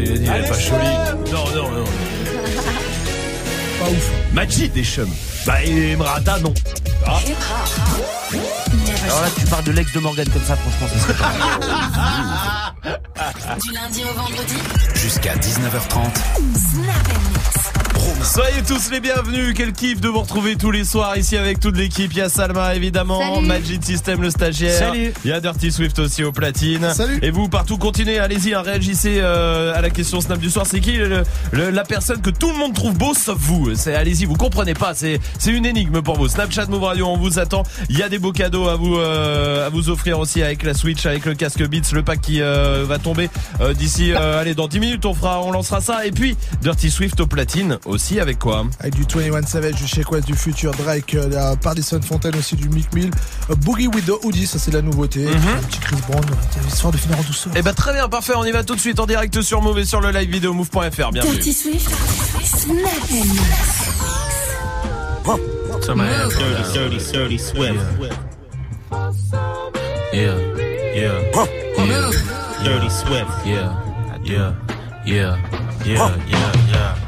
il a dit, elle est pas jolie. Non, non, non. Pas ouf. Majid des chums. Bah, et Mrata, non. Ah. Alors là, tu parles de l'ex de Morgan comme ça, franchement, ça serait pas. Du lundi au vendredi. Jusqu'à 19h30. Snap Soyez tous les bienvenus, quel kiff de vous retrouver tous les soirs ici avec toute l'équipe. Il y a Salma évidemment, Salut. Magic System le stagiaire. Salut. Il y a Dirty Swift aussi au platine. Salut. Et vous partout continuez, allez-y, hein, réagissez euh, à la question Snap du soir. C'est qui le- le- la personne que tout le monde trouve beau sauf vous? C'est allez-y, vous comprenez pas, c'est c'est une énigme pour vous. Snapchat Move Radio, on vous attend. Il y a des beaux cadeaux à vous euh, à vous offrir aussi avec la Switch, avec le casque Beats, le pack qui euh, va tomber euh, d'ici euh, allez dans 10 minutes, on fera on lancera ça et puis Dirty Swift au platine aussi avec quoi Avec du 21 Savage, du Shake West, du Future Drake, euh, la Pardison Fontaine aussi, du Mick Mill. Euh, Boogie with the Hoodie, ça c'est la nouveauté. Un petit Chris Brown, euh, histoire de finir en douceur. Eh ben très bien, parfait, on y va tout de suite en direct sur Move et sur le live vidéo move.fr, bienvenue. Dirty Swift. Snap Mix. Dirty, dirty, dirty Swift. Yeah, yeah, yeah. Dirty Swift. Yeah, yeah, yeah, yeah, yeah. Yeah,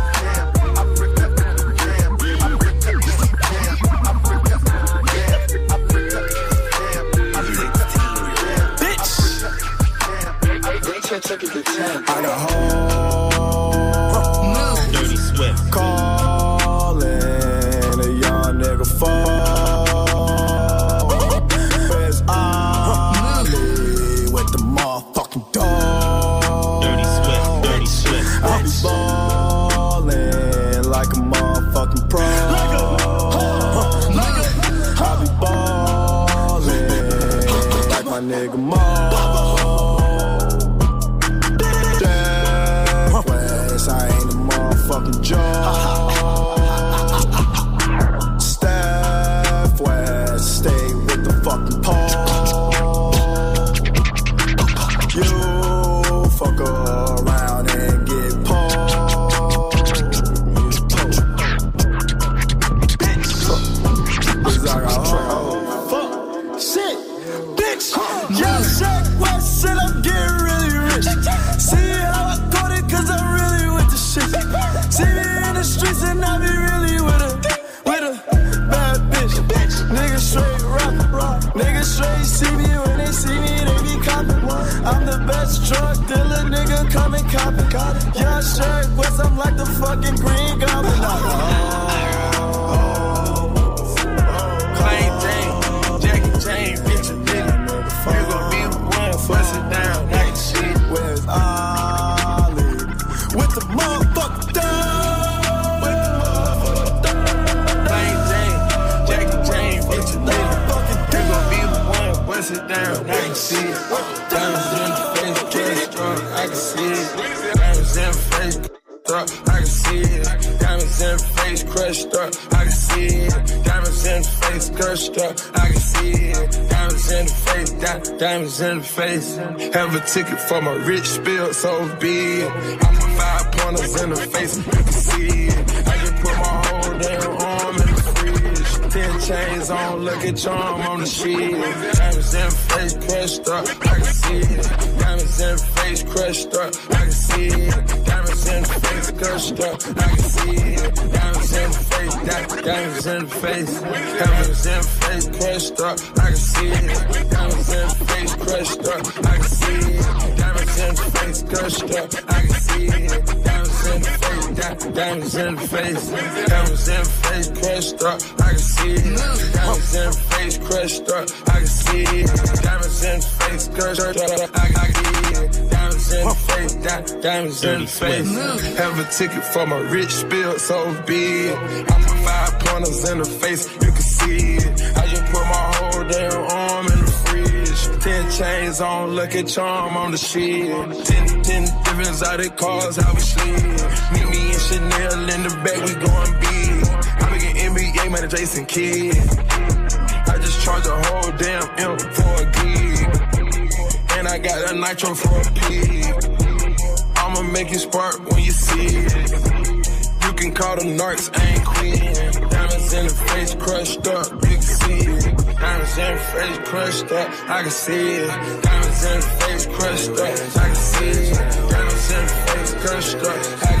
I got home Dirty Swift. calling a young nigga fall. Where's with the motherfucking dog? Dirty Swift. Dirty Swift. I be ballin' like a motherfucking pro. I be ballin' like my nigga Mo. Come and cop it. Yeah, Shaq West, I'm like the fucking green goblin. Up, I can see it. Diamonds in the face, di- diamonds in the face. Have a ticket for my rich spill, so be it. I put five pointers in the face, you can see it. I just put my whole damn arm in the fridge. Ten chains on, look at charm on the street. Diamonds in the face, crushed up, I can see it. Diamonds in the face, crushed up, I can see it. Diamonds in the face, crushed up, I can see it. Diamonds in the face, Diamonds in the face, diamonds in the face, crushed up, I can see it. Diamonds in the face, crushed up, I can see it. Diamonds in the face, crushed up, I can see it. Diamonds in the face, diamonds in the face, diamonds in the face, crushed up, I can see it. Diamonds in the face, crushed up, I can see it. Diamonds in the face, crushed up, I can see it. In the face, di- diamonds in the face. Have a ticket for my rich spill so big. I put five pointers in the face, you can see it. I just put my whole damn arm in the fridge. Ten chains on, lucky charm on the shit. Ten, ten different exotic cars, how we slid. Meet me in Chanel in the back, we going big. I am an NBA man, Jason Kidd. I just charge a whole damn M for a gig. I got a nitro for a pig. I'ma make it spark when you see it. You can call them narcs, I ain't queen. Diamonds in the face crushed up, you can see it. Diamonds in the face crushed up, I can see it. Diamonds in the face crushed up, I can see it. Diamonds in the face crushed up, I can see it.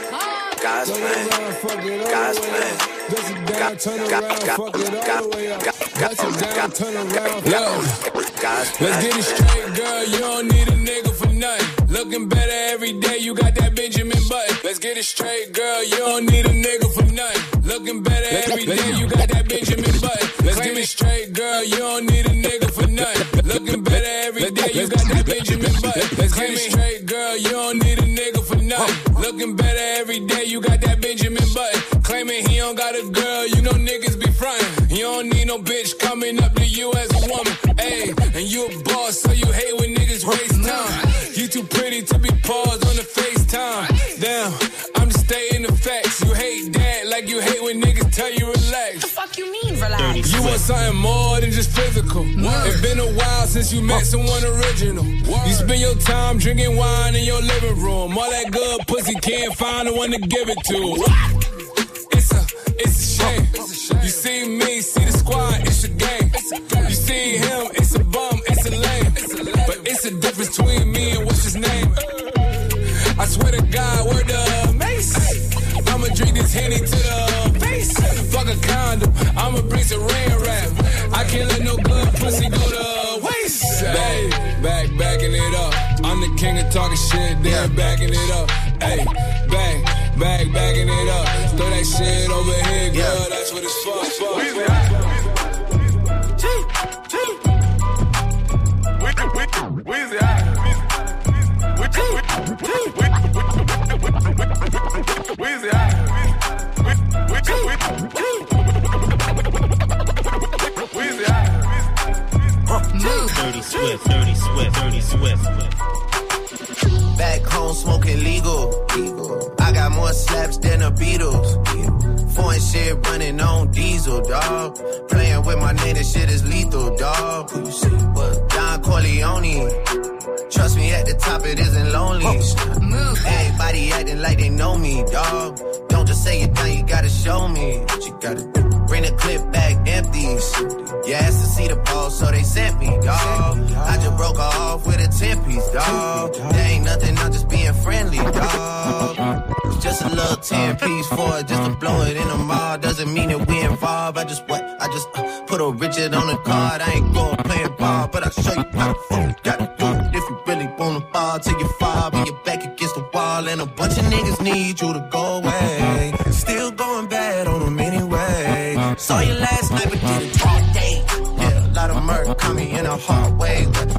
God's plan. God's plan. God, God, God, God, God, God, God, turn around. Yo, God's let's get it straight, girl. You don't need a nigga for nothing. Looking better every day. You got that Benjamin Button. Let's get it straight, girl. You don't need a nigga for nothing. Looking better every day. You got that Benjamin Button. Let's get it straight, girl. You don't need a nigga for nothing. Looking better every day. You got that Benjamin Button. Let's get it straight, girl. You don't need a nigga for nothing. Looking better every day. You got that Benjamin Button. Claiming he don't got a girl. You know niggas be frontin'. You don't need no bitch coming up to you as a woman. Ayy, and you a boss, so you hate when niggas waste time. You too pretty to be paused on the FaceTime. Damn, I'm just stating the facts. You hate that like you hate when niggas tell you relax. What the fuck you mean, relax? You want something more than just physical. It's been a while since you met someone original. You spend your time drinking wine in your living room. All that good pussy can't find the one to give it to. It's a, it's a shame. You see me, see the squad, it's a game. You see him, it's a bum, it's a lame. But it's a difference between me and what's his name. I swear to God, word the mace. I'ma drink this henny to the face. Fuck a condom, I'ma bring some rain rap. I can't let no good pussy go to waste. Hey, back, backing it up. I'm the king of talking shit, they're backing it up. Hey, back, back, backing it up. Throw that shit over here, girl, Yeah. that's what it's for. for. We Weezy Dirty Swift. Dirty Swift. Dirty Swift. Back home smoking legal. I got more slaps than the Beatles. Foreign shit running on diesel, dog. Playing with my name, this shit is lethal, dog. Who you see? What? Don Corleone. Trust me, at the top it isn't lonely. Everybody acting like they know me, dog. Don't just say it down, you gotta show me what you gotta do. Bring the clip back empty. You asked to see the ball, so they sent me, dog. I just broke off with a 10 piece, dog. There ain't nothing, I'm just being friendly, dog. A little 10 piece for it, just to blow it in the mall. Doesn't mean that we involved. I just what? I just uh, put a Richard on the card. I ain't going playing ball, but I'll show you how the fuck gotta do it. If you really wanna ball till you fall, and your back against the wall, and a bunch of niggas need you to go away. Still going bad on them anyway. Saw you last night, but did it all day. Yeah, a lot of murder caught me in a hard way. But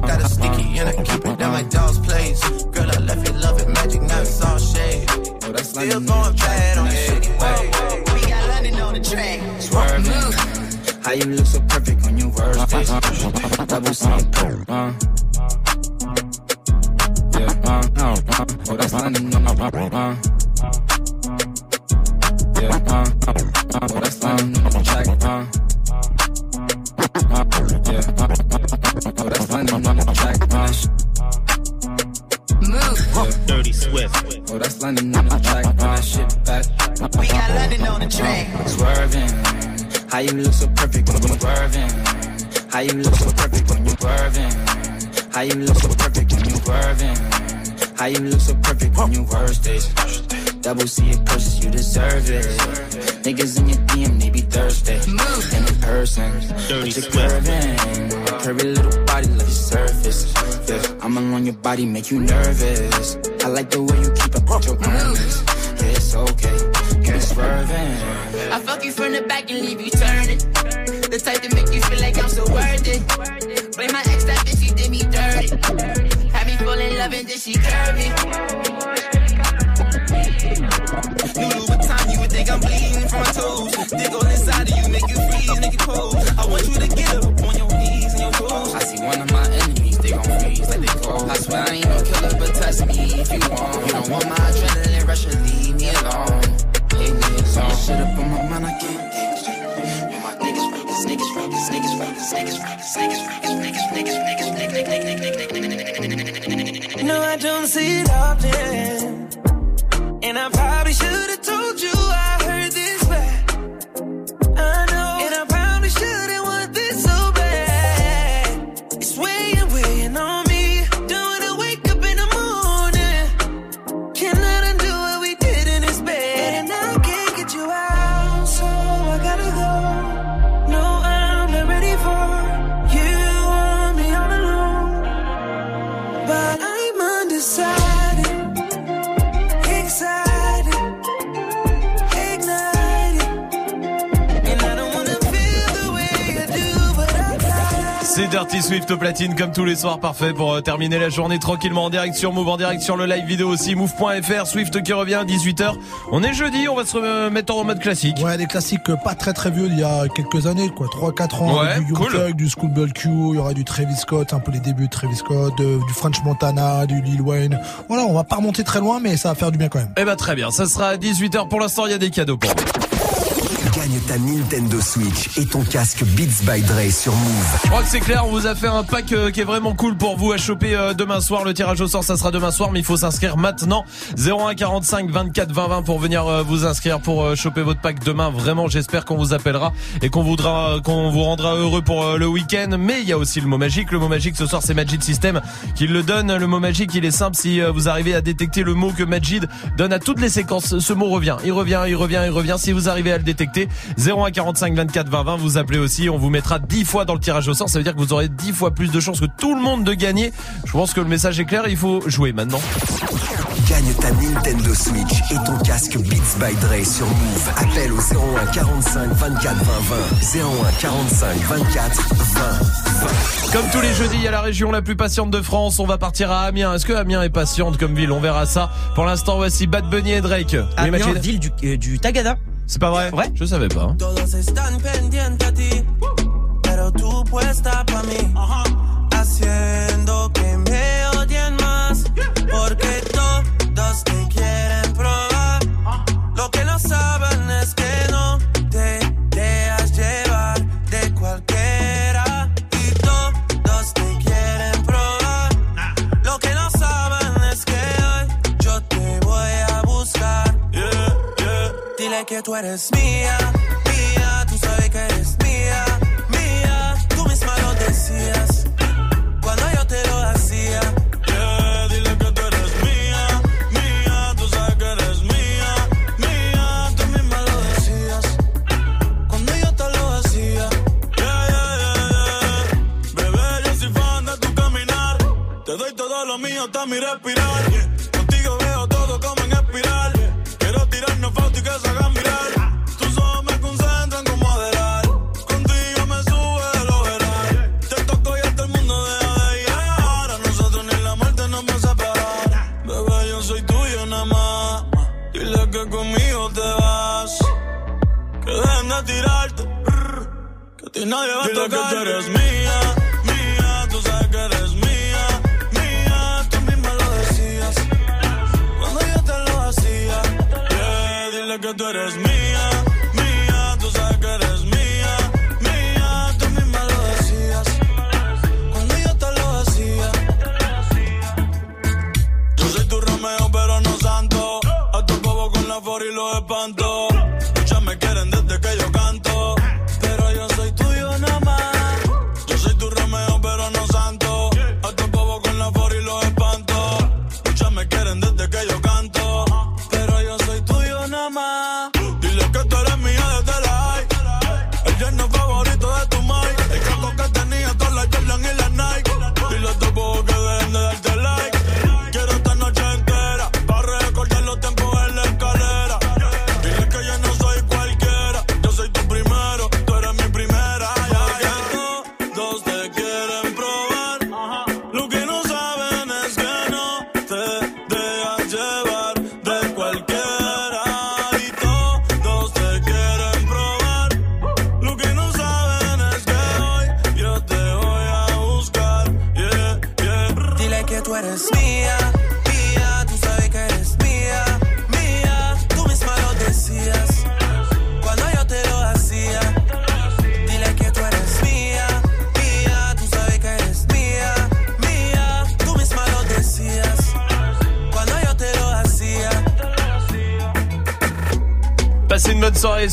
make you nervous. Au platine comme tous les soirs, parfait pour euh, terminer la journée tranquillement en direct sur Move, en direct sur le live vidéo aussi, move.fr, Swift qui revient à 18h. On est jeudi, on va se remettre en mode classique. Ouais, des classiques euh, pas très très vieux d'il y a quelques années, quoi, 3-4 ans, Ouais, du Young cool. Thug, du Schoolboy Q, il y aura du Travis Scott, un peu les débuts de Travis Scott, du French Montana, du Lil Wayne. Voilà, on va pas remonter très loin, mais ça va faire du bien quand même. Eh ben très bien, ça sera à 18h pour l'instant, il y a des cadeaux pour vous. Gagne ta Nintendo Switch et ton casque Beats by Dre sur Move. Je crois que c'est clair, on vous a fait un pack euh, qui est vraiment cool pour vous à choper euh, demain soir. Le tirage au sort, ça sera demain soir, mais il faut s'inscrire maintenant. 01 45 24 20 20 pour venir euh, vous inscrire pour choper votre pack demain. Vraiment, j'espère qu'on vous appellera et qu'on voudra, qu'on vous rendra heureux pour le week-end. Mais il y a aussi le mot magique. Le mot magique ce soir, c'est Majid System qui le donne. Le mot magique, il est simple. Si vous arrivez à détecter le mot que Majid donne à toutes les séquences, ce mot revient. Il revient, il revient, il revient. Si vous arrivez à le détecter, 01 45 24 20 20, vous appelez aussi. On vous mettra 10 fois dans le tirage au sort. Ça veut dire que vous aurez 10 fois plus de chances que tout le monde de gagner. Je pense que le message est clair. Il faut jouer maintenant. Gagne ta Nintendo Switch et ton casque Beats by Dre sur Move. Appelle au 01 45 24 20 20. 01 45 24 20 20. Comme tous les jeudis, il y a la région la plus patiente de France. On va partir à Amiens. Est-ce que Amiens est patiente comme ville? On verra ça. Pour l'instant, voici Bad Bunny et Drake. Amiens, ville du, euh, du Tagada. C'est pas vrai Ouais. Je savais pas. hein. Todos están pendientes a ti, pero tú puesta pa mí, haciendo que tú eres mía,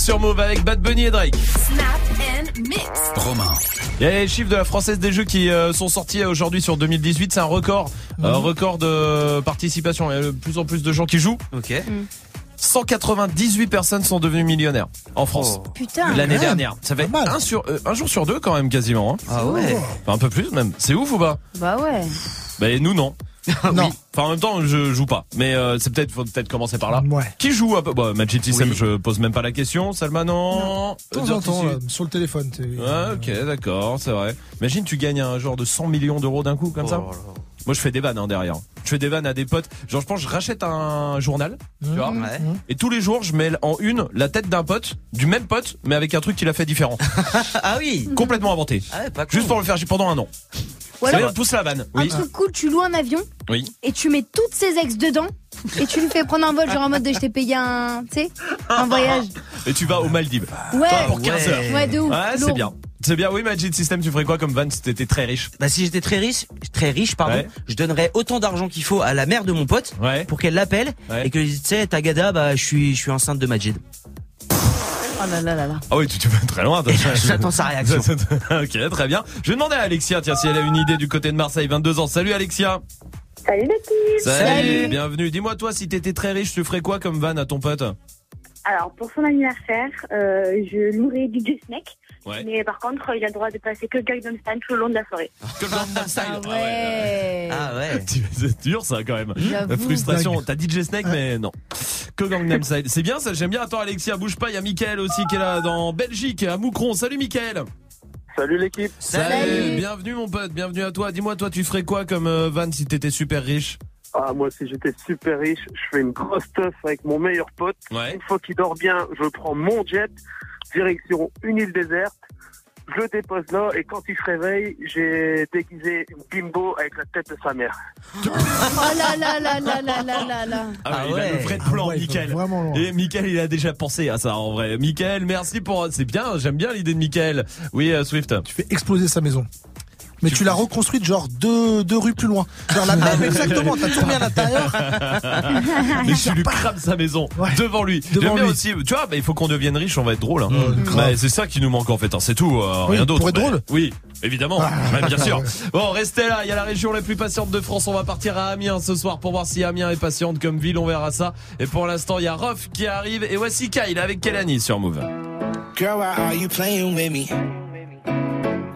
sur Move avec Bad Bunny et Drake. Snap and mix. Romain. Il y a les chiffres de la Française des Jeux qui euh, sont sortis aujourd'hui sur 2018. C'est un record, euh, record de participation. Il y a de plus en plus de gens qui jouent. Ok. 198 personnes sont devenues millionnaires en France Putain. l'année dernière. Ça fait un, sur, euh, un jour sur deux quand même quasiment. hein. Ah ouais. Enfin, un peu plus même. C'est ouf ou pas? Bah ouais. Bah nous non. Non. Oui. Enfin en même temps je joue pas. Mais euh, c'est peut-être faut peut-être commencer par là. Ouais. Qui joue un peu bah, Magic System Oui. je pose même pas la question. Salma non. De temps en temps, là, sur le téléphone. t'es- Ah, ok, d'accord, c'est vrai. Imagine, tu gagnes un genre de 100 millions d'euros d'un coup, comme ça. Oh. Moi, je fais des vannes hein, derrière. Je fais des vannes à des potes. Genre, je pense, je rachète un journal, tu vois. Ouais. Et tous les jours, je mets en une la tête d'un pote, du même pote, mais avec un truc qu'il a fait différent. Ah oui. Complètement inventé. Ah ouais, pas con. Juste pour le faire pendant un an. Ou alors, on pousse la vanne. un Oui. truc cool, tu loues un avion Oui. et tu mets toutes ses ex dedans et tu lui fais prendre un vol, genre en mode de je t'ai payé un, tu sais, un voyage. Et tu vas aux Maldives. Ouais. Pour 15 Ouais. heures. Ouais, de ouf. Ouais, c'est lourd. bien. C'est bien. Oui, Magic System, tu ferais quoi comme vanne si t'étais très riche? Bah si j'étais très riche, très riche pardon, Ouais. je donnerais autant d'argent qu'il faut à la mère de mon pote Ouais. pour qu'elle l'appelle Ouais. et que tu sais Tagada bah je suis je suis enceinte de Majid. Oh là là là là. Ah oui, tu, tu vas très loin. toi. J'attends sa réaction. ok, très bien. Je vais demander à Alexia, tiens, si elle a une idée du côté de Marseille, 22 ans. Salut Alexia. Salut l'équipe Salut. Bienvenue. Dis-moi, toi, si t'étais très riche, tu ferais quoi comme vanne à ton pote? Alors, pour son anniversaire, euh, je louerai DJ Snake. Ouais. Mais par contre, il a le droit de passer que Gangnam Style tout le long de la soirée. Que Gangnam Style. Ah ouais. Ah ouais. C'est dur ça quand même. Frustration. T'as DJ Snake mais non. Que Gangnam Style. C'est bien ça, j'aime bien. Attends Alexia, bouge pas. Il y a Mickaël aussi qui est là dans Belgique, à Moucron. Salut Mickaël. Salut l'équipe. Salut. Bienvenue mon pote, bienvenue à toi. Dis-moi, toi, tu ferais quoi comme euh, van si t'étais super riche? Ah, moi, si j'étais super riche, je fais une grosse teuf avec mon meilleur pote. Ouais. Une fois qu'il dort bien, je prends mon jet, direction une île déserte. Je le dépose là et quand il se réveille, j'ai déguisé une bimbo avec la tête de sa mère. Oh là là là là là là là là. Ah, ouais, Ah il a le vrai Ah plan, ouais, va Mickaël. Et Mickaël, il a déjà pensé à ça en vrai. Mickaël, merci pour. C'est bien, j'aime bien l'idée de Mickaël. Oui, euh, Swift. Tu fais exploser sa maison. Mais tu, l'as reconstruite genre deux, deux rues plus loin. Genre la même exactement, t'as tout mis à l'intérieur. Mais tu lui crames sa maison devant lui. Devant lui. aussi. Tu vois, bah, il faut qu'on devienne riche, on va être drôle. Hein. Bah, c'est ça qui nous manque en fait. hein, C'est tout, euh, Oui, rien d'autre. pour être drôle Oui, évidemment. Ah. Bah, bien sûr. Bon, restez là. Il y a la région la plus patiente de France. On va partir à Amiens ce soir pour voir si Amiens est patiente comme ville. On verra ça. Et pour l'instant, il y a Rof qui arrive et voici Kyle avec Kelani sur Move. Girl, why are you playing with me?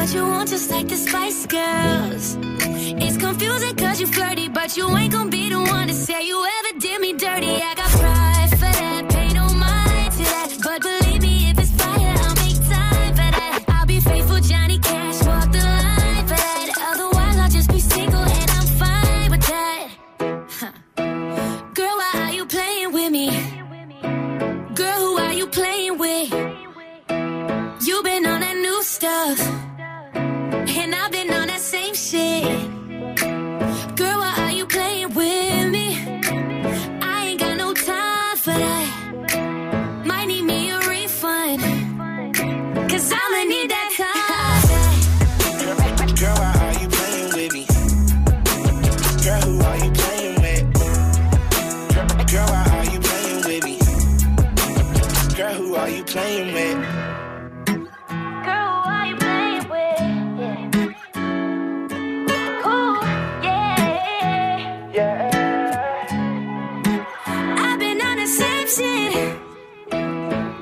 what you want, just like the Spice Girls. It's confusing cause you flirty, but you ain't gonna be the one to say you ever did me dirty. I got pride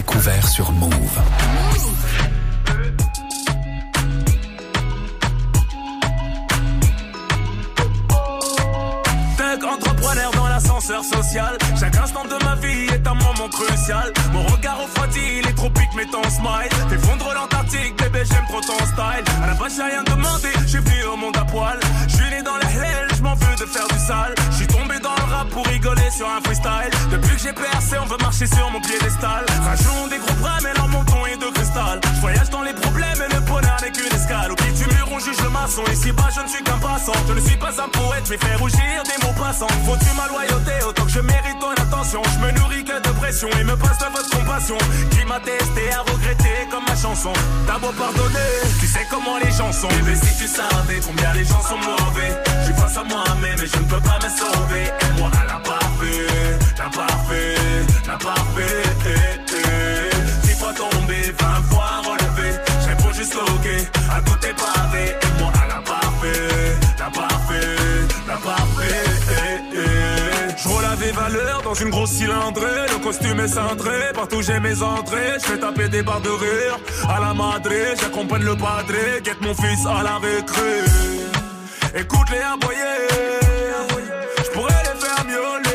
découvert sur Move. Tech entrepreneur dans l'ascenseur social. Chaque instant de ma vie est un moment crucial. Mon regard refroidit les tropiques, mais ton smile. Fondre l'Antarctique, bébé, j'aime trop ton style. À la base, j'ai rien demandé, j'ai venu au monde à poil. Je suis né dans la hell, je m'en veux de faire du sale. Je suis tombé dans le rap pour rigoler sur un freestyle. Depuis que j'ai percé, on veut marcher sur mon piédestal. Rajoutons des gros bras, mais leur menton est de cristal. Je voyage dans les problèmes et le bonheur n'est qu'une escale. Au pied du mur, on juge le maçon. Ici bas, je ne suis qu'un passant. Je ne suis pas un poète, je vais faire rougir des mots passants. Faut-tu ma loyauté autant que je mérite ton attention? Pression et me passe de votre compassion. Qui m'a testé à regretter comme ma chanson. T'as beau pardonner, tu sais comment les gens sont. Bébé, si tu savais combien les gens sont mauvais. Je face à moi-même mais je ne peux pas me sauver. Et moi, à la parfait, la parfait, la parfait. Eh, eh. Dix fois tombé, vingt fois relevé. Je réponds juste ok à tout pavé. Dans une grosse cylindrée. Le costume est cintré, partout j'ai mes entrées. Je fais taper des barres de rire à la madré. J'accompagne le padré, guette mon fils à la récré. Écoute les aboyer, je pourrais les faire miauler.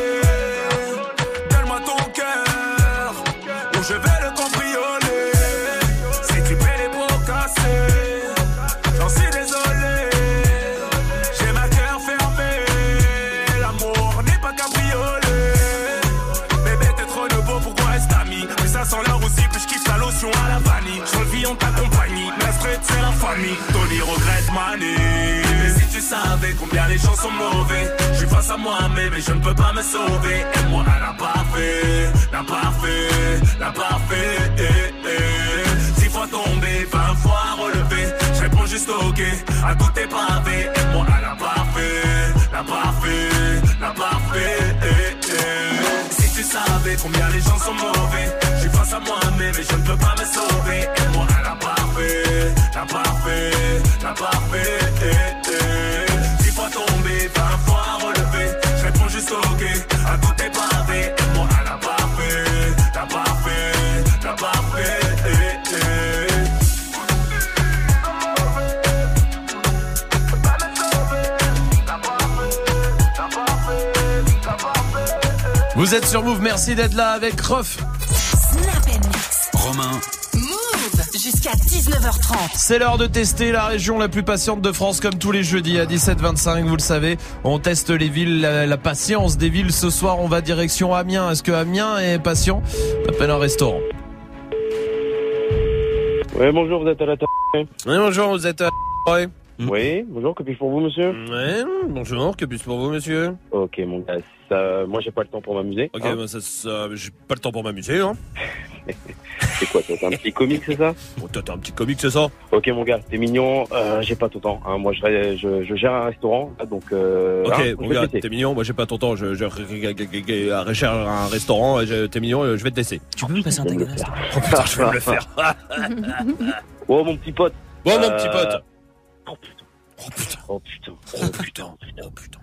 Tony regrette Mani. Bébé, si tu savais combien les gens sont mauvais. Je suis face à moi-même et je ne peux pas me sauver. Et moi, à la parfait, la parfait, la parfait. Eh, eh. Six fois tombé, vingt fois relevé. Je réponds juste ok à tout tes pavés. Et moi, à la parfait, la parfait, la parfait. Eh. Si tu savais combien les gens sont mauvais. Je suis face à moi-même et je ne peux pas parfait. Eh, eh. Dix fois tombé, vingt fois relevé. Je réponds juste ok, à tout est pavé. Et moi, à la parfait, t'as parfait, t'as parfait. Eh, eh. Vous êtes sur Move, merci d'être là avec Ruff. Snap Mix. Romain, jusqu'à 19h30. C'est l'heure de tester la région la plus patiente de France comme tous les jeudis à 17h25, vous le savez. On teste les villes, la, la patience des villes. Ce soir, on va direction Amiens. Est-ce que Amiens est patient? On appelle un restaurant. Oui, bonjour, vous êtes à la table. Oui, bonjour, vous êtes à... Ouais. Oui, bonjour, que puis-je pour vous, monsieur? Ouais, bonjour, que puis-je pour vous, monsieur? Ok, mon gars, ça, moi j'ai pas le temps pour m'amuser. Ok, hein. bah, ça, ça- j'ai pas le temps pour m'amuser, hein. C'est quoi, toi, t'es un petit comique, c'est ça? Bon, toi, t'es un petit comique, c'est ça Ok, mon gars, t'es mignon, euh, j'ai pas le temps. Hein. Moi, je, je, je gère un restaurant, là, donc... Euh, Ok, hein, mon gars, t'es mignon, moi j'ai pas ton temps, je, je, je recherche un restaurant, t'es mignon, je vais te laisser. Tu peux me passer un faire. Oh putain, je vais me le faire. Oh, mon petit pote. Bon, mon Euh, petit pote. Oh putain. Oh putain. Oh putain. Oh putain. Oh putain.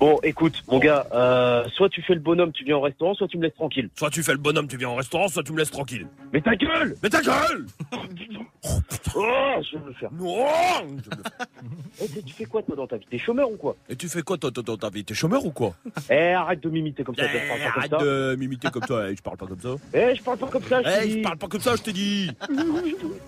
Bon, écoute, mon gars, euh, soit tu fais le bonhomme, tu viens au restaurant, soit tu me laisses tranquille. Soit tu fais le bonhomme, tu viens au restaurant, soit tu me laisses tranquille. Mais ta gueule Mais ta gueule Oh, je vais me le faire. Non je me- Eh, tu- tu fais quoi, toi, dans ta vie? T'es chômeur ou quoi? Et tu fais quoi toi, toi, dans ta vie? T'es chômeur ou quoi? Eh, arrête de m'imiter comme ça, Eh, je parle pas Arrête comme ça. de m'imiter comme ça, eh, je parle pas comme ça. Eh, je parle pas comme ça, je Eh, te je dis. parle pas comme ça, je t'ai dit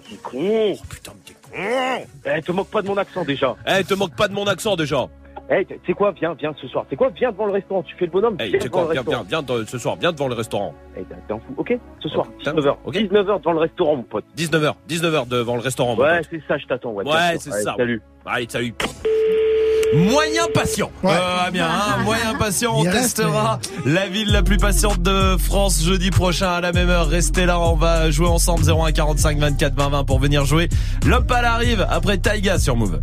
T'es con. Oh putain, mais t'es con Eh, te moque pas de mon accent déjà. Eh, te moque pas de mon accent déjà Eh, tu sais quoi, viens, viens ce soir. C'est quoi, viens devant le restaurant. Tu fais le bonhomme, Eh, viens tu sais devant quoi, le viens, viens, restaurant. viens de- ce soir, viens devant le restaurant. Eh, t'es t'es un fou. Ok, ce soir, Oh, putain, 19h. ok. 19h devant le restaurant, mon pote. 19h, 19h devant le restaurant, mon Ouais, c'est ça, je t'attends. Ouais, Ouais, c'est ça. Salut. Allez, salut Moyen patient. Ouais. Euh, bien, hein, moyen patient. On testera la ville la plus patiente de France jeudi prochain à la même heure. Restez là, on va jouer ensemble 01 45 24 20 20 pour venir jouer. L'Opal arrive après Taiga sur Move.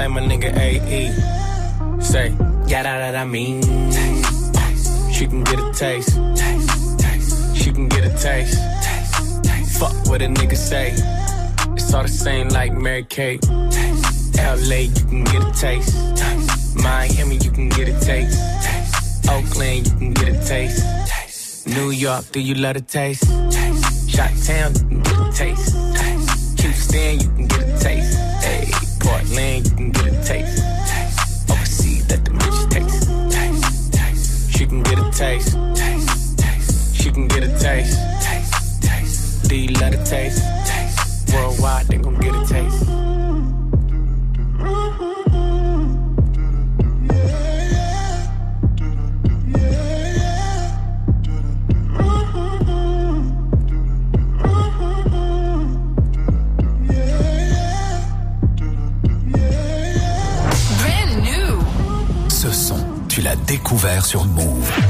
like my nigga AE. Say, yeah, that, that I mean. Taste, taste. She can get a taste. Taste, taste. She can get a taste. Taste, taste. Fuck what a nigga say. It's all the same like Mary Kate. Taste, LA, you can get a taste. taste. Miami, you can get a taste. taste. Oakland, you can get a taste. taste. New York, do you love a taste? taste. Shot Town, you can get a taste. taste. Houston, you can get a taste. Hey, Portland, taste. taste. taste. She can get a taste. taste. taste. You love a taste? taste. Worldwide, they gon' get a taste. Brand new. ce son, tu l'as découvert sur Move.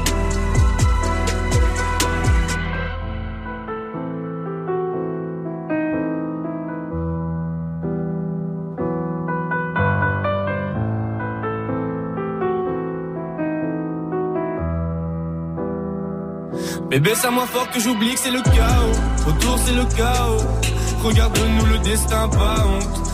Bébé, à moi fort que j'oublie que c'est le chaos. Autour, c'est le chaos. Regarde-nous le destin, pas honte.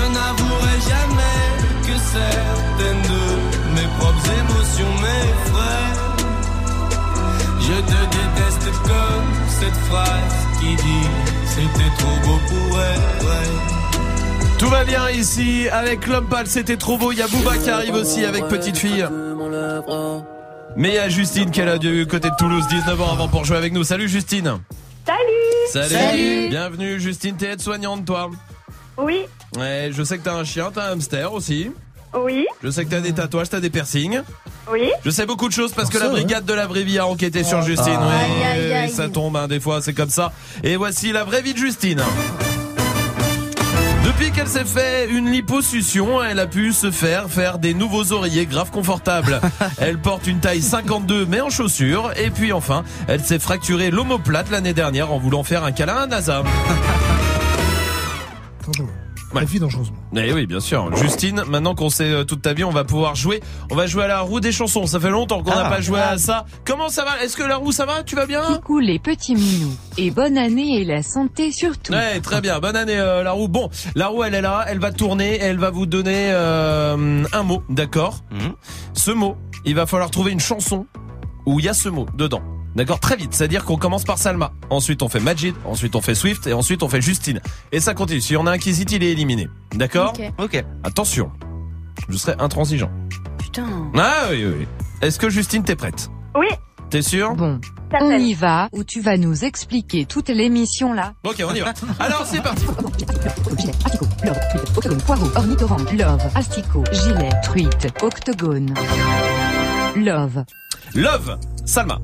Je n'avouerai jamais que certaines de mes propres émotions m'effraient. Je te déteste comme cette phrase qui dit c'était trop beau pour être vrai. Tout va bien ici avec l'homme pâle, c'était trop beau. Il y a Booba qui arrive aussi avec petite fille. Mais il y a Justine qui est là du côté de Toulouse, 19 ans avant pour jouer avec nous. Salut Justine. Salut Salut. Salut. Bienvenue Justine, t'es aide-soignante toi. Oui, Ouais, je sais que t'as un chien, t'as un hamster aussi. oui, Je sais que t'as des tatouages, t'as des piercings. oui. Je sais beaucoup de choses parce que ça, la ouais. brigade de la vraie vie a enquêté sur Justine. Ah. Oui, Aïe, aïe, aïe. ça tombe, hein, des fois c'est comme ça. Et voici la vraie vie de Justine. Depuis qu'elle s'est fait une liposuction, elle a pu se faire faire des nouveaux oreillers grave confortables. Elle porte une taille 52 mais en chaussures. Et puis enfin, elle s'est fracturé l'omoplate l'année dernière en voulant faire un câlin à NASA. Attends, Ouais. La vie dangereusement. Eh oui, bien sûr. Justine, maintenant qu'on sait euh, toute ta vie, on va pouvoir jouer. On va jouer à la roue des chansons. Ça fait longtemps qu'on n'a Ah. pas joué à ça. Comment ça va? Est-ce que la roue ça va? Tu vas bien? Coucou les petits minous. Et bonne année et la santé surtout. Ouais, très bien. Bonne année euh, la roue. Bon, la roue elle est là, elle va tourner, et elle va vous donner euh, un mot, d'accord? Mhm. Ce mot, il va falloir trouver une chanson où il y a ce mot dedans. D'accord, très vite. C'est-à-dire qu'on commence par Salma, ensuite on fait Majid, ensuite on fait Swift et ensuite on fait Justine. Et ça continue. Si on a un qui hésite, il est éliminé. D'accord Ok. Ok. Attention, je serai intransigeant. Putain. Ah oui, oui, oui. Est-ce que Justine t'es prête? Oui, T'es sûr Bon, ça on y va ou tu vas nous expliquer toute l'émission là. Ok, on y va. Alors c'est parti. Gilet, asticot, love, truite, octogone, poireau, ornithorynque, love, asticot, gilet, truite, octogone. Love. Love, Salma.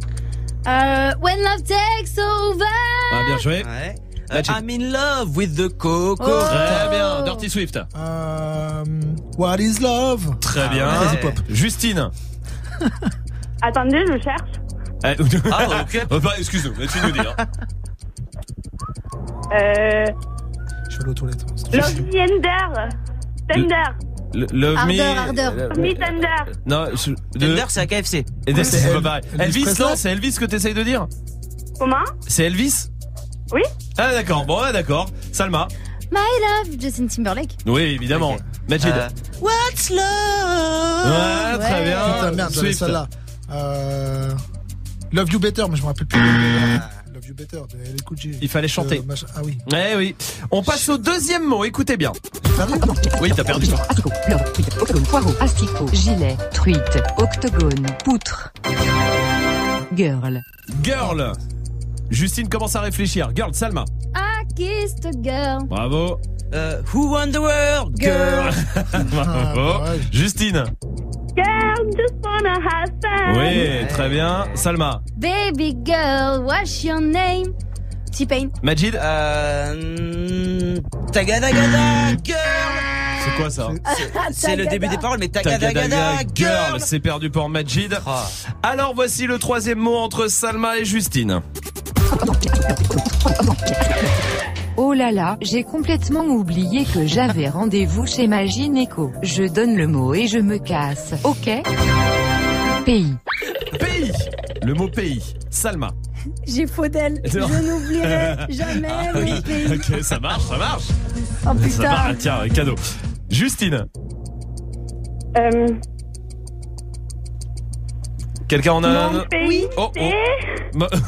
Euh, when love takes over. Ah bien joué. Ouais. Euh. I'm in love with the coco. Oh. Très bien. Dirty Swift. Euh, what is love? Très bien. ouais. Pop. Justine. Attendez, je cherche. Eh, Ah, ok. Oh, bah, Excuse-nous, mais tu nous dis. hein. Euh, Je suis allé aux toilettes. Love Tender. Tender. Le- Love Ardeur, me. ardeur. Euh, Me Tender. Non, je- de- Tender, c'est à KFC. Et de- c'est pas pareil. Elvis Presley non, c'est Elvis que t'essayes de dire Comment? C'est Elvis? Oui. Ah d'accord, bon ouais, d'accord. Salma? My love, Justin Timberlake. Oui, évidemment. Majid. Euh, What's love? Ouais, très bien. Putain, merde, j'avais Swift. celle-là. Euh, Love You Better, mais je me rappelle plus. Love You Better, de LL Cool J. Il fallait chanter. Euh, Ah oui. Eh oui. On passe au deuxième mot. Écoutez bien. Oui, t'as perdu. Asticot, octogone, poireau, asticot, gilet, truite, octogone, poutre. Girl. Girl. Justine commence à réfléchir. Girl, Salma. I kissed a girl. Bravo. Euh, who won the world? Girl? Bravo. Justine. Girl, just wanna have fun. Oui, très bien. Salma. Baby girl, what's your name? T-Pain. Majid. Euh, tagadagada, girl. C'est quoi ça? C'est le début des paroles, mais Tagadagada Girl, girl. c'est perdu pour Majid. Alors voici le troisième mot entre Salma et Justine. Oh là là, j'ai complètement oublié que j'avais rendez-vous chez ma gynéco. Je donne le mot et je me casse. Ok Pays. Pays. Le mot pays. Salma. J'ai faux d'elle. Je n'oublierai jamais Ah mon oui. pays. Ok, ça marche, ça marche. Oh Ça putain. marche. Tiens, cadeau. Justine. Euh, Quelqu'un en a un mon pays, Oh, oh.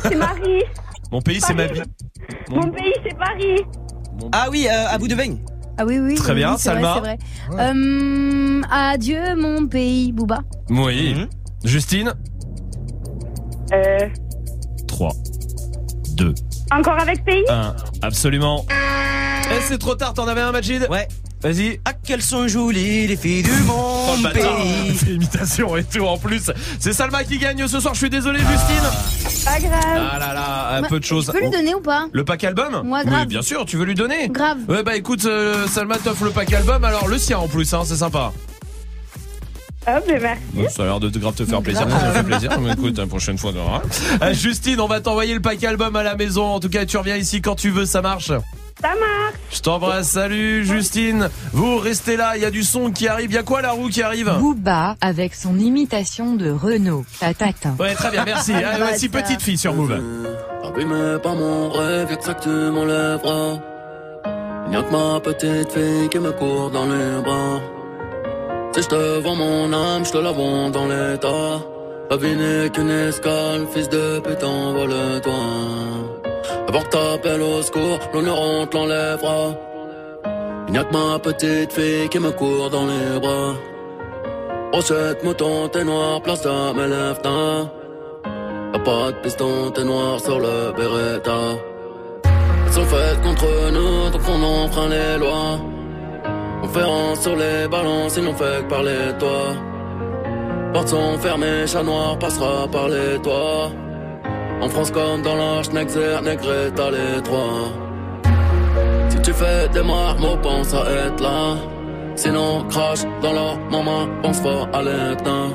C'est Marie. Mon pays, c'est ma vie. Mon pays, c'est Paris. Ah oui, euh, à bout de beigne. Ah oui, oui. Très oui, bien, oui, c'est vrai, Salma. c'est vrai. Euh, adieu mon pays, Booba. Oui. Mhm. Justine. Euh, 3, 2, encore avec pays? 1. Absolument. Eh, c'est trop tard, t'en avais un, Majid? Ouais. Vas-y. Ah, qu'elles sont jolies, les filles du Oh, le monde bâtard. pays. C'est imitation et tout en plus. C'est Salma qui gagne ce soir, je suis désolé, Justine. Pas grave. Ah là là, un peu de choses. Tu peux lui donner ou pas Le pack album Moi, grave. Oui, bien sûr, tu veux lui donner Grave. Ouais, bah écoute, euh, Salma t'offre le pack album, alors le sien en plus, hein, c'est sympa. Hop, mais merci. Ouais, Ça a l'air de grave te faire plaisir, ça me fait plaisir. Mais écoute, la prochaine fois. Euh, Justine, on va t'envoyer le pack album à la maison. En tout cas, tu reviens ici quand tu veux, ça marche. Ça marche. Je t'embrasse, salut Justine. Vous restez là, il y a du son qui arrive. Il y a quoi la roue qui arrive Booba avec son imitation de Renault. Tatatin. Ouais, très bien, merci. Allez, voici petite fille sur Move. Abîmé par mon rêve, que ça que tu m'enlèveras. Y'a que ma petite fille qui me court dans les bras. Si je te vends mon âme, je te la vends dans l'état. La vie n'est qu'une escale, fils de pute, envole-toi. Avant que t'appelles au secours, l'honneur on te l'enlèvera. Il n'y a que ma petite fille qui me court dans les bras. Rochette, mouton, t'es noir, place à mes lèvres, Y'a pas de piston, t'es noir sur le Beretta. Elles sont faites contre nous, donc on enfreint les lois. On rang sur les balances, ils n'ont fait que parler de toi. Portes sont fermées, chat noir passera par les toits. En France comme dans l'Arche, Nexer, Negreta, les trois. Si tu fais des marmots, pense à être là. Sinon, crache dans leur maman, pense fort à l'éteint.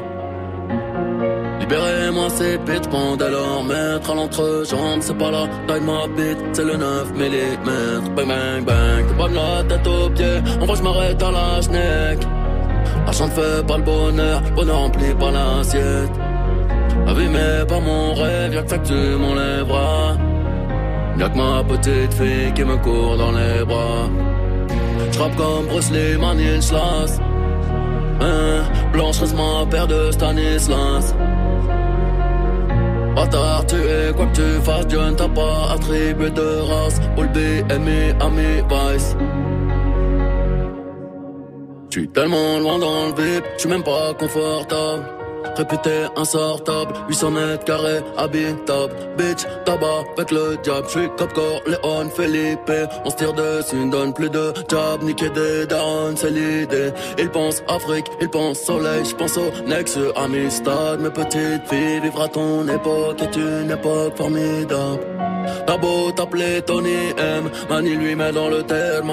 Libérez-moi ces bêtes, pendant leur maître à l'entrejambe, c'est pas la taille de ma bite, c'est le 9 mm. Bang bang bang, pas de la tête aux pieds, en vrai je m'arrête à la schneck. L'argent ne fait pas le bonheur, bonheur remplit pas l'assiette. Abîmé par mon rêve, y'a que ça que tu m'enlèveras. Y'a que ma petite fille qui me court dans les bras. J'rappe comme Bruce Lee, Schloss. Hein, Blanche reste ma paire de Stanislas. Bâtard, tu es quoi que tu fasses, Dieu ne t'a pas attribué de race. All B, Ami, Vice. J'suis tellement loin dans le vip, j'suis même pas confortable. Réputé insortable, 800 mètres carrés, habitable. Bitch, tabac avec le diable. J'suis Cap Léon, Felipe. On se tire dessus, ne donne plus de job. Niquer des darons, c'est l'idée. Ils pensent Afrique, ils pensent soleil. J'pense au Nexus, Amistad. Mes petites filles, vivre ton époque est une époque formidable. T'as beau t'appeler Tony M, Mani lui met dans le terme.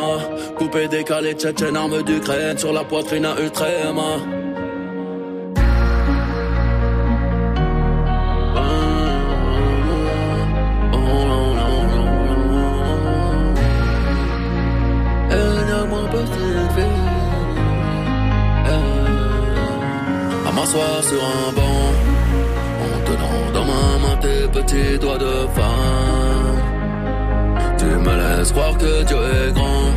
Coupé, décalé, tchétchène, arme d'Ukraine sur la poitrine à Ultrema. À m'asseoir sur un banc, en tenant dans ma main tes petits doigts de femme. Tu me laisses croire que Dieu est grand.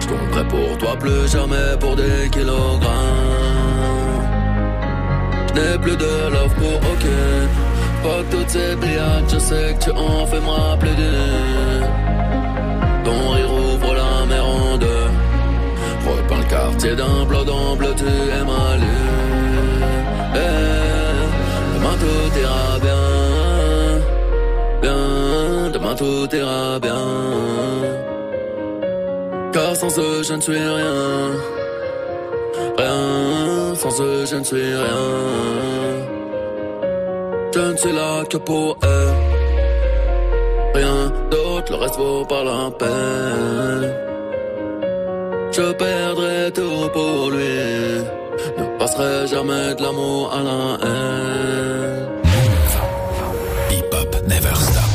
Je prêt pour toi, plus jamais pour des kilogrammes. Je n'ai plus de love pour aucune. Pas toutes ces brillades, je sais que tu en fais moi plaider. Ton rire ouvre la mer en deux. Repeins le quartier d'un bleu bleu, tu es mal tout ira bien. Bien, demain tout ira bien. Car sans eux je ne suis rien. Rien, sans eux je ne suis rien. Je ne suis là que pour eux. Rien d'autre, le reste vaut pas la peine. Je perdrai tout pour lui. Ne passerai jamais de l'amour à la haine. Hip hop never stop.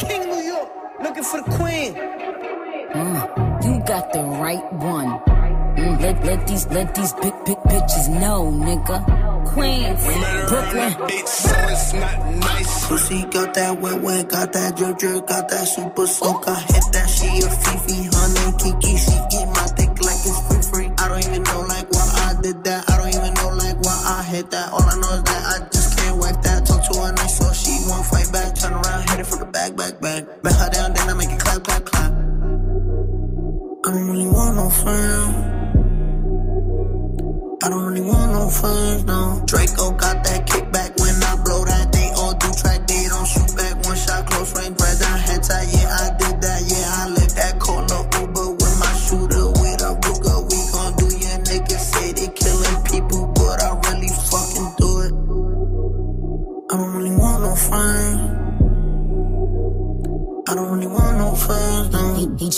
King New York, looking for the queen. Mm, you got the right one. Mm, let, let these let these big big bitches know, nigga. Queens, Brooklyn. So it's not nice. Pussy got that wet wet, got that drip drip, got that super soak. I hit that she a Fifi, honey Kiki. She eat did that. I don't even know like why I hit that. All I know is that I just can't wipe that. Talk to her nice so she won't fight back. Turn around, hit it from the back, back, back. Bet her down, then I make it clap, clap, clap. I don't really want no friend. I don't really want no friends, no. Draco got that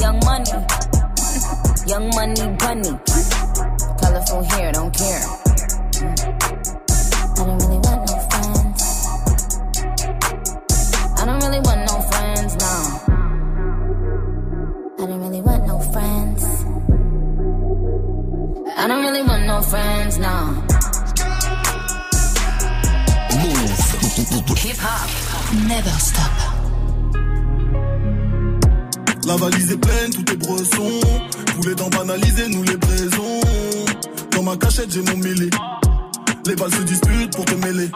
Young money, young money bunny. Colorful hair, don't care. I don't really want no friends. I don't really want no friends, no. I don't really want no friends. I don't really want no friends, no. Hip hop, never stop. La valise est pleine, tout est bresson. Poulet dans banaliser, nous les braisons. Dans ma cachette, j'ai mon mêlé. Les balles se disputent pour te mêler.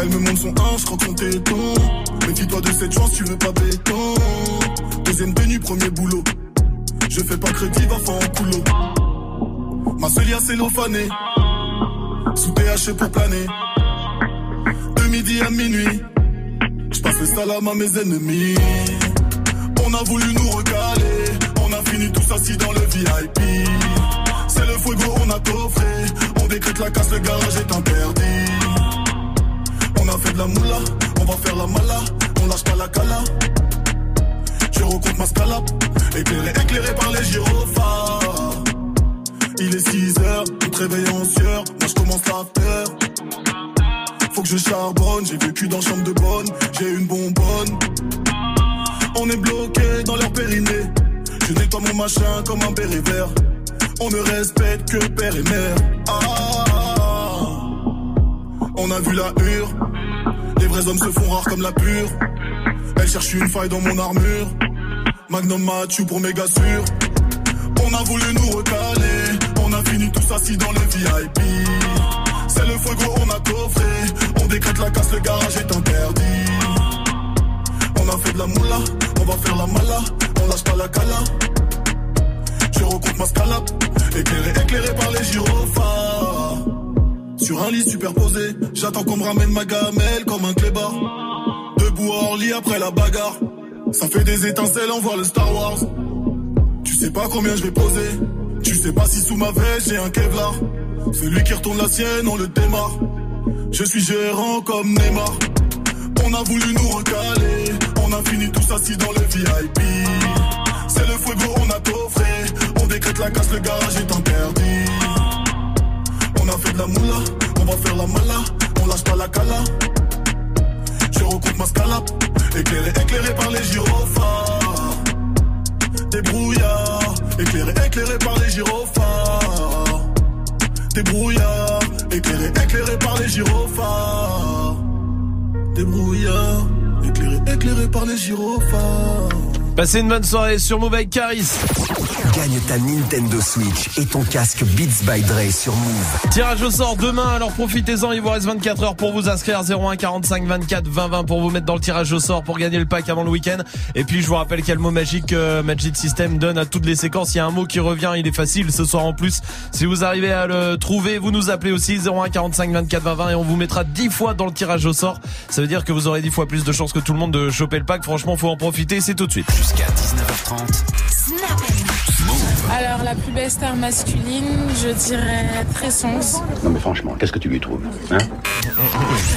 Elle me montre son hanche, croque son téton. Méfie-toi de cette chance, tu veux pas béton. Deuxième tenue, premier boulot. Je fais pas crédit, va faire en coulo. Ma c'est cellophane. Sous THC pour planer. De midi à minuit. Je passe le salam à mes ennemis. On a voulu nous recaler, on a fini tous assis dans le VIP. C'est le fuego, on a coffré, on décrète la casse, le garage est interdit. On a fait de la moula, on va faire la mala, on lâche pas la cala. Je recompte ma scalap, éclairé, éclairé par les gyrophares. Il est 6 heures, on te réveille moi je commence à faire. Faut que je charbonne, j'ai vécu dans chambre de bonne, j'ai une bonbonne. On est bloqué dans leur périnée. Je nettoie mon machin comme un béret vert. On ne respecte que père et mère. Ah, on a vu la hure. Les vrais hommes se font rares comme la pure. Elle cherche une faille dans mon armure. Magnum Mathieu pour méga sûr. On a voulu nous recaler. On a fini tous assis dans les VIP. C'est le feu gros, on a coffré. On décrète la casse, le garage est interdit. On a fait de la moula, on va faire la mala. On lâche pas la cala. Je recoupe ma scalap. Éclairé, éclairé par les gyrophares. Sur un lit superposé, j'attends qu'on me ramène ma gamelle comme un clébard. Debout hors lit après la bagarre. Ça fait des étincelles, on voit le Star Wars. Tu sais pas combien je vais poser. Tu sais pas si sous ma veste j'ai un Kevlar. Celui qui retourne la sienne, on le démarre. Je suis gérant comme Neymar. On a voulu nous recaler. On a fini tous assis dans le VIP. C'est le fuego, on a coffré. On décrète la casse, le garage est interdit. On a fait de la moula, on va faire la mala. On lâche pas la cala. Je recoupe ma scalap. Éclairé, éclairé par les gyrophares. Des brouillards. Éclairé, éclairé par les gyrophares. Des brouillards. Éclairé, éclairé par les gyrophares. Des brouillards. Éclairé, éclairé par les gyrophares. Passez une bonne soirée sur Move avec Caris. Gagne ta Nintendo Switch et ton casque Beats by Dre sur Move. Tirage au sort demain, alors profitez-en, il vous reste 24 heures pour vous inscrire 01 45 24 20 20 pour vous mettre dans le tirage au sort pour gagner le pack avant le week-end. Et puis je vous rappelle quel mot magique que Magic System donne à toutes les séquences. Il y a un mot qui revient, il est facile ce soir en plus. Si vous arrivez à le trouver, vous nous appelez aussi 01 45 24 20 20 et on vous mettra 10 fois dans le tirage au sort. Ça veut dire que vous aurez 10 fois plus de chances que tout le monde de choper le pack. Franchement, faut en profiter, c'est tout de suite. Jusqu'à 19h30. Alors, la plus belle star masculine, je dirais Tressons. Non mais franchement, qu'est-ce que tu lui trouves hein?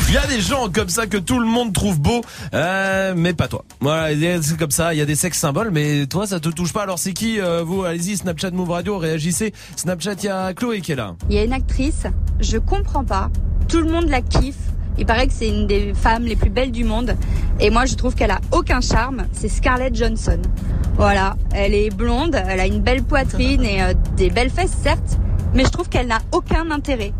Il y a des gens comme ça que tout le monde trouve beau, euh, mais pas toi. Voilà, c'est comme ça. Il y a des sexes symboles, mais toi, ça te touche pas. Alors c'est qui euh, vous? Allez-y, Snapchat Move Radio, réagissez. Snapchat, il y a Chloé qui est là. Il y a une actrice, je comprends pas. Tout le monde la kiffe. Il paraît que c'est une des femmes les plus belles du monde. Et moi, je trouve qu'elle a aucun charme. C'est Scarlett Johnson. Voilà. Elle est blonde, elle a une belle poitrine et euh, des belles fesses, certes. Mais je trouve qu'elle n'a aucun intérêt.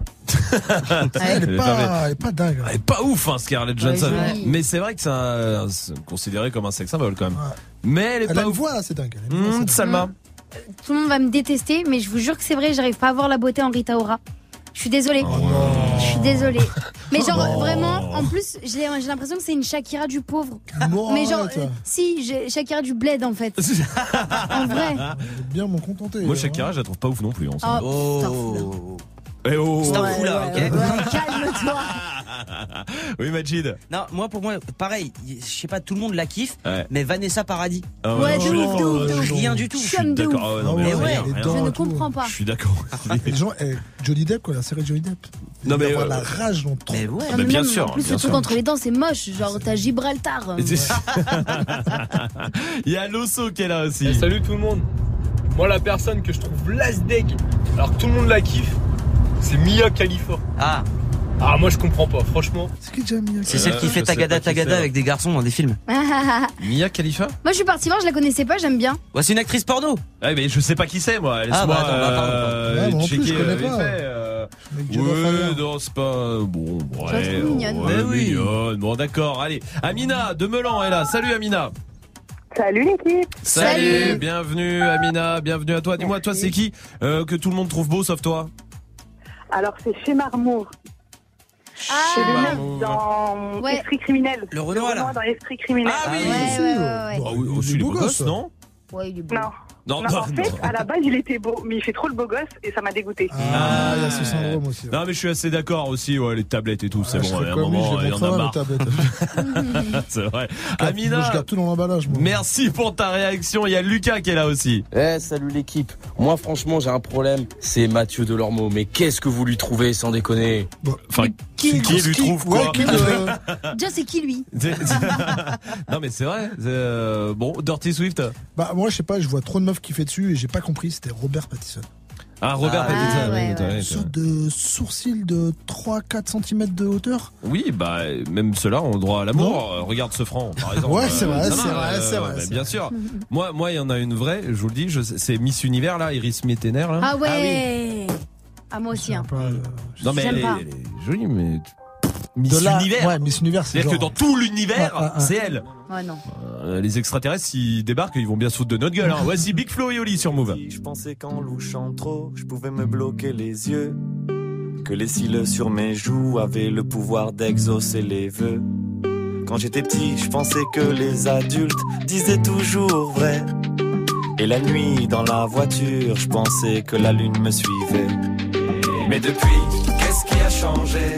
Elle est pas, elle est pas dingue. Elle est pas ouf, hein, Scarlett Johnson. Ouais, mais c'est vrai que c'est un- considéré comme un sexe symbole quand même. Mais elle est Elle pas a une ouf. voix, c'est dingue. Mmh, c'est Salma. dingue. Tout le monde va me détester, mais je vous jure que c'est vrai, j'arrive pas à voir la beauté en Rita Ora. Je suis désolée. je suis désolée. Mais genre, Oh. vraiment, en plus, j'ai l'impression que c'est une Shakira du pauvre. Non, mais genre, euh, si, j'ai Shakira du bled en fait. en vrai. Bien m'en contenter. Moi, hein. Shakira, je la trouve pas ouf non plus. En Oh. Eh oh. C'est un fou là, ok Calme-toi. Oui, Majid. Non, moi pour moi, pareil, je sais pas, tout le monde la kiffe, Ouais. mais Vanessa Paradis. Ah Ouais, non, de je- ouf, de ouf, de ouf. Rien du tout. Je suis d'accord. Ah non, mais Mais ouais, rien. Je ne comprends pas. Je suis d'accord. Les gens, eh, Johnny Depp, quoi, la série Johnny Depp. Non, mais, Avoir euh, la rage dans trop. Mais ouais. Non, mais bien même, sûr, En plus, bien le truc sûr. entre les dents, c'est moche. Genre, t'as Gibraltar. Il y a Loso qui est là aussi. Eh, salut tout le monde. Moi, la personne que je trouve lasdeg, alors que tout le monde la kiffe, c'est Mia Khalifa. Ah, Ah, moi, je comprends pas, franchement. C'est qui déjà mis c'est Euh, celle qui je fait Tagada Tagada c'est. avec des garçons dans des films. Moi, Mia Khalifa? Je suis partie voir, je la connaissais pas, j'aime bien. Ouais, c'est une actrice porno. Ouais, mais je sais pas qui c'est moi. Laisse-moi Ah, bah, bah, euh, moi checker je connais euh, euh, Ouais, non, c'est pas bon. la Ouais, mignonne. ouais, Mais oui. mignonne. Bon, d'accord. Allez, Amina de Melan est là. Salut Amina. Salut l'équipe. Salut. Bienvenue Amina. Bienvenue à toi. Dis-moi, toi, c'est qui euh, que tout le monde trouve beau sauf toi? Alors c'est chez Marmour. Ah, le dans Ouais. Esprit criminel. Le Renoir, là. dans Esprit criminel. Ah oui. Ouais, ouais, ouais, ouais. Bah oui, est aussi, il est beau beau gosse, gosse, non? Ouais, il est beau. Non. Non, Non, en fait, à la base, il était beau, mais il fait trop le beau gosse et ça m'a dégoûté. Ah, il y a ce syndrome aussi. ouais. Non, mais je suis assez d'accord aussi. Ouais, les tablettes et tout, c'est Ah, bon. À un moment, il y en a marre. c'est vrai. Moi, je Amina, garde tout dans l'emballage, moi. merci pour ta réaction. Il y a Lucas qui est là aussi. Eh, salut l'équipe. Moi, franchement, j'ai un problème. C'est Mathieu Delormeau. Mais qu'est-ce que vous lui trouvez, sans déconner Enfin, qui, qui lui trouve quoi Déjà, c'est qui lui Non, mais c'est vrai. c'est, euh, Bon, Dirty Swift. Bah, moi, je sais pas, je vois trop de qui fait dessus et j'ai pas compris, c'était Robert Pattinson. Ah, Robert Ah, Pattinson, ouais, oui, t'as- ouais. Une t'as- sorte de sourcil de 3-4 cm de hauteur. Oui, bah même ceux-là ont droit à l'amour. Euh, Regarde ce franc, par exemple. Ouais, c'est Euh, vrai, c'est euh, c'est vrai, bah, c'est bien vrai. sûr. Moi, moi, il y en a une vraie. Je vous le dis, c'est Miss Univers là, Iris Mittener là. Ah ouais. Ah, moi aussi. hein. Non mais elle est jolie, mais Miss De là- Univers. Ouais, Miss Univers, c'est C'est-à-dire que genre- dans tout l'univers, Ouais, ouais, ouais. c'est elle. Ouais, non. Euh, les extraterrestres, s'ils débarquent, ils vont bien se foutre de notre gueule. Hein. Voici Big Flo et Oli sur Move. Je pensais qu'en louchant trop, je pouvais me bloquer les yeux. Que les cils sur mes joues avaient le pouvoir d'exaucer les vœux. Quand j'étais petit, je pensais que les adultes disaient toujours vrai. Et la nuit, dans la voiture, je pensais que la lune me suivait. Mais depuis, qu'est-ce qui a changé?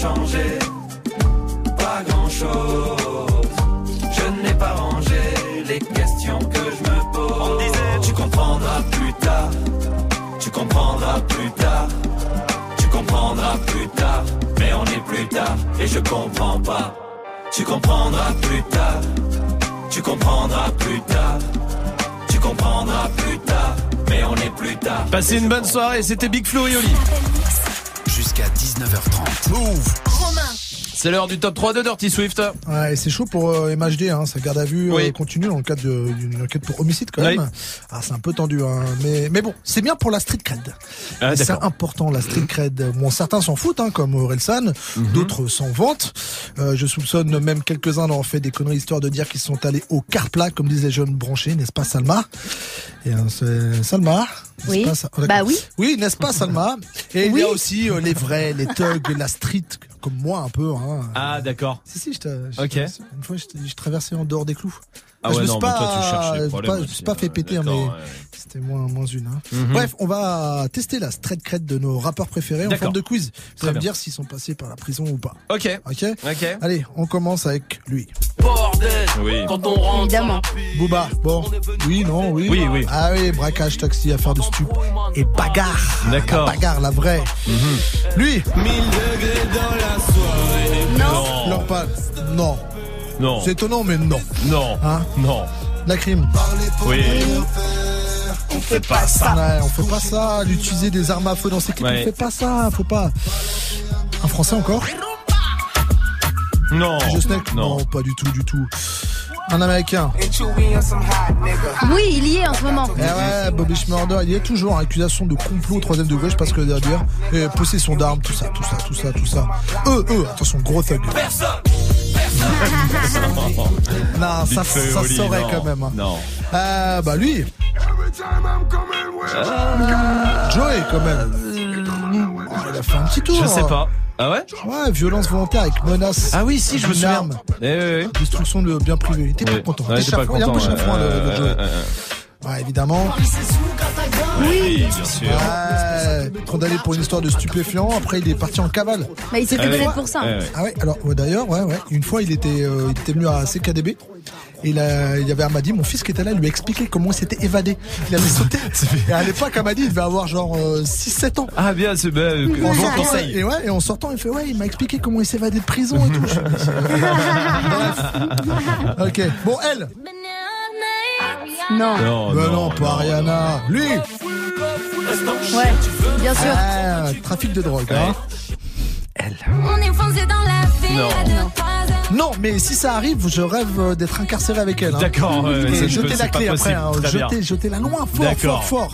Changé Pas grand-chose. Je n'ai pas rangé les questions que je me pose. On me disait, tu comprendras plus tard. Tu comprendras plus tard. Tu comprendras plus tard. Mais on est plus tard et je comprends pas. Tu comprendras plus tard. Tu comprendras plus tard. Tu comprendras plus tard. Mais on est plus tard. Passez une bonne soirée, c'était Big Flo et Oli. Jusqu'à 19h30. Move C'est l'heure du top 3 de Dirty Swift. Ouais, et c'est chaud pour euh, MHD, hein, sa garde à vue euh, continue dans le cadre d'une enquête pour homicide quand Oui. même. Ah, c'est un peu tendu, hein, mais mais bon, c'est bien pour la street cred. Ah, c'est important la street cred. Bon, certains s'en foutent, hein, comme Orelsan, Mhm. d'autres s'en vantent. Euh, je soupçonne même quelques-uns d'avoir fait des conneries histoire de dire qu'ils sont allés au car plat, comme disent les jeunes branchés, n'est-ce pas, Salma? Et c'est Salma. Oui. pas, ça- oh, Bah oui. Oui, n'est-ce pas, Salma? Et il y a aussi euh, les vrais, les thugs, la street, comme moi un peu. Hein. Ah d'accord. Si, si, je je Ok. Une fois, je, traversais en dehors des clous. Ah je ouais, me non, suis mais pas, toi, tu cherches les je me suis problèmes pas, je suis pas fait hein, péter, hein, d'accord, mais ouais, c'était moins, moins une. hein. Mhm. Bref, on va tester la straight cred de nos rappeurs préférés en forme de quiz. Vous allez me dire s'ils sont passés par la prison ou pas. Ok. Ok Ok. Allez, on commence avec lui. Oui. Évidemment. Booba, bon. Oui, non, oui. Oui, oui. Ah oui, braquage, taxi, affaire de stup. Et bagarre. D'accord. La bagarre, la vraie. Mhm. Lui. 1000 degrés dans la soirée. Non. Non, pas. Non. Non. C'est étonnant, mais non. Non. Hein Non. La crime. Oui. On fait pas ça. Ouais, on fait pas ça. D'utiliser des armes à feu dans ses clips, Ouais. on fait pas ça. Faut pas. Un français encore Non. DJ Snake Non. pas du tout, du tout. Un américain. Oui, il y est en ce moment. Eh ouais, Bobby Schmurder, il y a toujours hein, accusation de complot au troisième degré, je sais pas ce que dire. Et possession d'armes, tout ça, tout ça, tout ça, tout ça. Eux, eux, attention, gros thug. Non, Big ça, Flo et ça Oli, saurait non. quand même. hein. Non. Euh, bah lui. Joey quand même. Oh, il a fait un petit tour. Je sais pas. Ah ouais Ouais, violence volontaire avec menace. Ah oui, si, je me souviens. arme. Eh, ouais, ouais. Destruction de biens privés. Il était pas content. Ouais, T'es j'étais pas chafouin, il a un peu content, chafouin, le, le ouais, évidemment. Oui, bien sûr. Ouais, condamné pour une histoire de stupéfiant. Après, il est parti en cavale. Bah, il s'est fait Ah oui. connaître pour ça. Ouais, ouais. Ah ouais, alors ouais, d'ailleurs, ouais, ouais. Une fois, il était, euh, il était venu à CKDB. Et il, a- il y avait Amadi, mon fils qui était là, il lui a expliqué comment il s'était évadé. Il avait sauté. Et à l'époque, Amadi, il devait avoir genre 6-7 ans. Ah bien, c'est ben, euh, En bon sortant, conseil. Et ouais, et en sortant, il fait ouais, il m'a expliqué comment il s'évadait de prison et tout. Bref. Ok. Bon, elle. Non. Non, Bah non, pas Ariana. Lui. Ouais, bien sûr. Ah, trafic de drogue. Hein. On est foncé dans la ville Non. Non, mais si ça arrive, je rêve euh, d'être incarcéré avec elle. hein. D'accord, ça, Et jeter la clé après. hein. Jeter, jeter la loin, fort, fort, fort.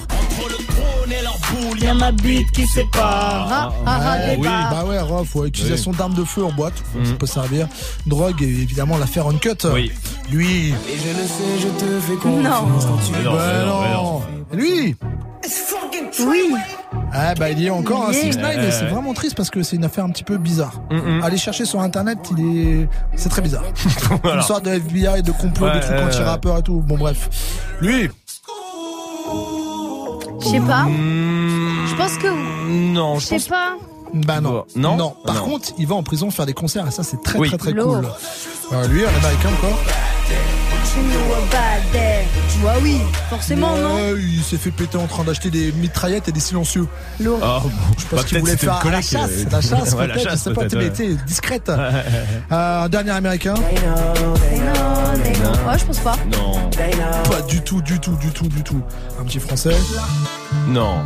Il y a ma bite qui sépare. Ah, ah, ah, Ouais, débat. bah ouais, Rof, ouais, utilisation d'armes de feu en boîte, ça Mhm. peut servir. Drogue et évidemment l'affaire Uncut. Oui. Lui. Et je le sais, je te fais confiance Non. quand tu Mais non, mais non, mais. Lui. Oui. Ah bah il y est encore un est. 6 9 Ouais, et c'est vraiment triste parce que c'est une affaire un petit peu bizarre. Mhm. Allez chercher sur internet, il est c'est très bizarre. Voilà. Une sorte de FBI, de complot, de trucs ouais, anti-rappeurs et tout. Bon bref. Lui. Je sais pas. Hmm, Je pense que. Non, Je je sais pense pas. Bah non. Non Par Non. contre, il va en prison faire des concerts et ça c'est très Oui. très très cool. Euh, lui, un américain encore. Tu know about that. Bah oui, forcément, non Ouais, il s'est fait péter en train d'acheter des mitraillettes et des silencieux. Lourd. Ah, bon, Je bah, pense qu'il peut-être voulait c'était faire une collègue, la chasse, euh, la chasse ouais, la peut-être, je chasse, sais pas, peut-être, mais ouais. discrète. Euh, un dernier américain. Non, non. Ouais, je pense pas. Non, Pas du tout, du tout, du tout, du tout. Un petit français. non.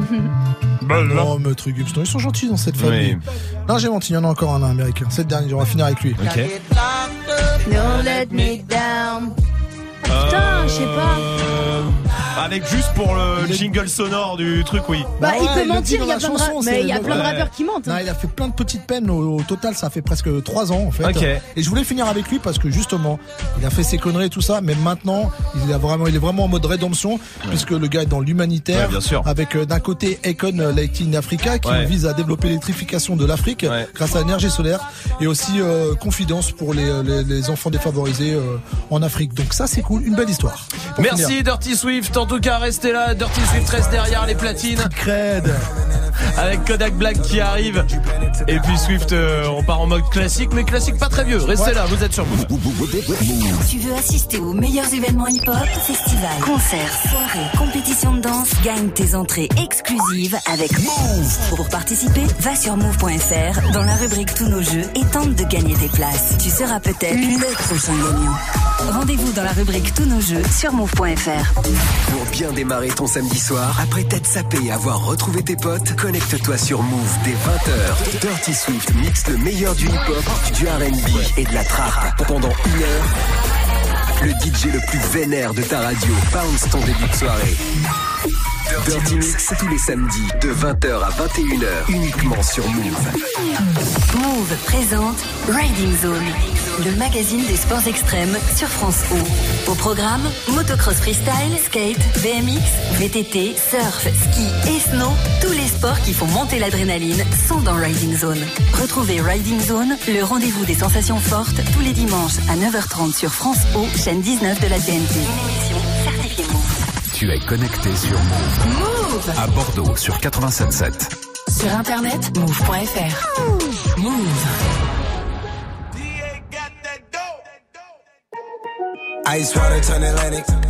Non, mais truc Gibson, ils sont gentils dans cette famille. Oui. Non, j'ai menti, il y en a encore un, un américain. C'est le dernier, on va finir avec lui. Ok. Don't let me down. Putain, je sais pas. Avec juste pour le jingle sonore du truc, oui. Bah, il peut mentir, il y a la plein de mais il y a le- plein de rappeurs qui mentent. Non, il a fait plein de petites peines. Au, au total, ça fait presque 3 ans en fait. Ok. Et je voulais finir avec lui parce que justement, il a fait ses conneries et tout ça, mais maintenant, il, a vraiment, il est vraiment en mode rédemption puisque le gars est dans l'humanitaire. Ouais, bien sûr. Avec euh, d'un côté Econ euh, Light in Africa qui Ouais. vise à développer l'électrification de l'Afrique Ouais. grâce à l'énergie solaire et aussi euh, confidence pour les, les, les enfants défavorisés euh, en Afrique. Donc ça, c'est cool, une belle histoire. Merci finir. Dirty Swift. En tout cas, restez là. Dirty Swift reste derrière les platines. Cred. Avec Kodak Black qui arrive. Et puis Swift, euh, on part en mode classique, mais classique pas très vieux. Restez là, vous êtes sur Move. Tu veux assister aux meilleurs événements hip-hop, festivals, concerts, soirées, compétitions de danse Gagne tes entrées exclusives avec Move. Pour participer, va sur move.fr dans la rubrique Tous nos jeux et tente de gagner tes places. Tu seras peut-être le prochain gagnant. Rendez-vous dans la rubrique Tous nos jeux sur move.fr. Pour bien démarrer ton samedi soir, après t'être sapé et avoir retrouvé tes potes, connecte-toi sur Move dès 20h. Dirty Swift mixe le meilleur du hip-hop, du R&B et de la trap pendant une heure. Le DJ le plus vénère de ta radio bounce ton début de soirée. Dirty Mix tous les samedis de 20h à 21h uniquement sur Move. Move présente Riding Zone, le magazine des sports extrêmes sur France O. Au programme, motocross freestyle, skate, BMX, VTT, surf, ski et snow, tous les sports qui font monter l'adrénaline sont dans Riding Zone. Retrouvez Riding Zone, le rendez-vous des sensations fortes, tous les dimanches à 9h30 sur France O, chaîne 19 de la TNT. Une émission certifiée Move. Tu es connecté sur Move. Move À Bordeaux sur 87.7. Sur internet, move.fr. Move. Ice water turn Atlantic.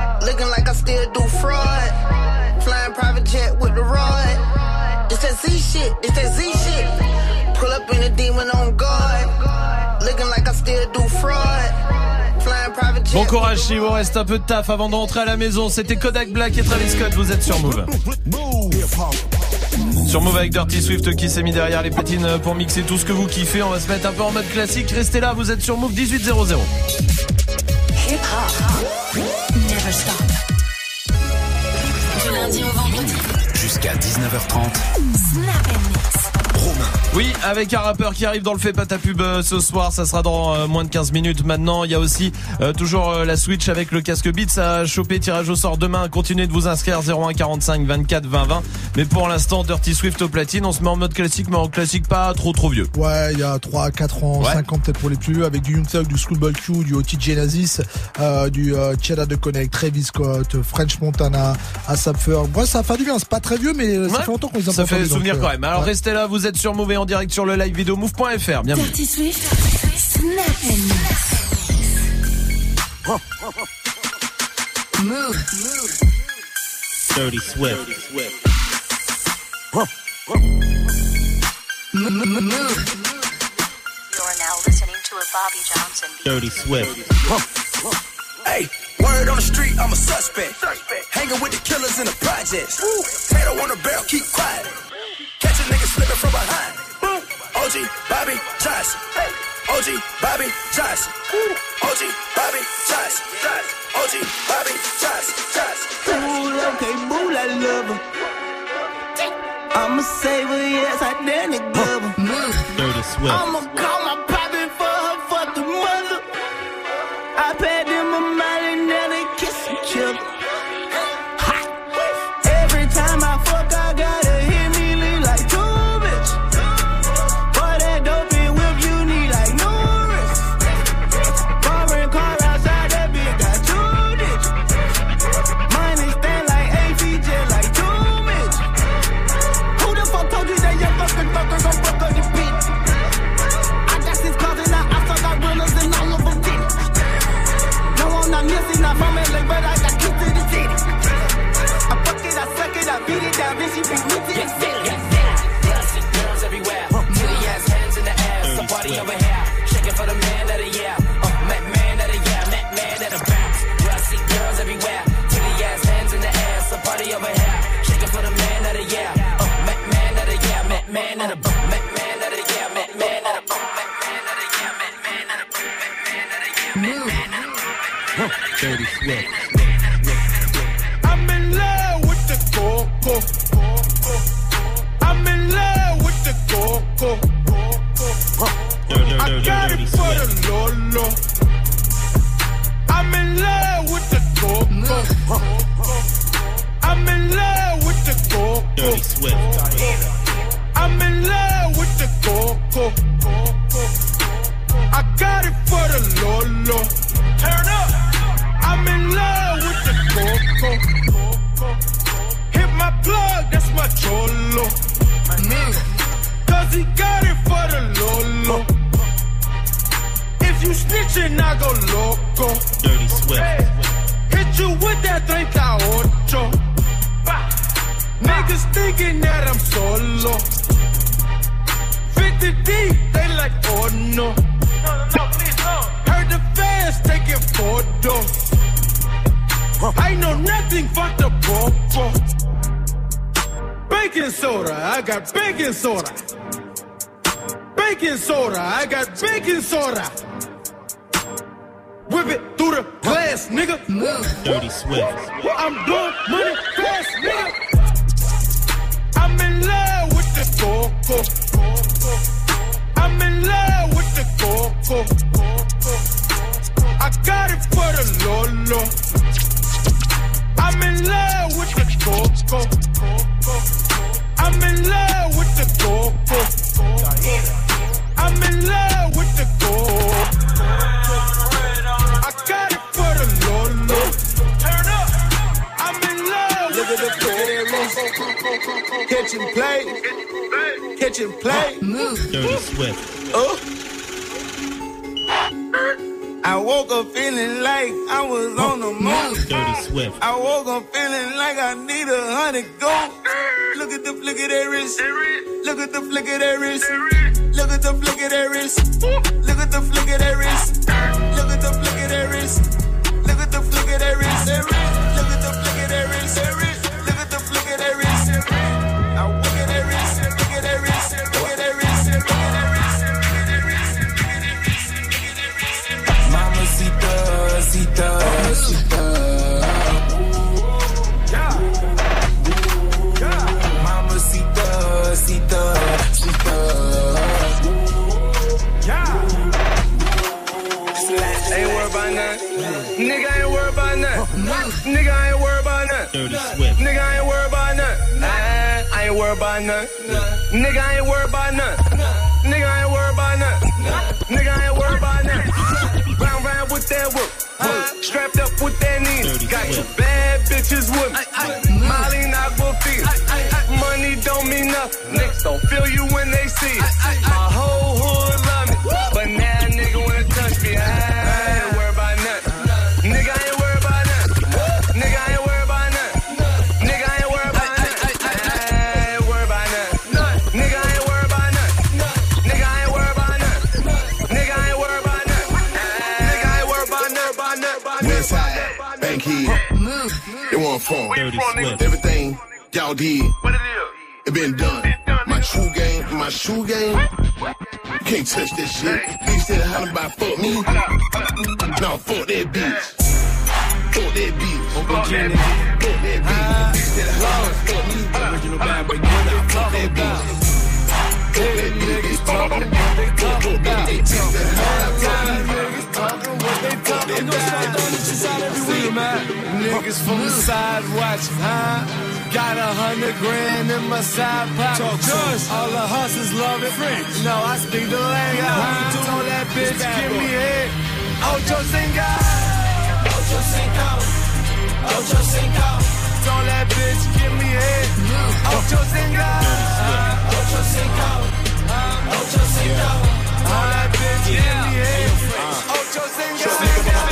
Looking like I still do fraud. Flying private jet with the rod. It's that Z shit. It's that Z shit. Pull up in a demon on guard. Looking like I still do fraud. Flying private jet. Bon courage si vous reste un peu de taf avant de rentrer à la maison. C'était Kodak Black et Travis Scott, vous êtes sur Move. Sur Move avec Dirty Swift qui s'est mis derrière les platines pour mixer tout ce que vous kiffez. On va se mettre un peu en mode classique. Restez là, vous êtes sur Move 1800. Hip hop. Never stop. Du lundi au vendredi. Jusqu'à 19h30. Snap. Oui, avec un rappeur qui arrive dans le fait pas ta pub euh, ce soir, ça sera dans euh, moins de 15 minutes maintenant. Il y a aussi euh, toujours euh, la Switch avec le casque Beats à choper tirage au sort demain. Continuez de vous inscrire 01 45 24 20 20. Mais pour l'instant, Dirty Swift au platine, on se met en mode classique mais en classique pas trop trop vieux. Ouais, il y a 3, 4 ans, Ouais. 5 ans peut-être pour les plus vieux, avec du Young Thug, du Schoolboy Q, du OT Genesis, euh, du euh, Cheddar de Connect, Travis Scott, French Montana, ASAP Ferg. Ouais, ça fait du bien, c'est pas très vieux, mais ça fait longtemps qu'on les a Ça fait souvenir quand même. Alors ouais. restez là, vous êtes sur et en direct sur le live vidéo move.fr. Bienvenue. Dirty Swift. Snap and. Move. Dirty Swift. Move. You're now listening to a Bobby Johnson beat. Dirty Swift. Hey, word on the street, I'm a suspect. Hanging with the killers in the projects. Tato on the barrel, keep quiet. Catch a nigga slipping from behind. OG Bobby Johnson. OG Bobby Johnson. OG Bobby Johnson. OG Bobby Johnson. Johnson. Ooh, okay, boo, I love her. I'ma save her, yes, I dare it, love. Dirty Swift. I'ma call somebody over here, shaking for the man of the year, uh, man, of the year, man, of the bounce. Yeah, I see girls everywhere, titty ass hands in the air, somebody over here, shaking for the man of the year, uh, man, of the year, man, of the man, man of the year, man, of the man, man man, Dirty. Niggas thinking that I'm solo. 50 deep, they like, oh no. Heard the fans taking photos. I know nothing but the popo. Baking soda, I got baking soda. Baking soda, I got baking soda. Whip it through the glass, nigga. Dirty Swift. I'm blowing money fast, nigga. I'm in love with the coco. I'm in love with the coco. I got it for the Lolo. I'm in love with the coco. I'm in love with the coco. I'm in love with the coco. At that wrist. Catching play. Catching play. Dirty Swift. Oh. I woke up feeling like I was on the moon. Dirty Swift. I woke up feeling like I need a hundred gold. Look at the flick of that wrist. Look at the flick of that wrist. Look at the flick of that wrist. Look at the flick of that wrist. Look at the flick of that wrist. Look at the flick of that wrist. Look at the flick of that wrist. Nigga, I ain't worried about nothing. Dirty Swift. Nigga, I ain't I worried about nothing. Nigga ain't worried about nothing. Nigga ain't worried about nothing. Nigga ain't worried about nothing. Round round with that whoop. Huh? Strapped up with that knee. Got two bad bitches with me. Molly not will feel. Money don't mean nothing. Niggas don't feel you when they see it. My whole It wasn't fun. Dirty Everything y'all did, What it is? it been done. My true game, my shoe game, you can't touch that shit. Bitch said hollering about fuck me. No, fuck that bitch. Fuck that bitch. Fuck that bitch. Fuck that bitch. Bitch said hollering fuck me. Original bad boy, nah, fuck that bitch. Fuck that bitch. Bitch talking. Fuck that bitch. Bitch said hollering Niggas from the side watching, huh? Got a hundred grand in my side pocket. Talk All the hustlers love it. No, I speak the language. Huh? Told that bitch, give me head. Ocho Cinco. Ocho Cinco. Ocho Cinco. Told that bitch, give me head. Ocho Cinco. Ocho Cinco. Ocho Cinco. Told that bitch, give me head. Ocho Cinco.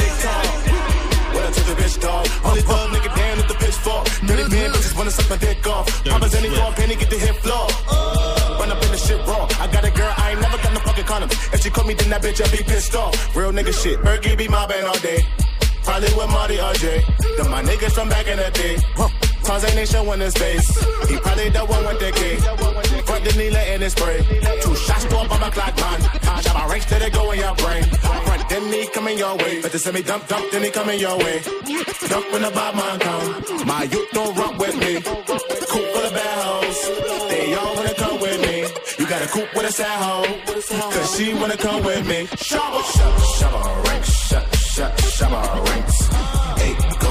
I took the bitch dog, only thug nigga down at the pitchfork. Pretty bad bitches wanna suck my dick off. Papa's any for a penny, get the hit floor. Run up in the shit raw. I got a girl, I ain't never got no fucking condom. If she caught me, then that bitch, I be pissed off. Real nigga shit, Bergie be mobbing all day. Probably with Marty RJ. Them my niggas from back in the day. Tarzan ain't showing his face. He probably the one with the key. Front the needle in his spray. Two shots to up on my clock, man. Shot my ranks till they go in your brain. Front then he coming your way. But they send me dump, dump, then he coming your way. Dump when the bad man come. My youth don't rock with me. Coop full of bad hoes. They all wanna come with me. You got a coupe with a sad hoe. Cause she wanna come with me. Shabba, shabba, shabba, ranks. Shut, shabba, ranks. Eight gold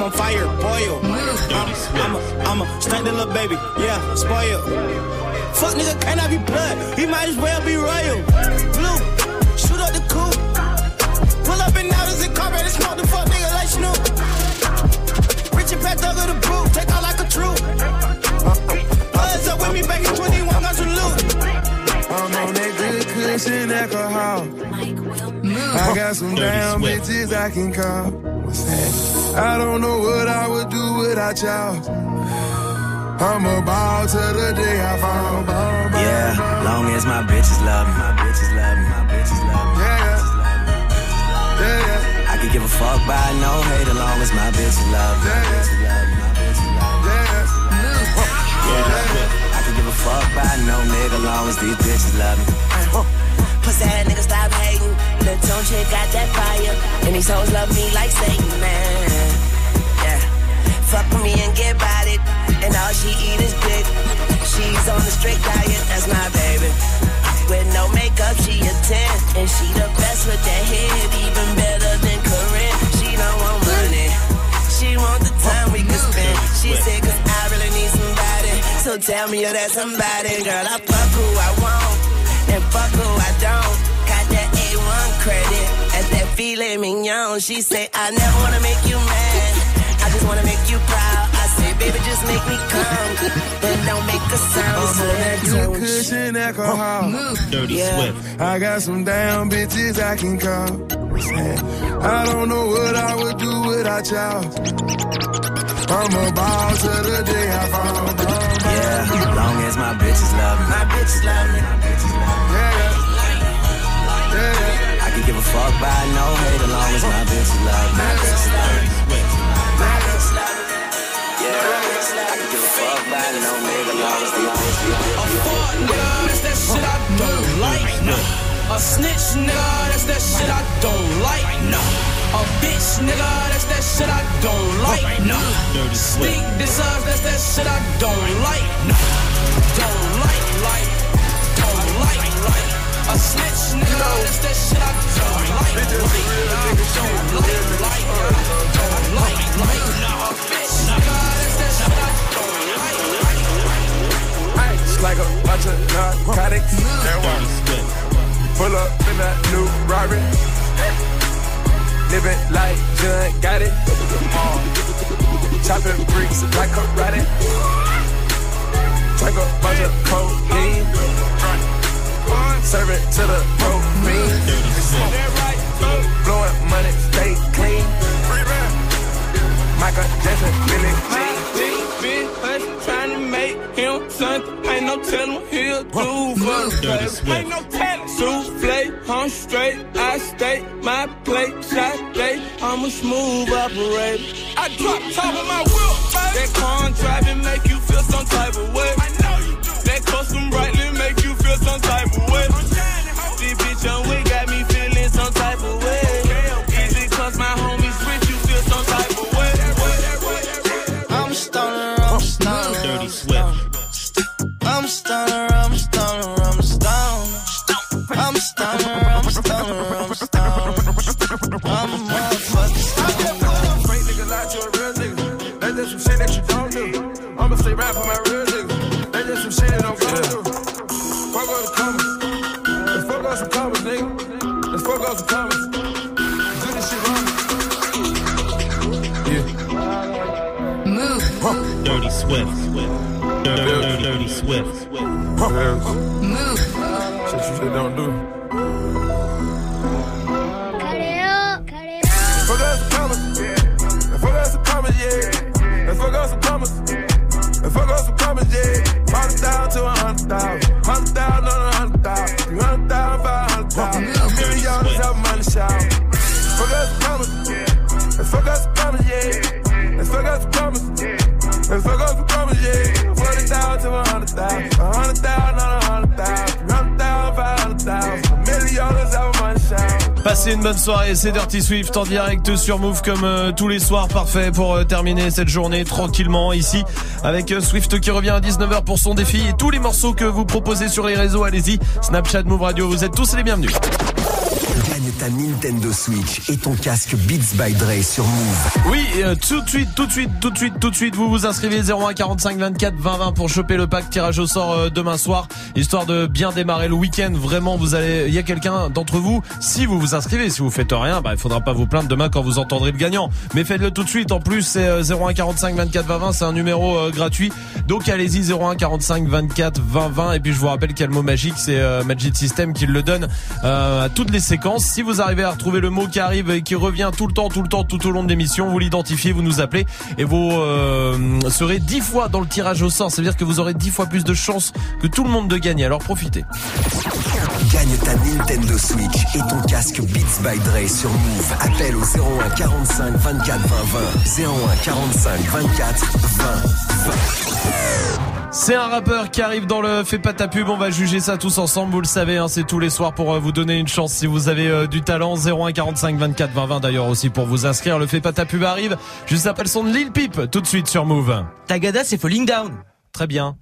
I'ma leave him on fire, boil. I'm a, I'm a standing little baby, yeah, spoil. Fuck nigga cannot be blood, he might as well be royal. Blue, shoot up the coupe. Pull up and out as a car, ready smoke the fuck nigga like Snoop. Rich and Pat Thug of the brew, take out like a troop. Buzz up with me back in 21, got some loot. I'm on that good cushion alcohol. I got some damn bitches I can call. I don't know what I would do without y'all. I'm a ball to the day I fall. Yeah, long as my bitches love me, my bitches love me, my bitches love me. Yeah, yeah. I could give a fuck by no hate as long as my bitches love me. My bitches love me, my bitches love me. Yeah, I could give a fuck by no nigga long as these bitches love me. Pussy ass nigga stop hating. The tone chick got that fire. And these hoes love me like Satan, man. Yeah. fuck with me and get it. And all she eat is dick. She's on a strict diet, that's my baby. With no makeup, she a 10. And she the best with that head, even better than Corinne. She don't want money. She want the time we can spend. She said, cause I really need somebody. So tell me you're that somebody. Girl, I fuck who I want. And fuck who I don't. Got that A1 credit. At that filet mignon. She say, I never wanna make you mad. I just wanna make you proud. I say, baby, just make me come. Then don't make a sound. I'm on that good cushion alcohol. Dirty Swift. I got some damn bitches I can call. I don't know what I would do without y'all. I'm a ball to the day I fall. Yeah, long as my bitches love me. My bitches love me. I can give a fuck by no hate as long as my bitches love me. My bitches love me. My bitches love me. Yeah, I can give a fuck by no nigga long as these bitches love me. A fuck nigga, that's that shit I don't like. No. A snitch nigga, that's that shit I don't like. No. A bitch nigga, that's that shit I don't like. No. Sneak deserves, that's that shit I don't like. No. Don't A snitch nigga, that's that shit I don't like. Like, don't like, like, don't like, like. A bitch nigga, that's that shit I don't like. Like a bunch of narcotics. Pull up in that new Rari. Living like John got it. Uh, chopping bricks like karate. Drink a bunch of codeine. Serve it to the propane. Blowing money, stay clean. Michael Jackson, Billy Jean. Trying to make him something. Ain't no telling he'll do for. Ain't no telling. Souffle, I'm straight. I stay my plate. Shot day, I'm a smooth operator. I drop top of my wheel. That car driving make you feel some type of way. I know you do. That custom brightly make you feel some type of way. This bitch on we got me feeling some type of way. Easy cause my homies with you feel some type of way. I'm a stoner, I'm a stoner. Dirty Swift. I'm a stoner, I'm a stoner, I'm a stoner. I'm a stoner, I'm a stoner, I'm a stoner. I'm nigga. Let's fuck on some comments. Do this shit wrong. Yeah. Move. Dirty Swift. Dirty, dirty Swift. Move. Shit you just don't do. Fuck out some comments. Let's fuck out some comments, yeah. Let's fuck out some comments. Let's fuck out some comments, yeah. Hundred thousand to a hundred thousand. Hundred thousand on a Passez une bonne soirée, c'est Dirty Swift en direct sur Move comme euh, tous les soirs, parfait pour euh, terminer cette journée tranquillement ici avec euh, Swift qui revient à 19h pour son défi et tous les morceaux que vous proposez sur les réseaux, allez-y, Snapchat, Move Radio, vous êtes tous les bienvenus. Ta Nintendo Switch et ton casque Beats by Dre sur Move. Oui, euh, tout de suite, tout de suite, tout de suite, tout de suite, vous vous inscrivez 01 45 24 20 20 pour choper le pack tirage au sort euh, demain soir, histoire de bien démarrer le week-end. Vraiment, vous allez, il y a quelqu'un d'entre vous, si vous vous inscrivez, si vous faites rien, bah il faudra pas vous plaindre demain quand vous entendrez le gagnant. Mais faites-le tout de suite. En plus, c'est euh, 01 45 24 20 20, c'est un numéro euh, gratuit. Donc allez-y 01 45 24 20 20 et puis je vous rappelle quel mot magique, c'est euh, Magic System qui le donne à toutes les séquences. Si vous arrivez à retrouver le mot qui arrive et qui revient tout le temps, tout le temps, tout au long de l'émission, vous l'identifiez, vous nous appelez et vous euh, serez 10 fois dans le tirage au sort. Ça veut dire que vous aurez 10 fois plus de chances que tout le monde de gagner. Alors profitez. Gagne ta Nintendo Switch et ton casque Beats by Dre sur Move. Appelle au 01 45 24 20 20. 01 45 24 20 20. C'est un rappeur qui arrive dans le Fais pas ta pub. On va juger ça tous ensemble. Vous le savez, hein, c'est tous les soirs pour euh, vous donner une chance si vous avez euh, du talent. 01 45 24 20 20 d'ailleurs aussi pour vous inscrire. Le Fais pas ta pub arrive. Juste après le son de Lil Peep. Tout de suite sur Move. Tagada, c'est Falling Down. Très bien.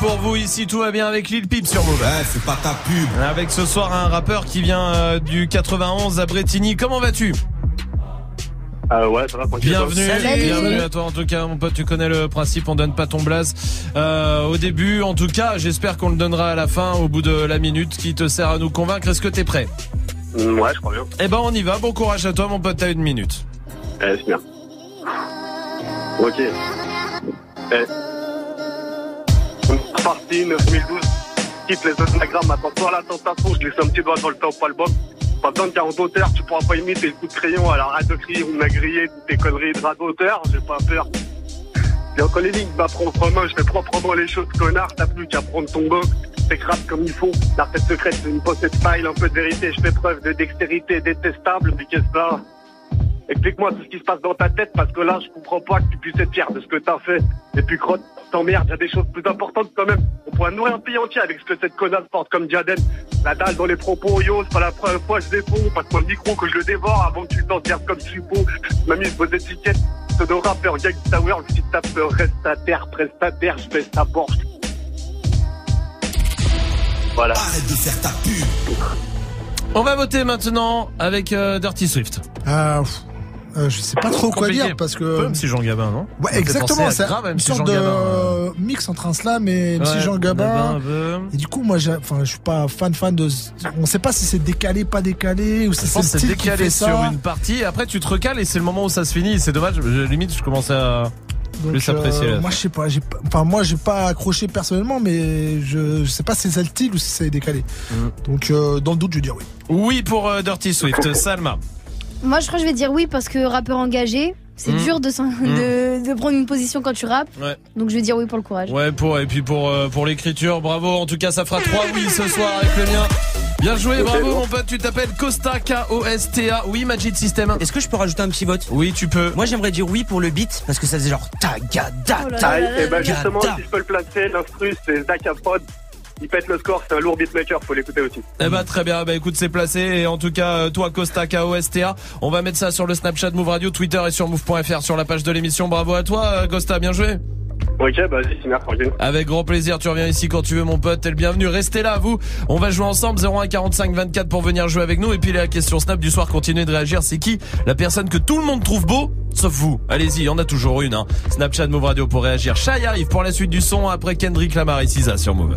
Pour vous ici, tout va bien avec Lil Peep sur Move. Ouais, c'est pas ta pub. Avec ce soir un rappeur qui vient euh, du 91 à Bretigny. Comment vas-tu? Euh, ouais, ça va. Bienvenue, Salut. bienvenue à toi en tout cas mon pote, tu connais le principe, on donne pas ton blaze euh, au début en tout cas, j'espère qu'on le donnera à la fin au bout de la minute qui te sert à nous convaincre, est-ce que t'es prêt? Mm, Ouais, je crois bien. Eh ben on y va, bon courage à toi mon pote, t'as une minute. Eh, c'est bien. Ok. Eh. Parti 9012. Quitte les Instagram, attends toi la tentation, je laisse un petit doigt dans le top album. Pas besoin de 40 auteurs, tu pourras pas imiter le coup de crayon, alors arrête de crier, on m'a grillé toutes tes conneries de d'auteur, j'ai pas peur. Bien quand les lignes ma propre main, je fais proprement les choses, connard, t'as plus qu'à prendre ton bain. T'écrases comme il faut. La recette secrète, c'est une pochette file, un peu de vérité, je fais preuve de dextérité détestable, mais qu'est-ce que ça Explique-moi tout ce qui se passe dans ta tête parce que là je comprends pas que tu puisses être fier de ce que t'as fait. Et puis crotte, t'emmerdes, y a des choses plus importantes quand même. On pourrait nourrir un pays entier avec ce que cette connasse porte comme diadème. La dalle dans les propos, yo, c'est pas la première fois que je défonds. Passe-moi le micro que je le dévore avant que tu t'en serves comme suppos. M'a mis vos étiquettes. Pseudo rappeur, gang tower, si t'as peur, reste à terre, prestataire, je baisse ta porte. Voilà. Arrête de faire ta pub. On va voter maintenant avec euh, Dirty Swift. Ah, pff, euh, je sais pas trop quoi dire parce que. peu MC Jean Gabin, non Ouais, Ça exactement. C'est grave une sorte Jean de Gabin. mix entre un slam et Jean Gabin. Et du coup, moi, enfin, je suis pas fan fan de. On sait pas si c'est décalé, pas décalé, ou si c'est c'est décalé fait ça. sur une partie. Après, tu te recales et c'est le moment où ça se finit. C'est dommage. Je- limite, je commençais à Donc, plus apprécier. euh, moi, je sais pas. Enfin, moi, j'ai pas accroché personnellement, mais je, je sais pas si c'est le style ou si c'est décalé. Mm. Donc, euh, dans le doute, je vais dire oui. Oui pour Dirty Swift. Salma. Moi, je crois que je vais dire oui parce que rappeur engagé, c'est Mm. dur de, s'en- de, de prendre une position quand tu rappes. Ouais. Donc, je vais dire oui pour le courage. Ouais, pour et puis pour euh, pour l'écriture, bravo. En tout cas, ça fera trois oui ce soir avec le mien. Bien joué, bravo bon. mon pote, tu t'appelles Costa K-O-S-T-A. Oui, Magic System. Est-ce que je peux rajouter un petit vote? Oui, tu peux. Moi, j'aimerais dire oui pour le beat parce que ça faisait genre ta ga da Oh et ben ga, justement, si je peux le placer, l'instru c'est Zach Afrod. Il pète le score, c'est un lourd beatmaker, faut l'écouter aussi. Eh bah très bien, bah écoute c'est placé et en tout cas euh, toi Costa K-O-S-T-A, on va mettre ça sur le Snapchat Move Radio, Twitter et sur move.fr sur la page de l'émission. Bravo à toi euh, Costa, bien joué. Ok, bah vas-y, c'est tranquille. Avec grand plaisir, tu reviens ici quand tu veux mon pote, t'es le bienvenu. Restez là vous. On va jouer ensemble 01 45 24 pour venir jouer avec nous et puis la question Snap du soir continuez de réagir, c'est qui la personne que tout le monde trouve beau sauf vous. Allez-y, il y en a toujours une hein. Snapchat Move Radio pour réagir. Chai arrive pour la suite du son après Kendrick Lamar et Cisa sur Move.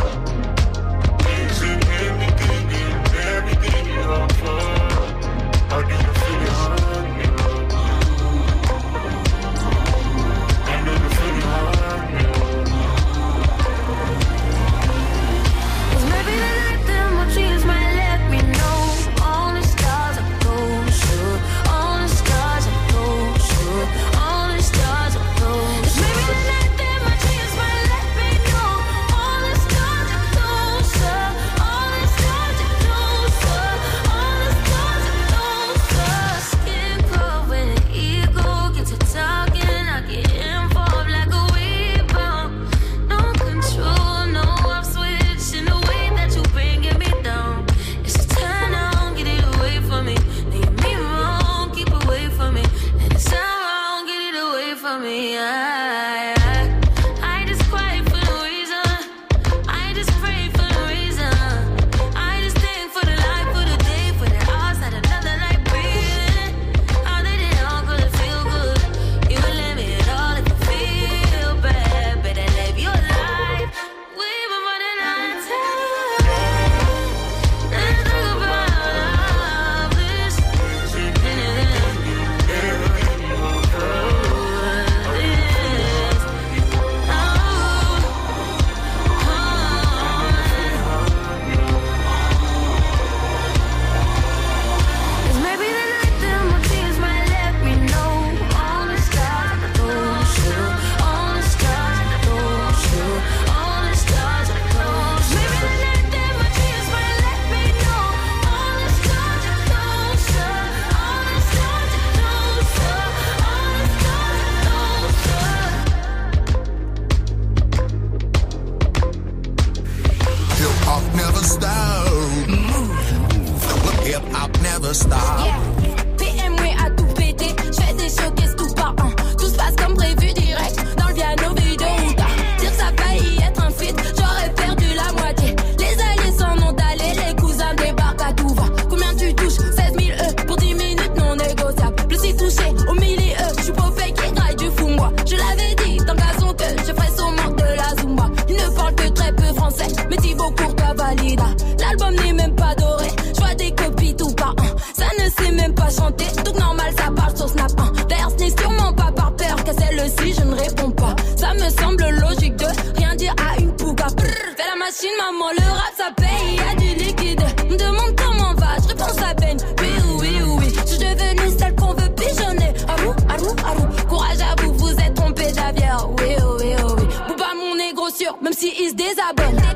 maman, le rap ça paye, y a du liquide. Me demande comment va, je réponds à peine. Oui, oui, oui, je suis devenue celle qu'on veut pigeonner. À vous, à courage à vous, vous êtes trompé d'aviaire. Oui, oui, oui, oui. Bouba mon négro sûr, même si se désabonne.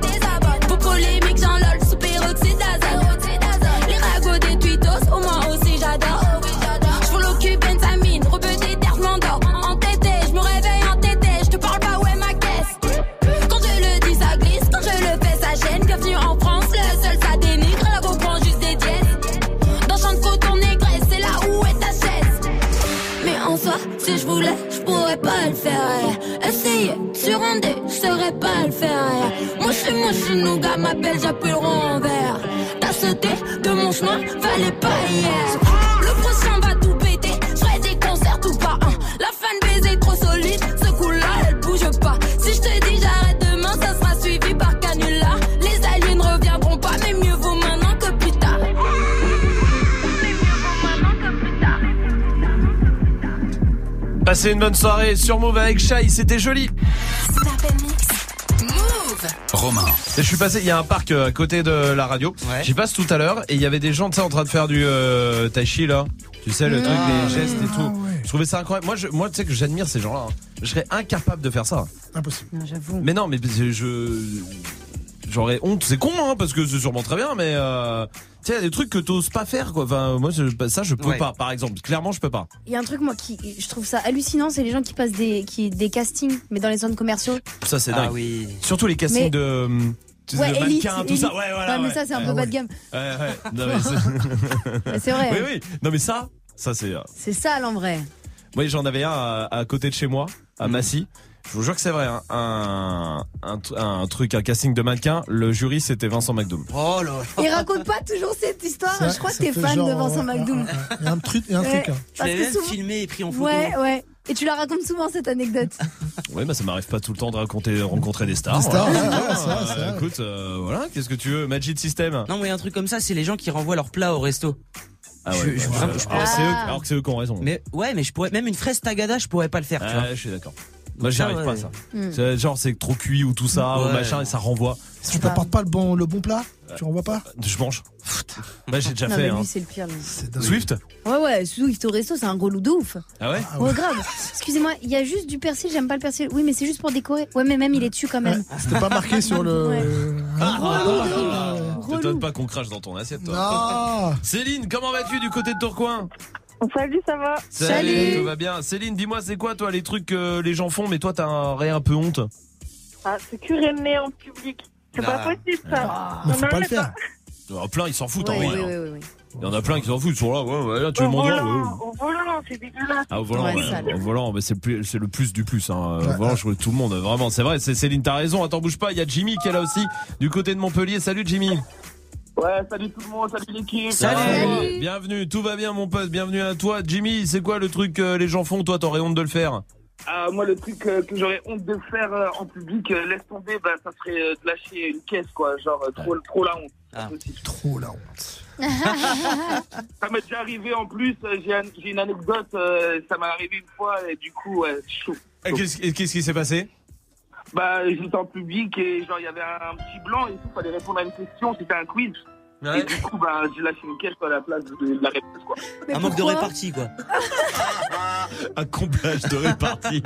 M'appelle, j'appuie le rond en vert. T'as sauté de mon chemin, fallait pas hier. Le prochain va tout péter, je ferai des concerts ou pas. hein. La fan baiser trop solide, ce coup-là, elle bouge pas. Si je te dis j'arrête demain, ça sera suivi par canular. Les aliens ne reviendront pas, mais mieux vaut maintenant que plus tard. Passez une bonne soirée sur Move avec Shai, c'était joli. Et je suis passé, il y a un parc euh, à côté de la radio. J'y passe tout à l'heure et il y avait des gens tu sais, en train de faire du euh, tai chi là. Tu sais le truc, les gestes et tout. Je trouvais ça incroyable. Moi, je, moi, tu sais que j'admire ces gens-là. hein. Je serais incapable de faire ça. Impossible. J'avoue. Mais non, mais je, je- j'aurais honte. C'est con, hein, parce que c'est sûrement très bien, mais euh, tu sais, il y a des trucs que t'oses pas faire, quoi. Enfin, moi, je- ça, je peux Ouais. pas. Par exemple, clairement, je peux pas. Il y a un truc, moi, qui je trouve ça hallucinant, c'est les gens qui passent des, qui, des castings, mais dans les zones commerciaux. Ça, c'est Ah dingue. oui. Surtout les castings Mais- de, tu sais, Ouais, de élite, mannequins, tout ça. Ouais, voilà. mais ouais. ça, c'est un Ouais, peu bas de gamme. Ouais, ouais. Non, mais c'est- Mais vrai. Oui, hein. oui. Non, mais ça, ça, c'est. euh, C'est ça, l'en vrai. Moi, j'en avais un à, à côté de chez moi, Mm. à Massy. Je vous jure que c'est vrai. hein. Un, un, tr- un truc, un casting de mannequin. Le jury, c'était Vincent McDoom. Oh là Et raconte pas toujours cette histoire. Je crois que t'es fan genre, de Vincent McDoom. Il y a un truc, il y a un Ouais. truc. hein. Tu Parce l'avais que même souvent- filmé et pris en photo. Ouais, ouais. Et tu la racontes souvent cette anecdote. Oui, bah ça m'arrive pas tout le temps de raconter, rencontrer des stars. Des stars, voilà. ouais, vrai, c'est Euh, écoute, euh, voilà, qu'est-ce que tu veux Magic System Non, mais un truc comme ça, c'est les gens qui renvoient leur plat au resto. Ah ouais, je- bah, euh, je alors, eux, alors que c'est eux qui ont raison. Mais ouais, mais je pourrais même une fraise tagada, je pourrais pas le faire, tu vois. Ouais, je suis d'accord. Moi, j'y arrive ouais. pas, ça. Hmm. Genre, c'est trop cuit ou tout ça, ou machin, et ça renvoie. Si tu t'apportes pas le bon, le bon plat, tu renvoies pas Je mange. Bah, j'ai déjà non, fait, mais hein. c'est le pire. lui. Swift Ouais, ouais, Swift au resto, c'est un gros loup de ouf. Ah ouais Ah Ouais, ouais. grave. Excusez-moi, il y a juste du persil, j'aime pas le persil. Oui, mais c'est juste pour décorer. Ouais, mais même il est dessus quand même. C'était pas marqué sur le. Ouais. Hein Relou. T'étonnes pas qu'on crache dans ton assiette, toi. Céline, comment vas-tu du côté de Tourcoing? Salut, ça va Salut. Tout va bien. Céline, dis-moi, c'est quoi, toi, les trucs que les gens font, mais toi, t'as un rien un peu honte Ah, c'est curer le nez en public. C'est Ah. pas possible, ça. Mais faut non, pas le mais faire. Il y en a plein, ils s'en foutent en vrai. hein. oui, oui, oui. Il y en a plein qui s'en foutent, ils sont là, ouais, ouais, là, tu Au doigt, volant, ouais. au volant, c'est dégueulasse. Ah, au volant, Ouais, ouais. sale. Au volant, mais c'est le plus, c'est le plus du plus, hein. Au volant, je trouve tout le monde, vraiment, c'est vrai, c'est Céline, t'as raison, attends, bouge pas, il y a Jimmy qui est là aussi, du côté de Montpellier. Salut, Jimmy. Ouais, salut tout le monde, salut l'équipe. Salut. Bienvenue, tout va bien, mon pote, bienvenue à toi. Jimmy, c'est quoi le truc que les gens font, toi, t'aurais honte de le faire? Ah, moi, le truc euh, que j'aurais honte de faire euh, en public, euh, laisse tomber, bah, ça serait de lâcher une caisse, quoi. Genre, trop, trop la honte. Ah. Trop la honte. Ça m'est déjà arrivé en plus, j'ai un- j'ai une anecdote, ça m'est arrivé une fois, et du coup, ouais, chaud. Qu'est-ce qui s'est passé? Bah, j'étais en public et genre, il y avait un petit blanc et tout, fallait répondre à une question, c'était un quiz. Et du coup, bah, j'ai lâché une caisse à la place de, la réponse, quoi. Mais Un manque de répartie, quoi. Un comblage de répartie.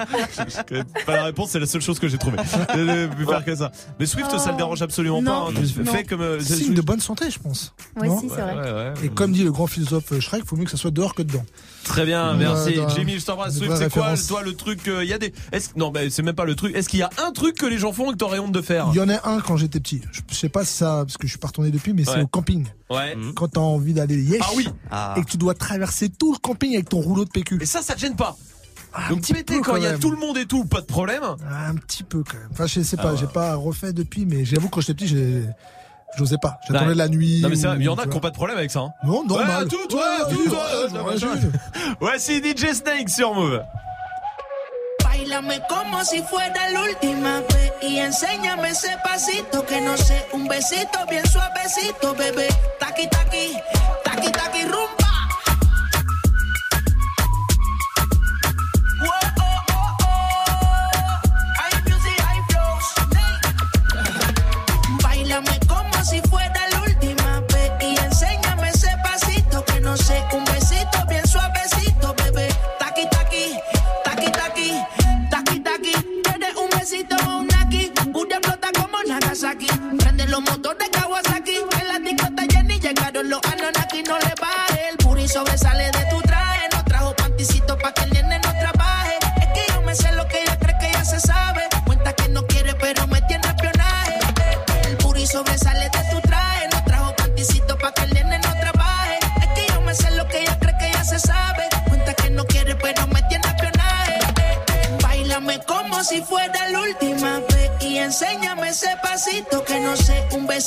Pas la réponse, c'est la seule chose que j'ai trouvée. Je vais faire que ça. Mais Swift, ça le dérange absolument Non. pas. hein. Comme. euh, Signe de bonne santé, je pense. Ouais, Non si, c'est Ouais, vrai. ouais, ouais. Et comme dit le grand philosophe Shrek, faut mieux que ça soit dehors que dedans. Très bien, merci. dans- Jimmy, je t'embrasse. Swift, c'est quoi, toi, le truc Il y a des. Est-ce... Non, mais c'est même pas le truc. Est-ce qu'il y a un truc que les gens font et que t'aurais honte de faire? Il y en a un quand j'étais petit. Je sais pas si ça, parce que je suis pas retourné depuis, mais Ouais. c'est au camping. Ouais. Quand t'as envie d'aller yesh. Ah oui. Ah. Et que tu dois traverser tout le camping avec ton rouleau de PQ. Et ça, ça te gêne pas? Ah, un Donc, petit petit peu, quand il y a tout le monde et tout, pas de problème. Un petit peu quand même. Enfin, je sais pas, Ah ouais. j'ai pas refait depuis, mais j'avoue quand j'étais petit, j'ai- j'osais pas. J'attendais Ouais. la nuit. Non, mais c'est vrai, il y en a qui vois. ont pas de problème avec ça. hein. Non, normal. Ouais, tout, toi, Ouais, tout. Voici DJ Snake sur Move. Bailame como si fuera la última vez y enséñame ese pasito que no sé, un besito bien suavecito, bebé. Taqui taqui, taqui taqui rumba.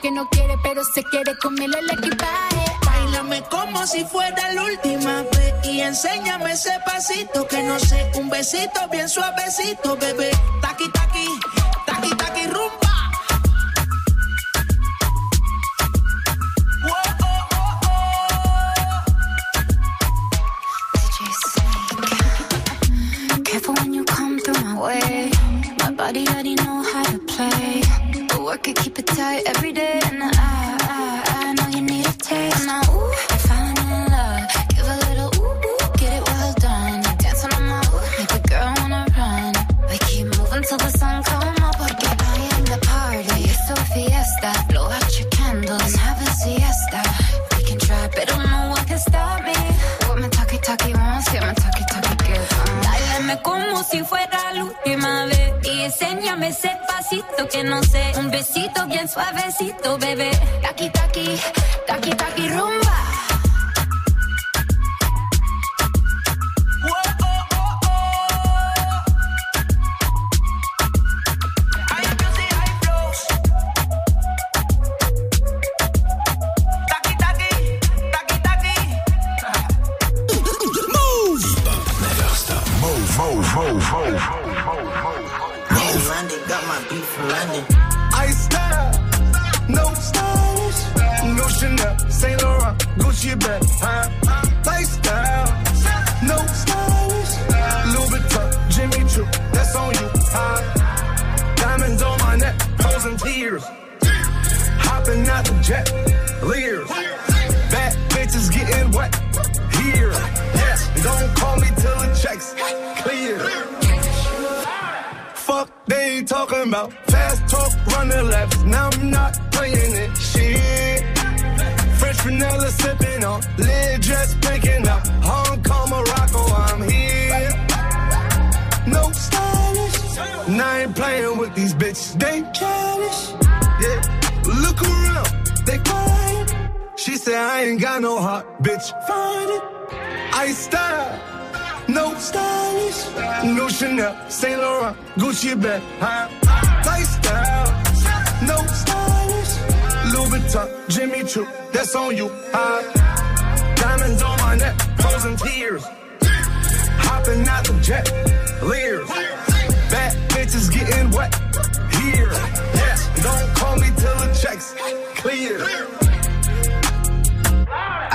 Que no quiere, pero se quiere comerle el equipaje. Bailame como si fuera la última vez y enséñame ese pasito que no sé, un besito bien suavecito, bebé.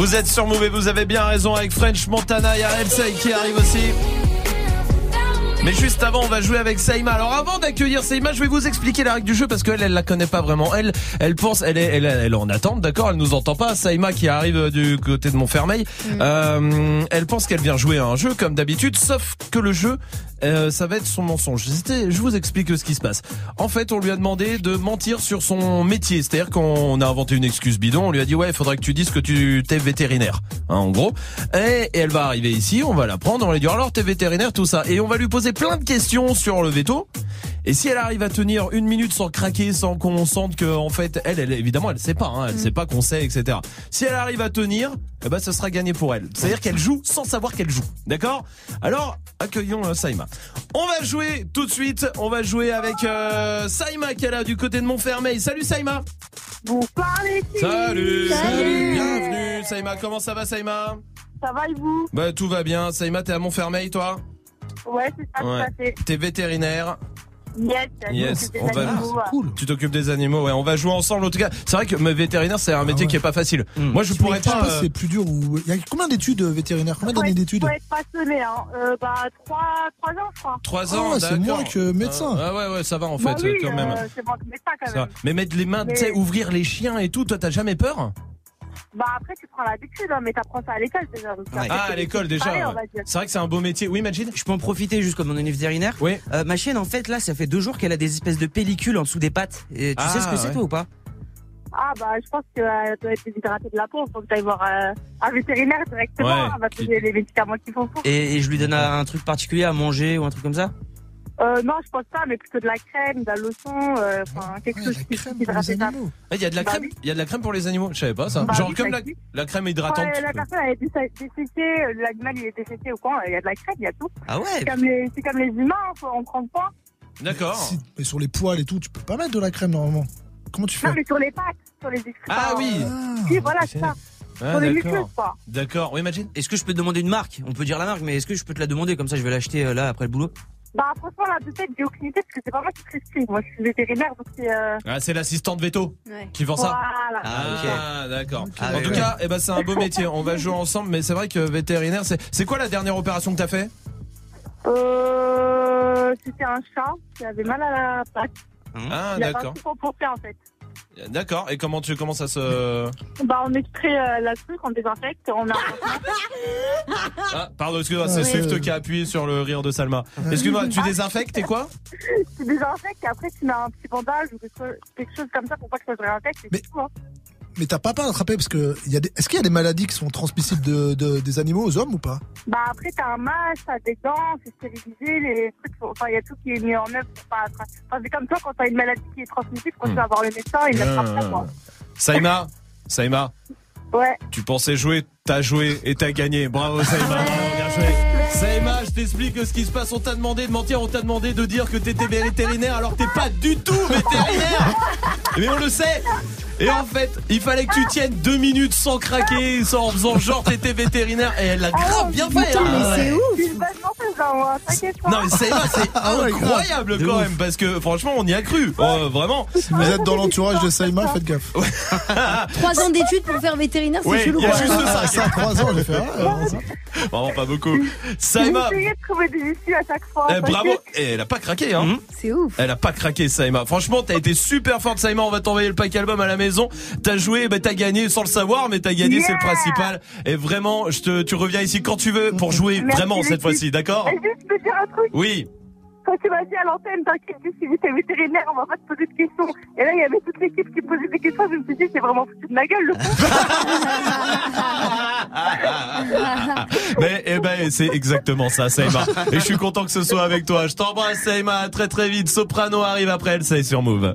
Vous êtes sur Move et vous avez bien raison avec French Montana, il y a Elsay qui arrive aussi. Mais juste avant, on va jouer avec Saïma. Alors avant d'accueillir Saïma, je vais vous expliquer la règle du jeu parce qu'elle, elle la connaît pas vraiment. Elle, elle pense, elle est, elle, en attente, d'accord? Elle nous entend pas. Saïma qui arrive du côté de Montfermeil, euh, elle pense qu'elle vient jouer à un jeu comme d'habitude, sauf que le jeu, euh, ça va être son mensonge. Je vous explique ce qui se passe. En fait, on lui a demandé de mentir sur son métier. C'est-à-dire qu'on a inventé une excuse bidon. On lui a dit ouais, il faudrait que tu dises que tu t'es vétérinaire, hein, en gros. Et, et elle va arriver ici, on va la prendre, on va lui dire alors t'es vétérinaire, tout ça. Et on va lui poser plein de questions sur le veto. Et si elle arrive à tenir une minute sans craquer, sans qu'on sente que en fait elle, elle évidemment elle sait pas, hein, elle sait pas qu'on sait, etc. Si elle arrive à tenir, eh ben ce sera gagné pour elle. C'est-à-dire qu'elle joue sans savoir qu'elle joue, d'accord? Alors accueillons euh, Saïma. On va jouer tout de suite. On va jouer avec euh, Saïma qui est là du côté de Montfermeil. Salut Saïma. Bonsoir les filles. Salut. Bienvenue Saïma. Comment ça va Saïma? Ça va et vous? Bah tout va bien. Saïma, t'es à Montfermeil toi? Ouais, c'est ça, fait. T'es vétérinaire? Yes, Yes, on va. animaux, ouais. Tu t'occupes des animaux, ouais. On va jouer ensemble. En tout cas, c'est vrai que vétérinaire, c'est un métier qui est pas facile. Moi, je pourrais Je sais pas. pas euh, si c'est plus dur ou. Il y a combien d'études euh, vétérinaires Combien d'années d'études Faut être passionné, hein. Euh, bah, 3, ans, je crois. Trois Ah ans, ouais, c'est moins que médecin. Ah ouais, ouais, ça va en fait, Bah oui, quand même. euh, c'est moins que médecin quand Ça va. même. Mais mettre les mains, tu sais, ouvrir les chiens et tout, toi, t'as jamais peur? Bah, après, tu prends l'habitude, hein, mais t'apprends ça à l'école déjà. donc Ah, à l'école déjà. on va dire. C'est vrai que c'est un beau métier. Oui, imagine. Je peux en profiter juste comme on est vétérinaire. Oui. Euh, ma chienne, en fait, là, ça fait deux jours qu'elle a des espèces de pellicules en dessous des pattes. Et tu Ah, sais ce que c'est, toi, ou pas? Ah, bah, je pense qu'elle doit être déshydratée de la peau. Faut que tu ailles voir euh, un vétérinaire directement. Ouais, Elle va te donner les médicaments qu'il faut et, et je lui donne un truc particulier à manger ou un truc comme ça? Euh, non, je pense pas, mais plutôt de la crème, de la lotion, euh, enfin, quelque chose qui. Ah, y a de la Bah crème, oui. il y a de la crème pour les animaux. Je savais pas ça. Bah Genre oui, comme la, crème hydratante. Ouais, la personne elle est décé- décédée, euh, l'animal il est décédé ou quoi, il y a de la crème, il y a tout. Ah ouais C'est comme les, c'est comme les humains, hein, faut- on prend pas. D'accord. Si- mais sur les poils et tout, tu peux pas mettre de la crème normalement. Comment tu fais Non, mais sur les pattes, sur les excréments. Ah oui. euh, Oui, voilà, c'est ça. Ah, sur les d'accord. muqueuses, quoi. D'accord. Oui, imagine. Est-ce que je peux te demander une marque? On peut dire la marque, mais est-ce que je peux te la demander? Comme ça, je vais l'acheter euh, là après le boulot. Bah, franchement, là, de tête, j'ai aucune idée parce que c'est pas moi qui prescris. Moi, je suis vétérinaire, donc c'est. Euh... Ah, c'est l'assistante veto Ouais. qui vend ça. Voilà. Ah, d'accord. Ah, en oui, tout oui. cas, eh ben, c'est un beau métier. On va jouer ensemble, mais c'est vrai que vétérinaire, c'est, c'est quoi la dernière opération que t'as fait? Euh, c'était un chat qui avait mal à la patte. Ah, il a d'accord. comporter, en fait. D'accord. Et comment tu, comment ça se, Bah, on extrait euh, la truc, on désinfecte, on a. ah, pardon, excuse-moi, c'est. Swift qui a appuyé sur le rire de Salma. Excuse-moi, tu désinfectes et quoi tu désinfectes et après tu mets un petit bandage ou quelque chose, quelque chose comme ça pour pas que ça se réinfecte. et c'est tout, hein. Mais t'as pas peur d'attraper parce que il y a des... est-ce qu'il y a des maladies qui sont transmissibles de, de- des animaux aux hommes ou pas? Bah après t'as un masque, t'as des dents, c'est stérilisé, les trucs, faut- enfin il y a tout qui est mis en œuvre pour pas attraper. Enfin c'est comme toi quand t'as une maladie qui est transmissible, quand tu vas voir le médecin, il l'attrape pas quoi. Saïma, Saïma, Ouais. tu pensais jouer, t'as joué et t'as gagné. Bravo Saïma, bravo, bien joué. Saïma, je t'explique ce qui se passe. On t'a demandé de mentir, on t'a demandé de dire que t'étais vétérinaire alors que t'es pas du tout vétérinaire. Mais on le sait. Et en fait, il fallait que tu tiennes deux minutes sans craquer, sans, en faisant genre t'étais vétérinaire. Et elle l'a grave bien fait. Putain, hein. mais c'est ouf. Pas. Non mais Saïma, c'est Ah incroyable quand ouf. même parce que franchement on y a cru, Oh, vraiment. Si vous êtes dans l'entourage de Saïma, faites gaffe. Trois ans d'études pour faire vétérinaire, c'est Oui, chelou. il y a juste ça. Ah, ça, trois ans, j'ai fait. ah. Vraiment pas beaucoup. Saïma, J'ai essayé de trouver des issues à chaque fois. eh, bravo. Et elle a pas craqué hein. C'est ouf. Elle a pas craqué Saïma. Franchement, t'as été super forte Saïma. On va t'envoyer le pack album à la maison. T'as joué, bah, t'as gagné sans le savoir, mais t'as gagné, c'est le principal. Et vraiment, je te, tu reviens ici quand tu veux pour jouer Merci, vraiment cette fois-ci, d'accord juste te dire un truc. Oui. Quand tu m'as dit à l'antenne, t'inquiète, si j'étais vétérinaire, on va pas te poser de questions. Et là, il y avait toute l'équipe qui posait des questions. Je me suis dit, c'est vraiment foutu de ma gueule, le Mais eh ben c'est exactement ça, Saïma. Et je suis content que ce soit avec toi. Je t'embrasse, Saïma. À Très très vite. Soprano arrive après elle, c'est sur Move.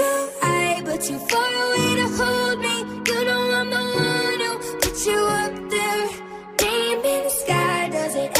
so high, but far away to hold me. You know I'm the one put you up there. Name in the sky, does it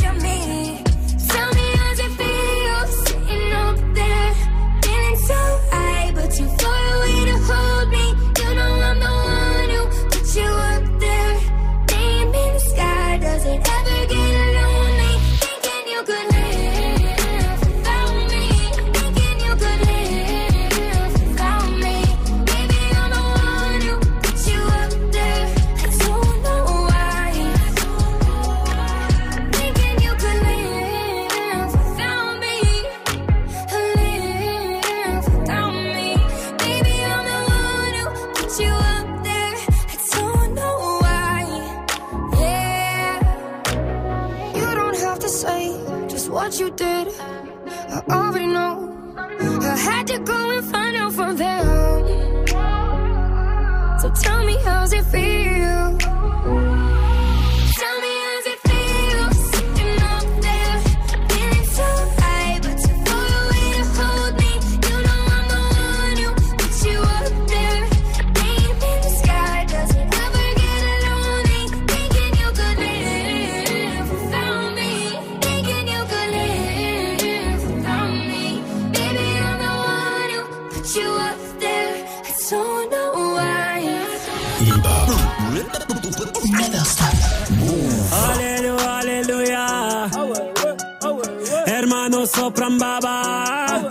had to go and find out from them. So tell me how's it feel? Sopran Baba.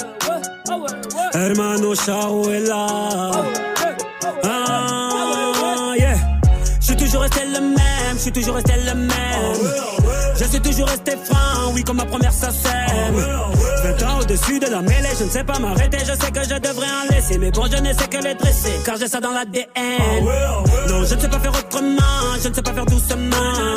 Hermano Shawela. Ah. Je suis toujours resté le même, je suis toujours resté le même. Je suis toujours resté franc, oui, comme ma première sacème. 20 ans au-dessus de la mêlée, je ne sais pas m'arrêter, je sais que je devrais en laisser. Mais bon, je ne sais que les dresser, car j'ai ça dans l'ADN. Non, je ne sais pas faire autrement, je ne sais pas faire doucement.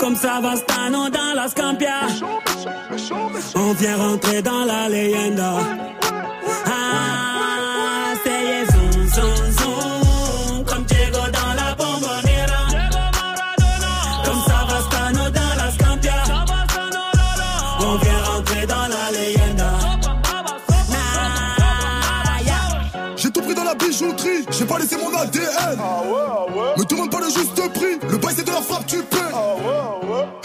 Comme Savastano dans la Scampia. On vient rentrer dans la leyenda. Ah, c'est zoom, zoom, zoom. Comme Diego dans la bombonera. Comme Savastano dans la Scampia. On vient rentrer dans la leyenda. J'ai tout pris dans la bijouterie, j'ai pas laissé mon ADN. Me demande pas le juste prix, le bail c'est de la frappe, tu paies.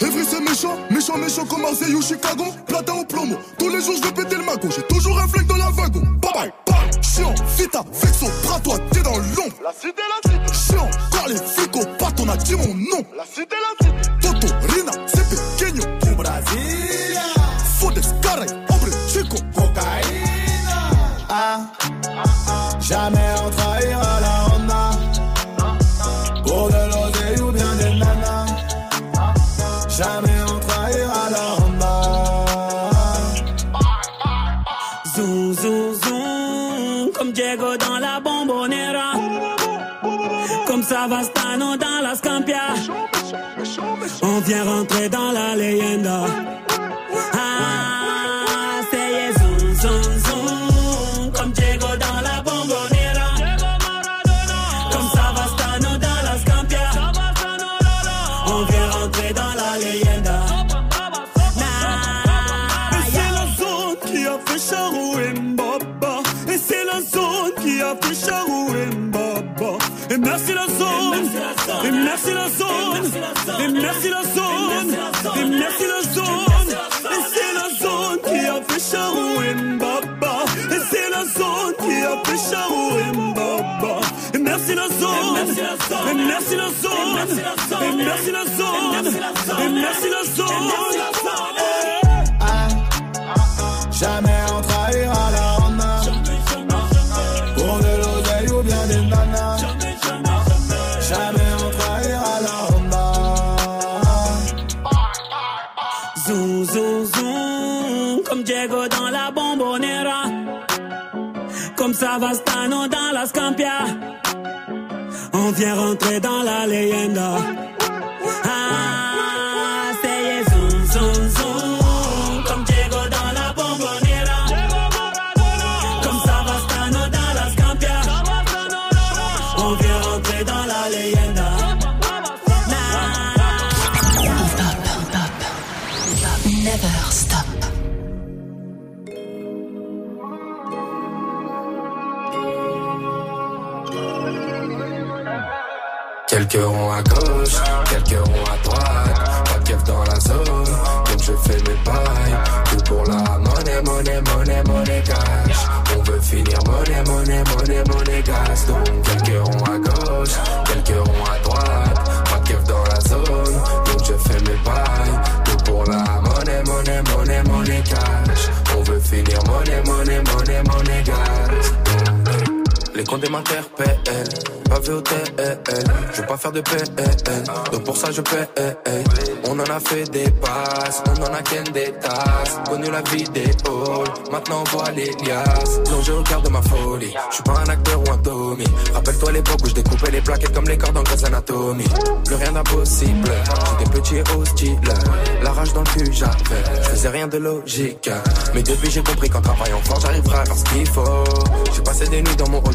Evry c'est méchant, méchant, méchant comme Marseille ou Chicago. Platin au plomo, tous les jours je vais péter le magot. J'ai toujours un flingue dans la wagon. Bye bye, bye. Chiant, vita, vexo, bras toi, t'es dans l'ombre. La cité, la cité. Chiant, car les flics au pattes, on a dit mon nom. La cité, la cité. Toto, Rina, c'est pequeño. Au Brasilia. Fodes, caray, hombre, chico. Cocaïna. Ah, jamais on trahira la Jamais on trahira la Honda. Zoom, zoom, zoom, comme Diego dans la bombonera. Comme Savastano dans la Scampia. On vient rentrer dans la leyenda. Merci la zone. Et merci la zone. Et c'est la zone qui a fait Charou et Mbaba. Et c'est la zone qui a fait Charou et Mbaba. Et merci la zone. Et merci la zone. Et merci la zone. Et merci la zone. Jamais on trahira Diego dans la bombonera. Comme Savastano dans la Scampia. On vient rentrer dans la leyenda. Quelques ronds à gauche, quelques ronds à droite. Pas de dans la zone, donc je fais mes pailles. Tout pour la monnaie, monnaie, monnaie, monnaie cash. On veut finir monnaie, monnaie, monnaie, monnaie gas. Donc quelques ronds à gauche, quelques ronds à droite. Pas de dans la zone, donc je fais mes pailles. Tout pour la monnaie, monnaie, monnaie, monnaie cash. On veut finir monnaie, monnaie, monnaie, monnaie gas. Les comptes m'interpellent, pas vu au TL. Je veux pas faire de PL, donc pour ça je paie. On en a fait des passes, on en a ken des tasses. Connu la vie des halls, maintenant on voit les liasses. Donc je regarde ma folie, je suis pas un acteur ou un Tommy. Rappelle-toi l'époque où je découpais les plaquettes comme les cordes en Grey's Anatomy. Plus rien d'impossible, j'étais petit et hostile. La rage dans le cul j'avais, je faisais rien de logique. Mais depuis j'ai compris qu'en travaillant fort j'arriverai à faire ce qu'il faut. J'ai passé des nuits dans mon rôle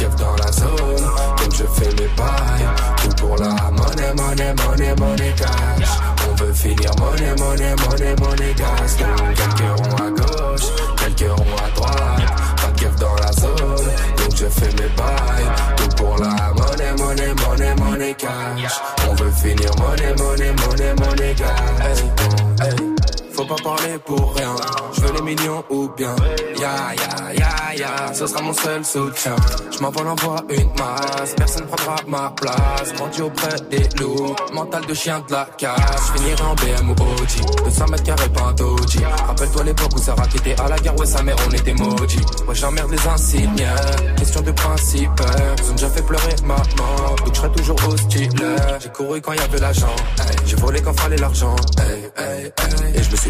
Keuf dans la zone, donc je fais mes bails. Tout pour la monnaie, monnaie, monnaie, monnaie cash. On veut finir monnaie, monnaie, monnaie, monnaie gas. Quelques ronds à gauche, quelques ronds à droite. Pas de keuf dans la zone, donc je fais mes bails. Tout pour la monnaie, monnaie, monnaie, monnaie cash. On veut finir monnaie, monnaie, monnaie, monnaie gas. Faut pas parler pour rien. Je veux les millions ou bien. Ya ya ya ya, ce sera mon seul soutien. Je m'envole en voie une masse, personne prendra ma place. Grandi auprès des loups, mental de chien de la casse. Je finirai en BM ou OG, 200 mètres carrés pas. Rappelle-toi l'époque où Sarah qui était à la guerre, ouais sa mère on était maudits. Ouais j'emmerde les insignes, question de principe. Ils ont déjà fait pleurer maman, donc je serai toujours hostile. J'ai couru quand y avait l'argent, j'ai volé quand fallait l'argent. Et je me suis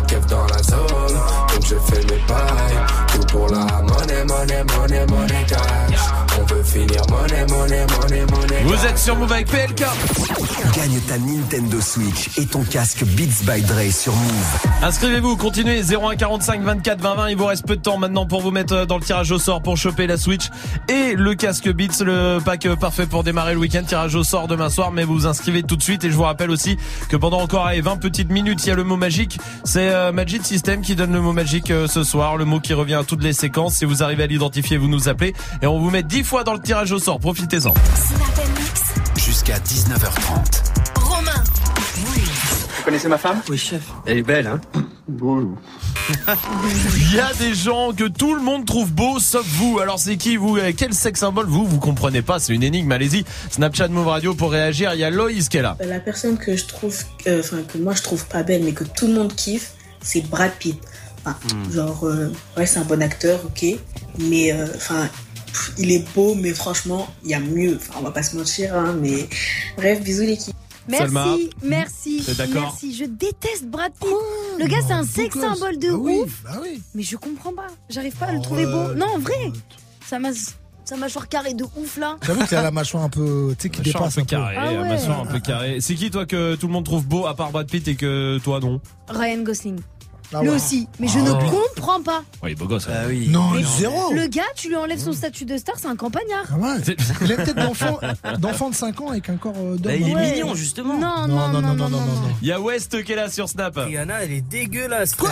keuf dans la zone, donc je fais mes bails. Tout pour la monnaie, monnaie, monnaie, monnaie cash. On veut finir monnaie, monnaie, monnaie, monnaie Vous êtes sur Move avec PLK. Gagne ta Nintendo Switch et ton casque Beats by Dre sur Move. Inscrivez-vous, continuez 0145 24 20 20. Il vous reste peu de temps maintenant pour vous mettre dans le tirage au sort pour choper la Switch et le casque Beats, le pack parfait pour démarrer le week-end. Tirage au sort demain soir, mais vous vous inscrivez tout de suite. Et je vous rappelle aussi que pendant encore allez, 20 petites minutes, il y a le mot magique. C'est euh, Magic System qui donne le mot magique euh, ce soir. Le mot qui revient à toutes les séquences. Si vous arrivez à l'identifier, vous nous appelez et on vous met 10 fois dans le tirage au sort. Profitez-en. Jusqu'à 19h30. Romain. Vous connaissez ma femme? Oui, chef. Elle est belle, hein? Il y a des gens que tout le monde trouve beaux sauf vous. Alors c'est qui vous? Quel sexe symbole? Vous Vous comprenez pas, c'est une énigme. Allez-y. Snapchat Move Radio pour réagir. Il y a Loïs qui est là. La personne que je trouve, euh, enfin que moi je trouve pas belle, mais que tout le monde kiffe, c'est Brad Pitt. Enfin, Hmm. Genre, euh, ouais, c'est un bon acteur, ok. Mais, euh, enfin, il est beau, mais franchement, il y a mieux. Enfin, on va pas se mentir, hein, mais bref, bisous l'équipe. Merci, Salma. merci, merci. Je déteste Brad Pitt. le gars, c'est un sex symbole de ouf. Mais je comprends pas. J'arrive pas à le trouver beau. Non, en vrai. Ça m'a, sa mâchoire carrée de ouf là. J'avoue qu'il a la mâchoire un peu, tu sais, qui Mâchoire un dépasse peu un peu. carré, Ah mâchoire un peu carré. C'est qui toi que tout le monde trouve beau à part Brad Pitt et que toi non? Ryan Gosling. Ah Lui ouais. aussi. Mais je Ah ne ouais. comprends pas. Oui, beau gosse. Ah oui. Non, Mais zéro. Le gars, tu lui enlèves son statut de star, c'est un campagnard. Ah ouais. Il a une tête d'enfant, d'enfant de 5 ans avec un corps euh, d'homme. Bah, il est Ouais. mignon, justement. Non, non, non, non, non, non. Il y a West qui est là sur Snap. Rihanna, elle est dégueulasse. Quoi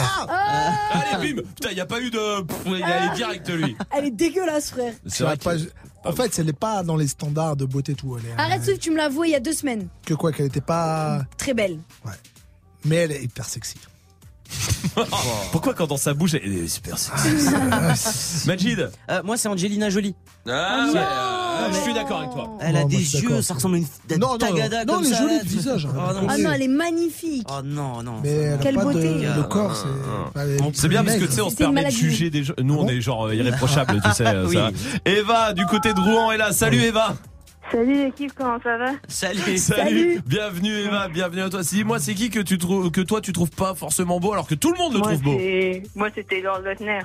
Allez, bim Putain, il n'y a pas eu de. Pff, il est direct lui. Elle est dégueulasse, frère. C'est vrai pas- En fait, elle n'est pas dans les standards de beauté tout. Elle est, Arrête, Swift, tu me l'as avoué il y a deux semaines. que quoi, qu'elle était pas. Très belle. Mais elle est hyper sexy. Pourquoi quand dans sa bouche, elle est super sexy Majid Euh, Moi, c'est Angelina Jolie. Ah, ouais, euh, je suis d'accord avec toi. Elle a Non, moi, des suis yeux, d'accord. ça ressemble à une Non, non, tagada non, comme elle est ça. jolie là. visage, hein. Oh non, Ah non, elle est magnifique. Oh non, non. Mais elle a Quelle pas beauté. de, de corps, c'est. bien parce que tu sais, on se une permet de maladie. juger des gens. Nous, on est genre euh, irréprochables, tu sais. euh, Oui. ça. Eva, du côté de Rouen, est là. Salut Eva. Salut l'équipe, comment ça va Salut. Salut. Bienvenue Eva, bienvenue à toi. Si moi, c'est qui que tu trouves, que toi tu trouves pas forcément beau alors que tout le monde le Moi, trouve beau Moi, c'était Taylor Lautner,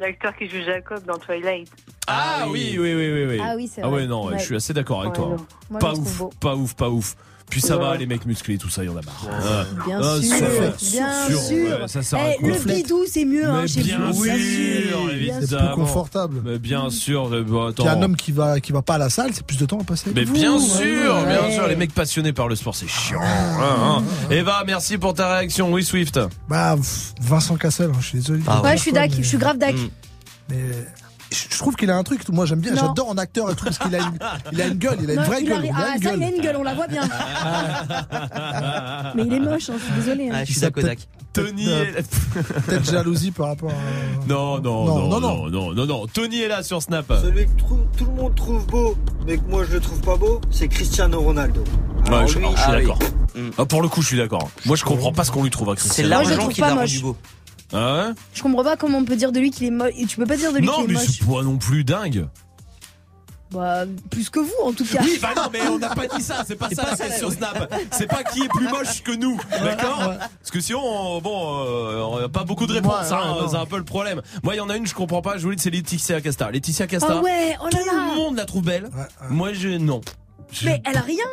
l'acteur qui joue Jacob dans Twilight. Ah oui, oui, oui, oui, oui. Ah oui, c'est Ah vrai. ouais, non, ouais, Ouais. je suis assez d'accord avec Ouais, toi. non. Moi, pas ouf, pas ouf, pas ouf. Puis ça Ouais. va, les mecs musclés, tout ça, il y en a marre. Ah. Bien Ah, sûr, sûr, bien sûr, sûr. ouais, ça sert à Eh, le bidou, c'est mieux, hein, chez bien vous. sûr, Bien sûr, évidemment. C'est plus confortable. Mais bien sûr, euh, bon, Puis un attends. homme qui va, qui va pas à la salle, c'est plus de temps à passer. Mais bien sûr, Ouais, bien sûr, les mecs passionnés par le sport, c'est chiant. hein, hein. Eva, merci pour ta réaction. Oui, Swift. Bah, Vincent Cassel, hein, je suis désolé. Ah Ouais, je suis dac, je suis grave dac. Mais je trouve qu'il a un truc, moi j'aime bien, j'adore en acteur et tout, parce qu'il a une, il a une gueule, il a une Non, vraie il gueule. il a Ah, une ça, gueule. il a une gueule, on la voit bien. Mais il est moche, hein, je suis désolée. hein. Ah, je suis Dac. Tony est... Peut-être jalousie par rapport à. Non, non, Non, non, non, non, non, non, non. Tony est là sur Snap. Celui que tout le monde trouve beau, mais que moi je le trouve pas beau, c'est Cristiano Ronaldo. Alors Ouais, je, lui, alors, je suis ah oui. d'accord. Ah, pour le coup, je suis d'accord. Moi, je comprends pas ce qu'on lui trouve à C'est Cristiano. Le l'argent qui l'a rendu beau. Ah ouais Je comprends pas comment on peut dire de lui qu'il est moche. Et tu peux pas dire de lui Non, qu'il est mais moche. c'est pas non plus dingue. Bah, plus que vous, en tout cas. Oui, bah non, mais on n'a pas dit ça. C'est pas ça la question Snap. C'est pas qui est plus moche que nous, d'accord Parce que sinon, on- bon, euh, on a pas beaucoup de réponses. Ouais, hein, non. c'est un peu le problème. Moi, il y en a une, je comprends pas. Je vous le dis, c'est Laetitia Casta. Laetitia Casta. Ah ouais, oh là Tout là. le monde la trouve belle. Moi, je non. Je, Mais elle a rien.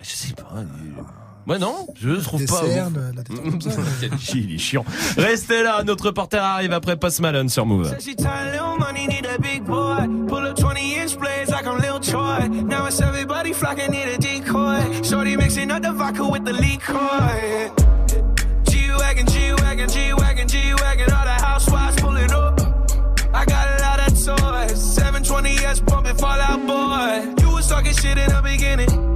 je sais pas. Moi non, je trouve pas. il est chiant. Restez là, notre reporter arrive après Post Malone sur Move. Said she tired, little money, need a big boy. Pull up 20 inch blades like I'm Lil Troy. Now it's everybody flocking, need a decoy. Shorty mixing up the vodka with the liquor. G-Wagon, G-Wagon, G-Wagon, G-Wagon. All the housewives pulling up. I got a lot of toys. 720S bumping Fallout Boy. You was talking shit in the beginning.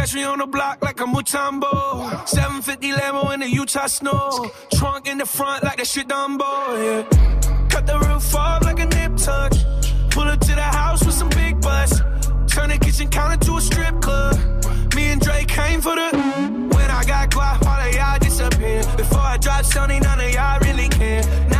catch me on the block like a Mutombo. 750 Lambo in the Utah snow. Trunk in the front like that shit Dumbo, yeah. Cut the roof off like a nip tuck. Pull up to the house with some big butts. Turn the kitchen counter to a strip club. Me and Drake came for the. When I got guap, all of y'all disappear. Before I drop Sony, none of y'all really care. Now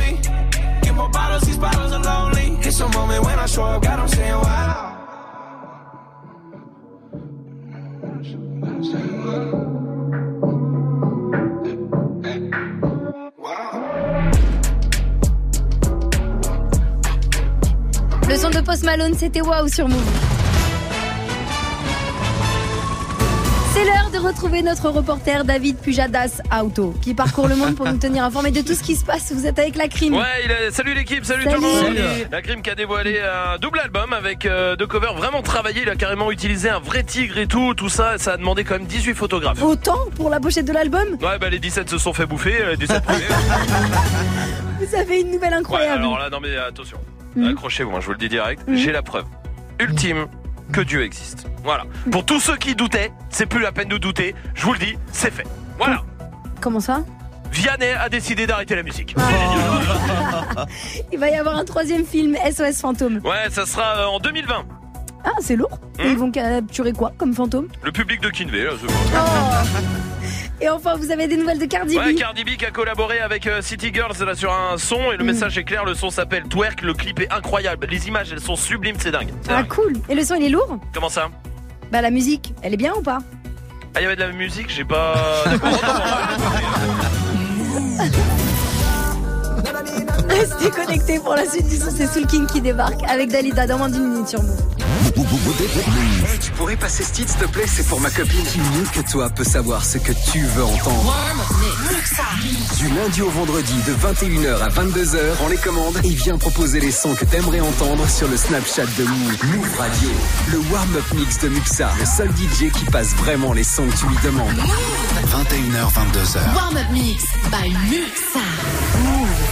Le son de Post Malone, c'était waouh sur Move. C'est l'heure de retrouver notre reporter David Pujadas Auto, qui parcourt le monde pour nous tenir informés de tout ce qui se passe. Vous êtes avec la crime. Ouais, il est- salut l'équipe, salut, Salut. tout le monde. Salut. La Crime qui a dévoilé un double album avec euh, deux covers vraiment travaillés. Il a carrément utilisé un vrai tigre et tout, tout ça. Ça a demandé quand même 18 photographes. Autant pour la pochette de l'album Ouais, bah les 17 se sont fait bouffer, euh, les 17 premiers. Vous avez une nouvelle Ouais, incroyable. alors là, non mais attention, Mhm. accrochez-vous, hein, je vous le dis direct. Mhm. J'ai la preuve ultime que Dieu existe. Voilà. Pour tous ceux qui doutaient, c'est plus la peine de douter. Je vous le dis, c'est fait. Voilà. Comment ça? Vianney a décidé d'arrêter la musique. Il va y avoir un troisième film, SOS Fantôme. Ouais, ça sera euh, en 2020. Ah, c'est lourd. Et ils vont capturer quoi comme fantôme? Le public de Kinvey, là, bon. Et enfin, vous avez des nouvelles de Cardi Ouais, B. Cardi B qui a collaboré avec euh, City Girls là sur un son et le Mm. message est clair, le son s'appelle Twerk, le clip est incroyable, les images elles sont sublimes, c'est dingue. Ah, dingue. cool. Et le son, il est lourd? Comment ça? Bah, la musique, elle est bien ou pas? Ah, il y avait de la musique, j'ai pas. Restez connectés pour la suite du son. C'est Soul King qui débarque avec Dalida dans moins d'une minute sur Move. Hey, tu pourrais passer ce titre, s'il te plaît? C'est pour ma copine. Qui mieux que toi peut savoir ce que tu veux entendre? Du lundi au vendredi de 21h à 22h, prends les commandes et viens proposer les sons que t'aimerais entendre sur le Snapchat de Move. Move Radio, le warm-up mix de Muxa, le seul DJ qui passe vraiment les sons que tu lui demandes. 21h, 22h. Warm-up mix by Muxa.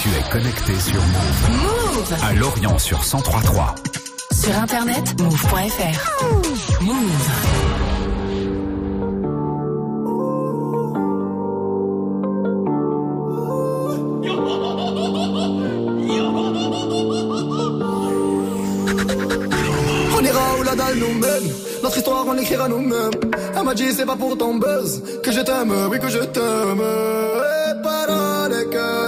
Tu es connecté sur Move. Move À Lorient sur 1033. Sur internet, move.fr. Move. On ira où la dalle nous mène Notre histoire on l'écrira nous-mêmes Elle m'a dit c'est pas pour ton buzz Que je t'aime, oui que je t'aime Et paroles et Ma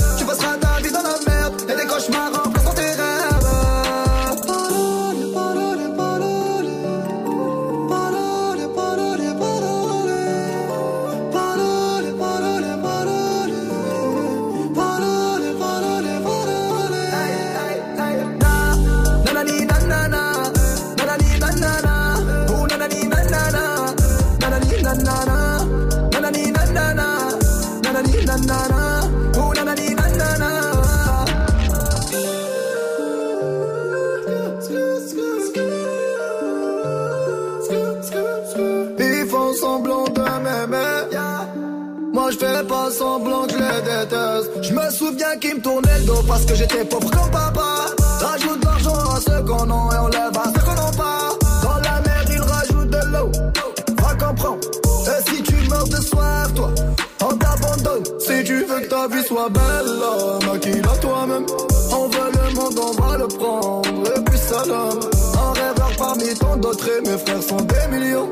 fais pas semblant que je les déteste. Je me souviens qu'ils me tournaient le dos parce que j'étais pauvre comme papa. Rajoute l'argent à ceux qu'on a et on lève à ceux qu'on n'a pas. Dans la mer ils rajoutent de l'eau. Va comprendre. Et si tu meurs de soif, toi, on t'abandonne. Si tu veux que ta vie soit belle, maquille-la toi-même. On veut le monde, on va le prendre. Et puis salam. Un rêveur parmi tant d'autres et mes frères sont des millions.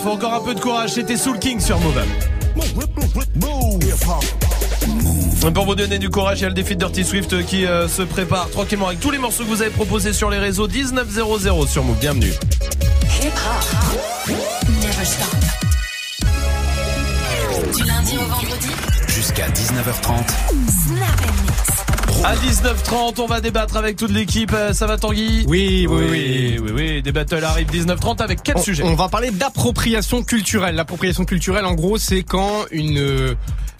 taf, encore un peu de courage. C'était Soul King sur Move. Pour vous donner du courage, il y a le défi de Dirty Swift qui euh, se prépare tranquillement avec tous les morceaux que vous avez proposés sur les réseaux 1900 sur Move. Bienvenue. Du lundi au vendredi. Jusqu'à 19h30. À 19h30, on va débattre avec toute l'équipe. Euh, Ça va Tanguy Oui, oui, oui. oui, oui, oui. Des battles arrivent 19h30 avec quel on, sujet On va parler d'appropriation culturelle. L'appropriation culturelle, en gros, c'est quand une euh,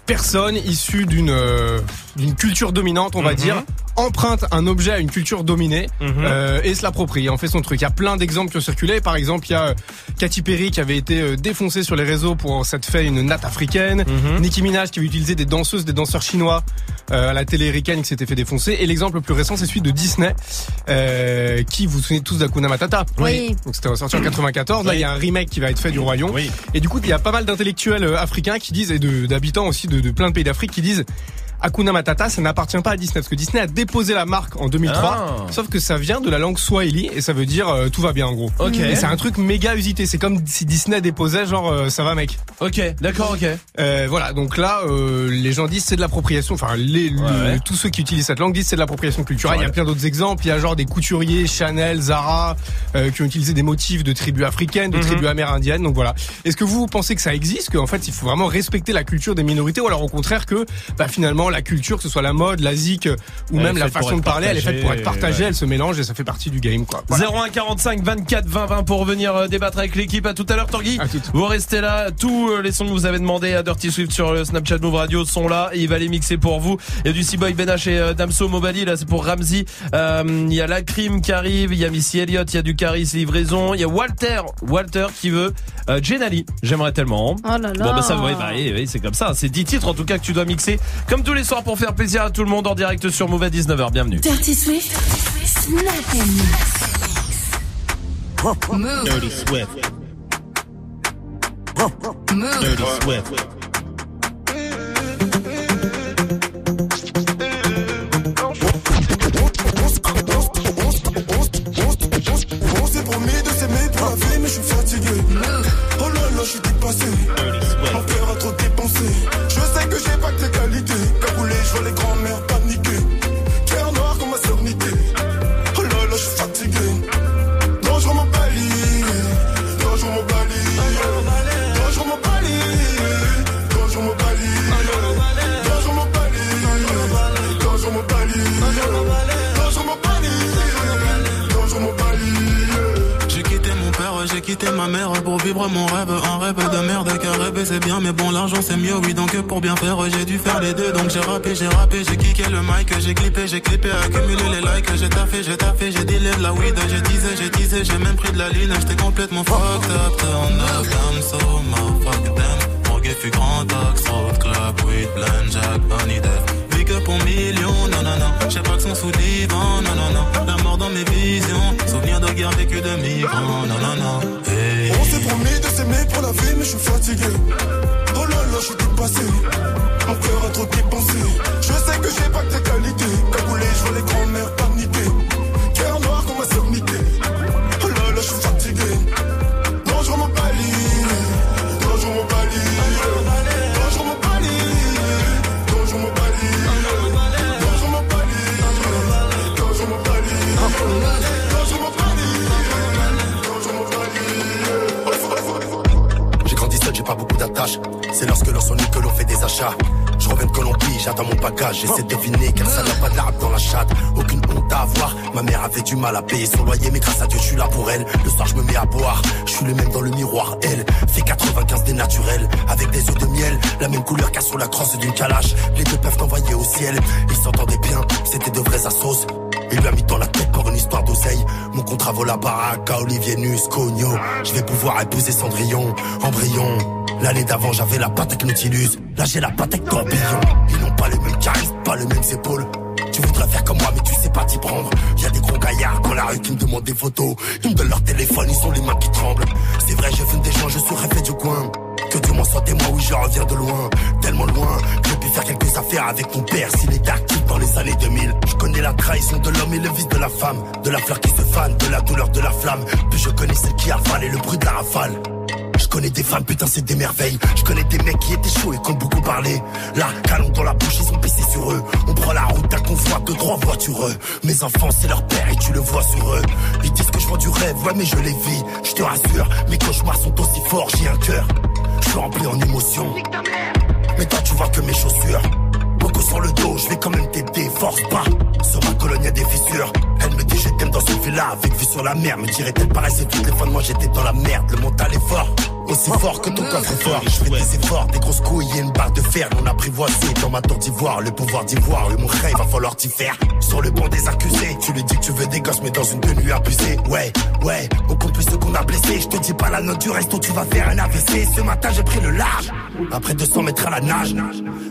personne issue d'une euh, d'une culture dominante, on va Mhm. dire, emprunte un objet à une culture dominée Mhm. euh, et se l'approprie, en fait son truc. Il y a plein d'exemples qui ont circulé. Par exemple, il y a euh, Katy Perry qui avait été euh, défoncée sur les réseaux pour s'être fait une natte africaine. Mhm. Nicki Minaj qui avait utilisé des danseuses, des danseurs chinois euh, à la télé ricaine qui s'était fait défoncer. Et l'exemple le plus récent, c'est celui de Disney, euh, qui vous vous souvenez tous d'Akuna Matata? Oui. Donc c'était sorti en 94. Là, il y a un remake qui va être fait du Roi Lion. Et du coup, il y a pas mal d'intellectuels euh, africains qui disent, et d'habitants aussi de, de plein de pays d'Afrique qui disent. Hakuna Matata, ça n'appartient pas à Disney parce que Disney a déposé la marque en 2003. Ah. Sauf que ça vient de la langue Swahili et ça veut dire euh, tout va bien en gros. Ok. Et c'est un truc méga usité. C'est comme si Disney déposait genre euh, ça va mec. Ok, d'accord, ok. Euh, voilà, donc là, euh, les gens disent c'est de l'appropriation. Enfin, les, le- Ouais. tous ceux qui utilisent cette langue disent c'est de l'appropriation culturelle. Il y a plein d'autres exemples. Il y a genre des couturiers, Chanel, Zara, euh, qui ont utilisé des motifs de tribus africaines, de Mhm. tribus amérindiennes. Donc voilà. Est-ce que vous pensez que ça existe, qu'en fait il faut vraiment respecter la culture des minorités, ou alors au contraire que bah, finalement la culture, que ce soit la mode, la zik ou Elle est même la façon de parler, elle est faite pour être partagée, partagée, ouais. elle se mélange et ça fait partie du game quoi. Voilà. 01 45 24 20 20 pour venir euh, débattre avec l'équipe. À tout à l'heure, Tanguy. Vous restez là. Tous euh, les sons que vous avez demandé à Dirty Swift sur le Snapchat Move Radio sont là. Et il va les mixer pour vous. Il y a du C-Boy Benache et euh, Damso Mobali. Là, c'est pour Ramsey. Euh, Il y a la crime qui arrive. Il y a Missy Elliott. Il y a du Caris Livraison. Il y a Walter. Walter qui veut euh, Jenali. J'aimerais tellement. Oh là là. Bon, bah ça, ouais, bah, oui, oui, c'est comme ça. C'est 10 titres en tout cas que tu dois mixer. Comme tous les soirs pour faire plaisir à tout le monde en direct sur Move à 19h. Bienvenue. Dirty Swift. Snap and mix. Move. Dirty Swift. Move. Dirty Swift. On s'est promis de s'aimer pour la vie, mais je suis fatigué. Oh là là, je suis dépassé. Pour vivre mon rêve. Un rêve de merde, car rêver c'est bien, mais bon, l'argent c'est mieux, oui. Donc pour bien faire, j'ai dû faire les deux. Donc j'ai rappé, j'ai rappé, j'ai kické le mic, j'ai clippé, j'ai clippé, accumulé les likes. J'ai taffé, j'ai taffé, j'ai dealé de la weed, j'ai teasé, j'ai teasé, j'ai même pris de la ligne. J'étais complètement fucked up, turn up, damn, so fuck them. Morgue fut grand axe, road club, weed, blend, jack, bunny death. Pour millions, non, non, non. J'ai pas que son sous divan, non, non, non. La mort dans mes visions, souvenir de guerre vécue de migrants, non, non, non. Promis de s'aimer pour la vie, mais je suis fatigué. Oh là là, je suis dépassé. Mon cœur a trop dépensé. Je sais que j'ai pas que des qualités. Cagoulé, je vois les grands-mères C'est lorsque l'on s'ennuie que l'on fait des achats. Je reviens de Colombie, j'attends mon bagage. J'essaie de deviner quelle ça n'a pas de l'arabe dans la chatte. Aucune honte à avoir. Ma mère avait du mal à payer son loyer, mais grâce à Dieu, je suis là pour elle. Le soir, je me mets à boire. Je suis le même dans le miroir. Elle fait 95 des naturels. Avec des œufs de miel, la même couleur qu'à sur la crosse d'une calache. Les deux peuvent t'envoyer au ciel. Ils s'entendaient bien, c'était de vrais assos. Il lui a mis dans la tête pour une histoire d'oseille. Mon contrat vaut la baraque à Olivier Nuscogno. Je vais pouvoir épouser Cendrillon, Embryon. L'année d'avant, j'avais la avec Nautilus. Là, j'ai la avec Corbillon. Ils n'ont pas le même charisme, pas les mêmes épaules. Tu voudrais faire comme moi, mais tu sais pas t'y prendre. Y a des gros gaillards dans la rue qui me demandent des photos. Ils me donnent leur téléphone, ils ont les mains qui tremblent. C'est vrai, je fume des gens, je suis rêvé du coin. Que Dieu m'en soit témoin, oui, je reviens de loin. Tellement loin que j'ai pu faire quelques affaires avec ton père. S'il était actif dans les années 2000. Je connais la trahison de l'homme et le vice de la femme. De la fleur qui se fane, de la douleur de la flamme. Puis je connais celle qui avale et le bruit de la rafale. Je connais des femmes, putain, c'est des merveilles. Je connais des mecs qui étaient chauds et qui ont beaucoup parlé. Là, calons dans la bouche, ils ont pissé sur eux. On prend la route d'un convoi de trois voitureux. Mes enfants, c'est leur père et tu le vois sur eux. Ils disent que je vends du rêve, ouais mais je les vis. Je te rassure, mes cauchemars sont aussi forts, j'ai un cœur. Je suis rempli en émotion. Mais toi tu vois que mes chaussures. Sur le dos, je vais quand même t'aider, force pas. Sur ma colonne y'a des fissures. Elle me dit je t'aime dans une villa avec vue sur la mer. Me dirait-elle paraissait toutes les moi j'étais dans la merde. Le mental est fort. Aussi fort que ton coffre est fort. Je fais des efforts, des grosses couilles et une barre de fer. On apprivoisé dans ma tour d'ivoire. Le pouvoir d'ivoire, mon rêve, va falloir t'y faire. Sur le banc des accusés, tu lui dis que tu veux des gosses, mais dans une tenue abusée. Ouais, ouais, on compte plus ceux qu'on a blessés. Je te dis pas la note du resto, tu vas faire un AVC. Ce matin, j'ai pris le large. Après 200 mètres à la nage.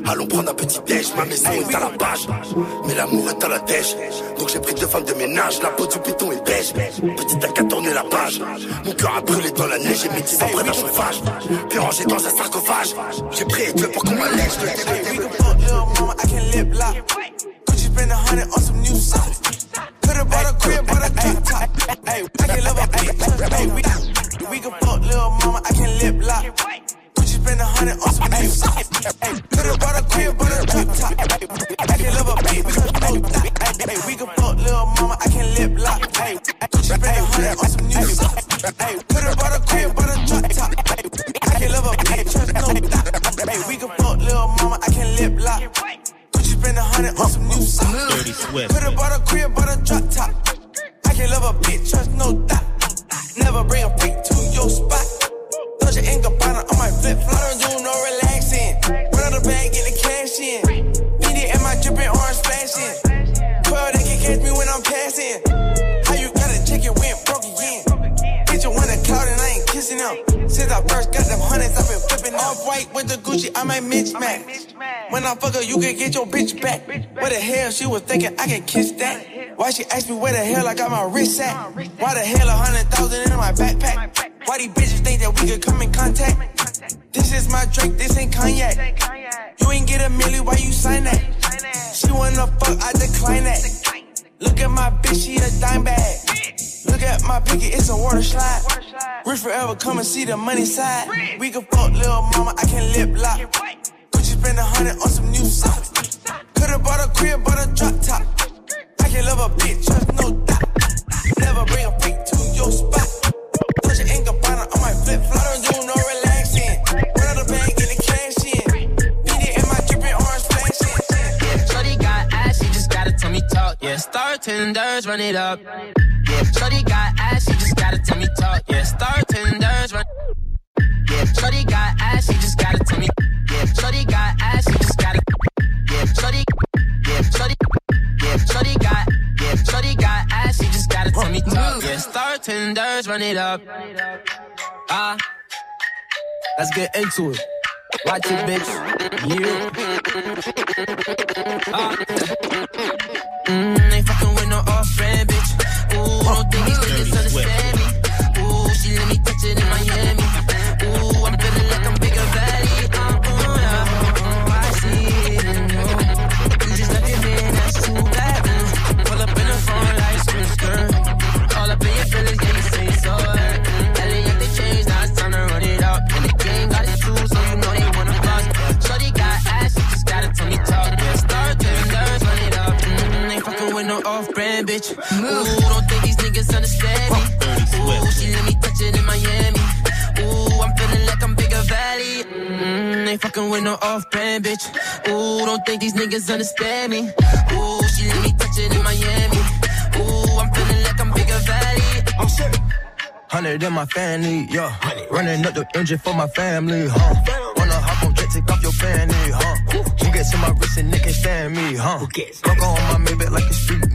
Allons prendre un petit déj, ma maison est à la page. Mais l'amour est à la dèche. Donc j'ai pris deux femmes de ménage. La peau du piton est beige. Petite à tourner la page. Mon cœur a brûlé dans la neige. J'ai mis 10 ans près Puis dans un sarcophage. J'ai pris pour qu'on m'allège. Je te Hey, we can fuck, little mama, I can lip lock. Could you spend a hundred on some new socks? Could've bought a crib, but a drop top. Hey, I can love a bitch. Hey, we, we can fuck, little mama, I can lip lock. Could you spend a hundred on some new socks? I can kiss that? Why she ask me where the hell I got my wrist at? Why the hell a hundred thousand in my backpack? Why these bitches think that we could come in contact? This is my drink, this ain't cognac. You ain't get a milli, why you sign that? She wanna fuck, I decline that. Look at my bitch, she a dime bag. Look at my picket, it's a water slide. Rich forever, come and see the money side. Run it up. Ah, let's get into it. Watch it, bitch. Yeah. Think understand me. Ooh, she let me touch it in Miami. Ooh, I'm feeling like I'm bigger valley. I'm sick. Hundred in my family, yeah. Running up the engine for my family, huh? Wanna hop on jet, take off your fanny, huh? Who gets in my wrist and they can't stand me, huh? Coco on my Maybach like a street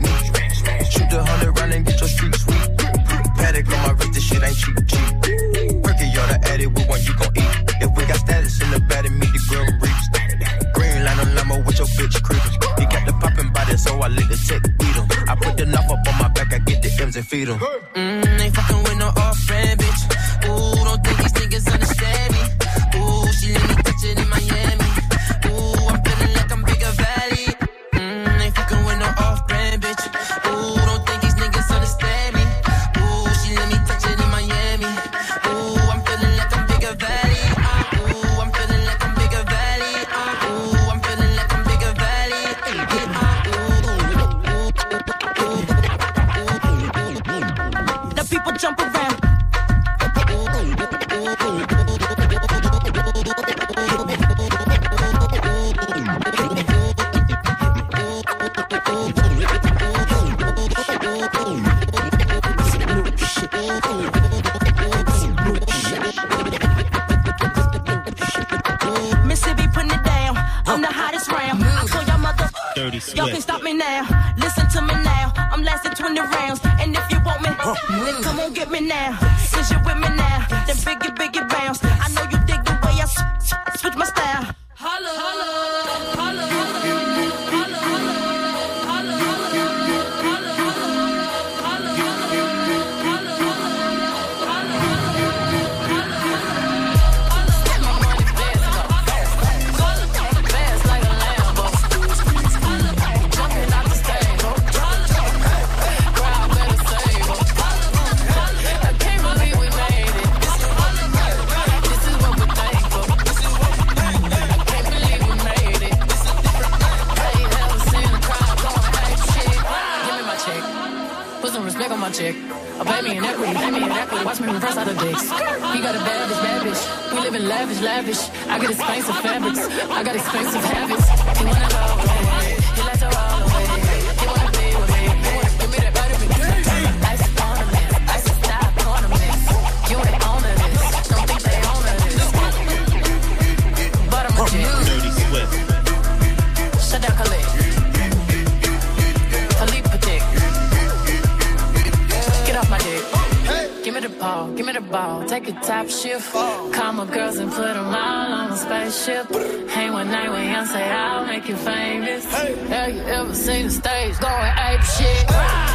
der. Hallo. Hallo. Me reverse out of dicks. He got a bad bitch, bad bitch. We live in lavish, lavish. I got expensive fabrics. I got expensive habits. He wanna go ball, give me the ball. Take a top shift. Call my girls and put them all on a spaceship. Hang one night with Beyonce, I'll make you famous. Have you ever seen the stage going ape shit?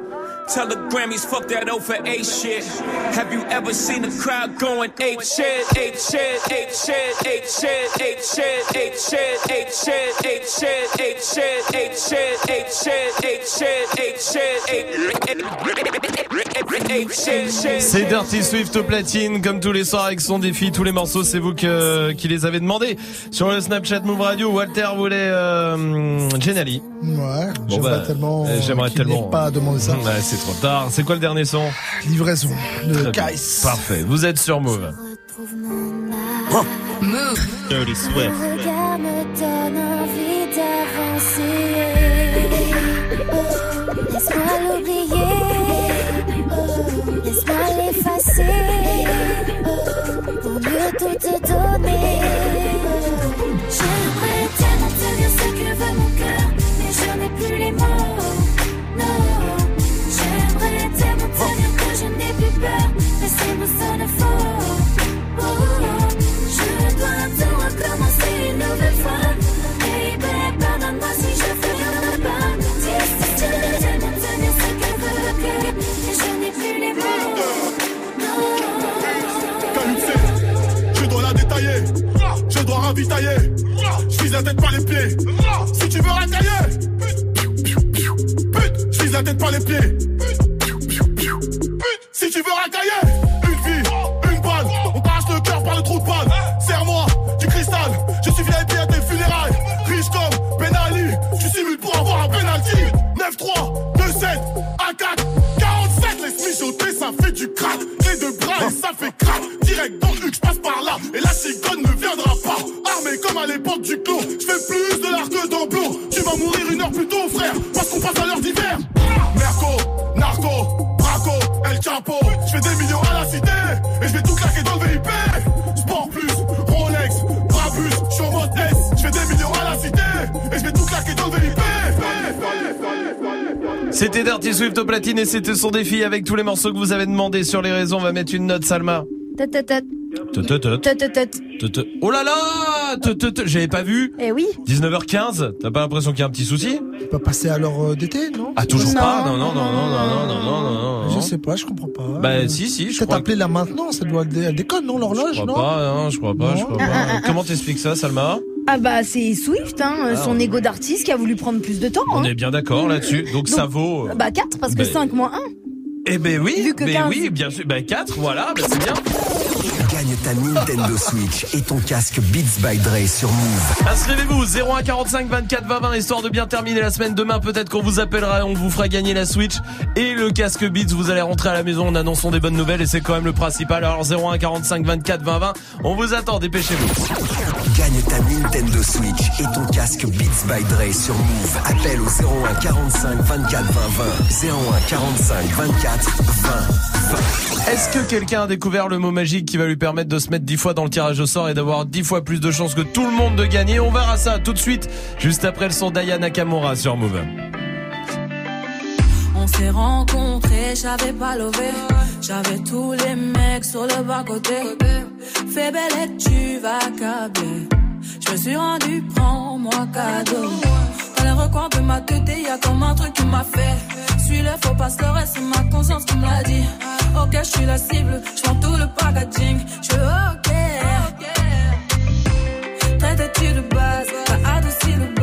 Tell the Grammys, fuck that O for A shit. Have you ever seen a crowd going ape shit, ape shit, ape shit, ape shit, ape shit, ape shit, ape shit, ape shit, ape shit, ape shit, ape shit, ape shit, ape shit, ape shit, C'est Dirty Swift au platine, comme tous les soirs avec son défi. Tous les morceaux, c'est vous que, qui les avez demandés. Sur le Snapchat Move Radio, Walter voulait euh, Gennali. Ouais, Bon, j'aimerais bah, tellement. euh, J'aimerais tellement. n'ait pas à demander ça. Ouais, c'est trop tard. C'est quoi le dernier son Livraison de. Kais. Parfait. Vous êtes sur Move. Move. Dirty Swift. regard me donne envie d'avancer. Oh, laisse-moi l'oublier. Oh, laisse-moi l'effacer. Oh, pour mieux tout te donner. Je dois ravitailler. Je vise la tête par les pieds. Si tu veux racailler, pute, je vise la tête par les pieds. Si tu veux racailler, du crack. Les deux bras et ça fait crack. Direct dans le je passe par là. Et la cigogne ne viendra pas. Armé comme à l'époque du clos. Je fais plus de l'arc que d'emploi. Tu vas mourir une heure plus tôt, frère. Parce qu'on passe à l'heure d'hiver. C'était Dirty Swift au platine et c'était son défi avec tous les morceaux que vous avez demandé sur les raisons. On va mettre une note, Salma. Oh là là J'avais pas vu Eh oui 19h15, t'as pas l'impression qu'il y a un petit souci? Pas passé à l'heure euh, d'été, non? Ah toujours pas? Non, non, non, non, non, non, non, non, non. Je sais pas, je comprends pas. Bah si, si, je crois. appelé la maintenance, elle doit déconne, non l'horloge, non hein, Je crois pas, je crois pas, je crois pas. Comment t'expliques ça, Salma? Ah bah c'est Swift, hein, Ah, son on- ego d'artiste qui a voulu prendre plus de temps. On hein. est bien d'accord là-dessus. Donc, ça vaut. euh, Bah 4 parce que Ben- 5 moins 1. Eh ben oui, Vu que mais 15. oui, bien sûr. Ben 4, voilà, ben c'est bien. Gagne ta Nintendo Switch et ton casque Beats by Dre sur Move. Inscrivez-vous 0145 24 20 20 histoire de bien terminer la semaine demain peut-être qu'on vous appellera et on vous fera gagner la Switch et le casque Beats vous allez rentrer à la maison en annonçant des bonnes nouvelles et c'est quand même le principal alors 0145 24 20 20 on vous attend dépêchez-vous Gagne ta Nintendo Switch et ton casque Beats by Dre sur Move. Appelle au 01 45 24 20 20. 01 45 24 20 20. Est-ce que quelqu'un a découvert le mot magique qui va lui permettre de se mettre 10 fois dans le tirage au sort et d'avoir 10 fois plus de chances que tout le monde de gagner On verra ça tout de suite juste après le son d'Aya Nakamura sur Move. On s'est rencontrés, j'avais pas levé. J'avais tous les mecs sur le bas côté. Fais belle tu vas câbler. Je me suis rendu, prends-moi cadeau. Recoins de ma tête, y a comme un truc qui m'a fait. Suis-le, faut pas se leurrer, c'est ma conscience qui me l'a dit. Ok, je suis la cible, je prends tout le packaging. Je suis ok. Traite-tu de base, t'as adouci le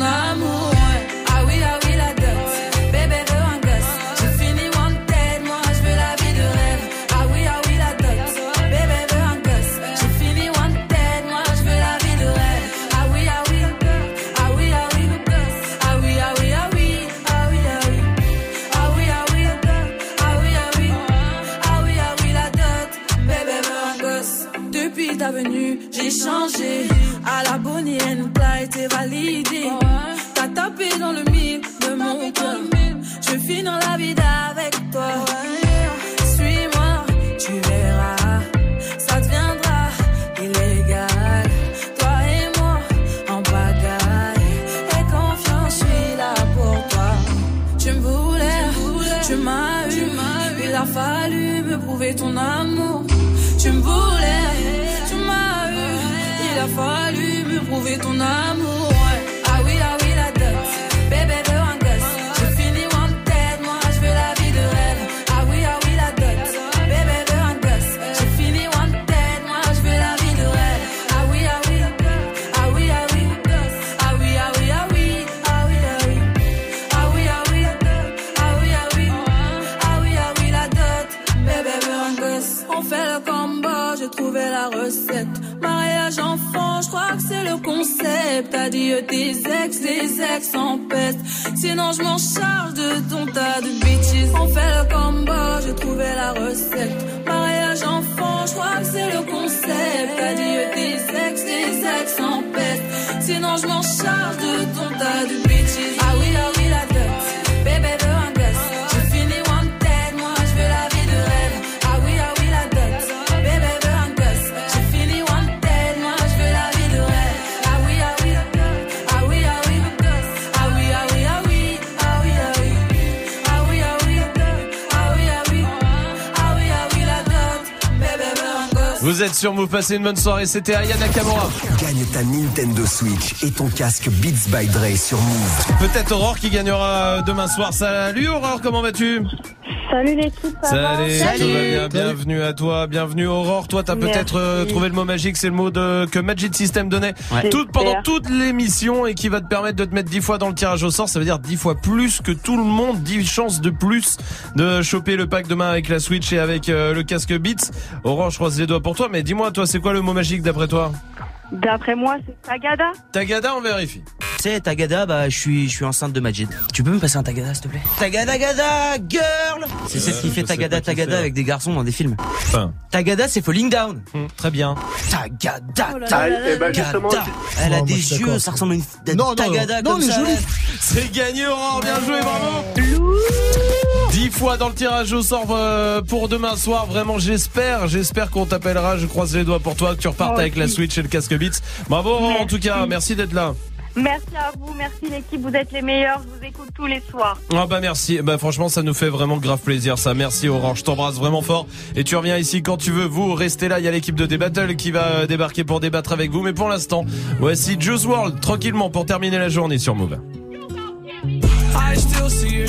amour. Ah oui, ah oui, la dot. Bébé veut un gosse. J'ai fini one tête, moi je veux la vie de rêve. Ah oui, ah oui, la dot. Bébé veut un gosse. J'ai fini one tête, moi je veux la vie de rêve. Ah oui, ah oui, ah oui, ah oui, le gosse. Ah oui, ah oui, ah oui, ah oui, ah oui. Ah oui, ah oui, la dot. Ah oui, ah oui, ah oui, ah oui, la dot. Bébé veut un gosse. Depuis ta venue, j'ai changé. À la bonne, n'a pas été validée. Tapé dans le mille de mon cœur. Je vais finir la vie avec toi. Suis-moi, tu verras. Ça deviendra illégal. Toi et moi, en bagaille. Et confiance, je suis là pour toi. Tu me voulais, tu m'as eu. Il a fallu me prouver ton amour. Tu me voulais, tu m'as eu. Il a fallu me prouver ton amour. Crois que c'est le concept. Adieu tes ex, des ex en peste. Sinon, je m'en charge de ton tas de bitches. On fait le combo, j'ai trouvé la recette. Mariage enfant, je crois que c'est le concept. Adieu tes ex, des ex en peste. Sinon, je m'en charge de ton tas de bitches. Ah oui, ah oui, la dot. Vous êtes sur Move, passez une bonne soirée, c'était Aya Nakamura. Gagne ta Nintendo Switch et ton casque Beats by Dre sur Move. Peut-être Aurore qui gagnera euh, demain soir. Salut Aurore, comment vas-tu? Salut l'équipe, ça Salut, va tout va bien, bienvenue à toi, bienvenue Aurore. Toi, t'as peut-être euh, trouvé le mot magique, c'est le mot de, que Magic System donnait Ouais. tout, pendant toute l'émission et qui va te permettre de te mettre 10 fois dans le tirage au sort. Ça veut dire 10 fois plus que tout le monde, 10 chances de plus de choper le pack demain avec la Switch et avec euh, le casque Beats. Aurore, je croise les doigts pour toi, mais dis-moi, toi, c'est quoi le mot magique d'après toi D'après moi, c'est Tagada. Tagada, on vérifie. Tu sais, Tagada, bah, je suis, je suis enceinte de Majid. Tu peux me passer un Tagada, s'il te plaît Tagada, Gada, girl C'est celle qui Euh, fait Tagada, Tagada avec des garçons dans des films. Enfin. Tagada, c'est Falling Down. Très bien. Tagada, Oh Tagada. Tagada. Elle a des yeux, ça ressemble à une Non, non, Tagada non, comme est ça. C'est gagné Aurore, bien joué, bravo 10 fois dans le tirage au sort euh, pour demain soir, vraiment j'espère, j'espère qu'on t'appellera, je croise les doigts pour toi, que tu repartes avec la. Switch et le casque Beats. Bravo Aurore, en tout cas, merci. D'être là. Merci à vous, merci l'équipe, vous êtes les meilleurs, je vous écoute tous les soirs. Ah bah merci, bah franchement ça nous fait vraiment grave plaisir ça, merci Aurore, je t'embrasse vraiment fort. Et tu reviens ici quand tu veux, vous restez là, il y a l'équipe de Débattle qui va euh, débarquer pour débattre avec vous, mais pour l'instant, voici Juice World, tranquillement pour terminer la journée sur Move. I still see your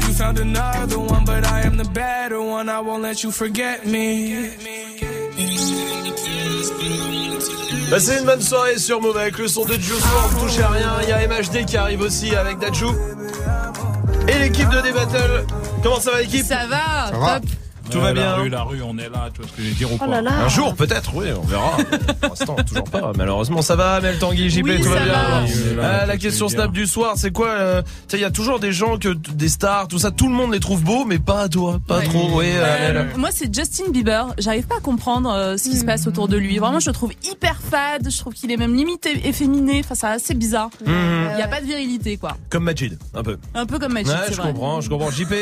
Found another one, but I am the better one. I won't let you forget me. Bah c'est une bonne soirée sur Move avec le son de Juice WRLD, touchez à rien. Il y a MHD qui arrive aussi avec Dajou. Et l'équipe de D-Battle. Comment ça va l'équipe? Ça va, Ça va Tout va bien. La rue, la rue, on est là, tu vois ce que je veux dire ou Oh là là. Un jour peut-être, oui, on verra. Pour l'instant, toujours pas. Malheureusement, ça va, Mel Tanguy, JP, Oui, tout va bien. va. Euh, là, la question snap du soir, c'est quoi euh, Tu sais, il y a toujours des gens que des stars, tout ça, tout le monde les trouve beaux, mais pas toi, pas Ouais. trop. Oui, euh, Mel. moi, c'est Justin Bieber. J'arrive pas à comprendre euh, ce qui se passe autour de lui. Vraiment, je le trouve hyper fade. Je trouve qu'il est même limite efféminé. Enfin, c'est assez bizarre. Il Mhm. n'y a pas de virilité, quoi. Comme Majid, un peu. Un peu comme Magic, Ouais, je vrai. comprends, je comprends. JP.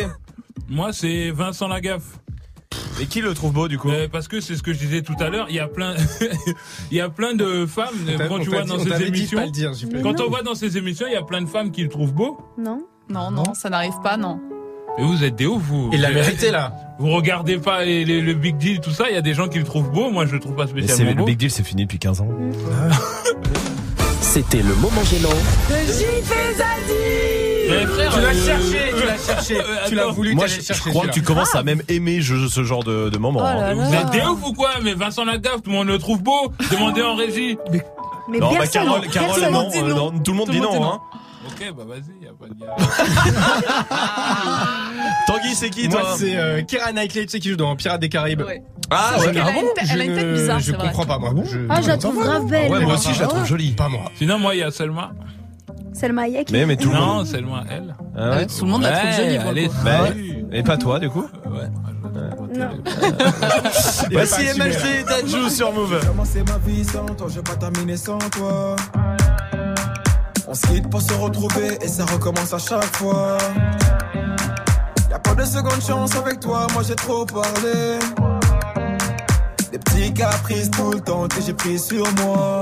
Moi, c'est Vincent Lagaffe. Et qui le trouve beau du coup Euh, Parce que c'est ce que je disais tout à l'heure, il y a plein, il y a plein de femmes quand on tu vois dit- dans ces de émissions. pas le dire, quand Mais on voit dans ces émissions, il y a plein de femmes qui le trouvent beau. Non Non, non, ça n'arrive pas, non. Et vous êtes des ouf, vous. Il l'a mérité, là. Vous regardez pas les- les- le Big Deal, tout ça. Il y a des gens qui le trouvent beau. Moi, je le trouve pas Mais spécialement le beau. Big Deal, c'est fini depuis 15 ans. C'était le moment gênant J'y Mais frère, Tu l'as euh, cherché, tu l'as euh, cherché, euh, tu l'as voulu, Moi, je, crois que tu commences à même aimer je- ce genre de, de moment. Oh Vous êtes des ouf ou quoi Mais Vincent Lagaffe, tout le monde le trouve beau. Demandez en régie. Mais non, bah, Carole, non, dit euh, non, tout le monde dit non. Hein. Ok, bah vas-y, y a pas de Tanguy, c'est qui Moi, toi c'est euh, Keira Knightley, tu sais, qui joue dans Pirates des Caraïbes. Ah, Je- ouais, Elle a une tête- elle a une tête bizarre, Je vrai. comprends pas, moi. Je- Ah, je la trouve grave belle. Ouais, moi aussi, je la trouve jolie. Pas moi. Sinon, moi, il y a Selma. Selma Hayek. Mais, mais tout le Non, monde. Selma, elle. Ah ouais Tout le monde la trouve jolie. allez. Bah, salut. Et pas toi, du coup Ouais. Voici MHD Dadju sur Move. Commencer ma vie sans toi, je vais pas terminer sans toi. On se quitte pour se retrouver et ça recommence à chaque fois. Y'a pas de seconde chance avec toi, moi j'ai trop parlé. Des petits caprices tout le temps que j'ai pris sur moi.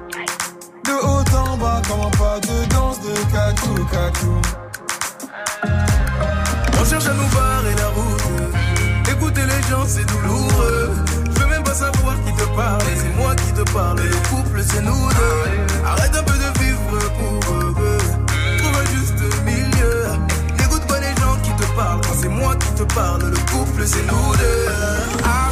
De haut en bas, comme pas de danse de cacou, cacou. On cherche à nous barrer la route. Écouter les gens, c'est douloureux. Je veux même pas savoir qui te parle. C'est moi qui te parle. Le couple, c'est nous deux. Arrête un peu de vivre pour eux. Trouve un juste milieu. N'écoute pas les gens qui te parlent. C'est moi qui te parle, le couple, c'est nous deux. Ah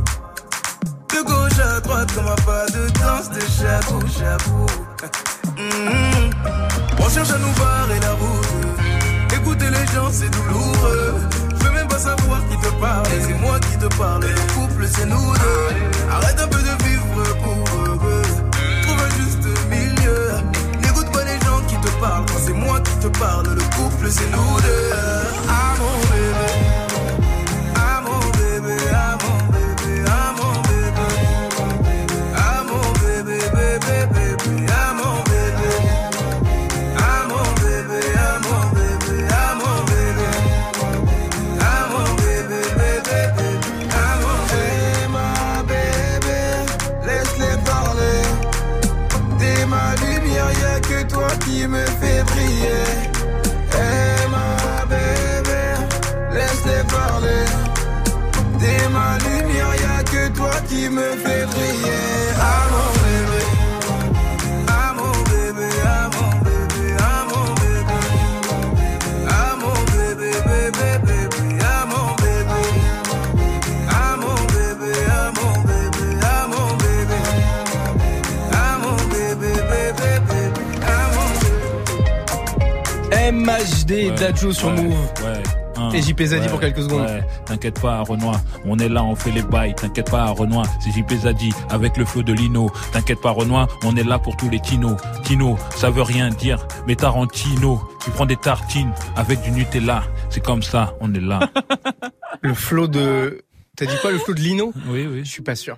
Gauche à droite comme un pas de danse de chabou, chabou. Hum, On cherche à nous barrer la route. Écouter les gens c'est douloureux. Je veux même pas savoir qui te parle. C'est moi qui te parle. Le couple c'est nous deux. Arrête un peu de vivre pour eux. Trouve un juste milieu. N'écoute pas les gens qui te parlent. Quand c'est moi qui te parle, le couple c'est nous deux. Ah. MHD Dadjo sur Move. Ouais. hein, Et JP Zadi ouais, pour quelques secondes. ouais. T'inquiète pas, Renoir. On est là, on fait les bails. T'inquiète pas, Renoir. C'est JP Zadi avec le feu de Lino. T'inquiète pas, Renoir. On est là pour tous les Tino. Tino, ça veut rien dire. Mais Tarantino, tu prends des tartines avec du Nutella. C'est comme ça, on est là. Le flow de. T'as dit quoi, le flow de Lino? Oui, oui. Je suis pas sûr.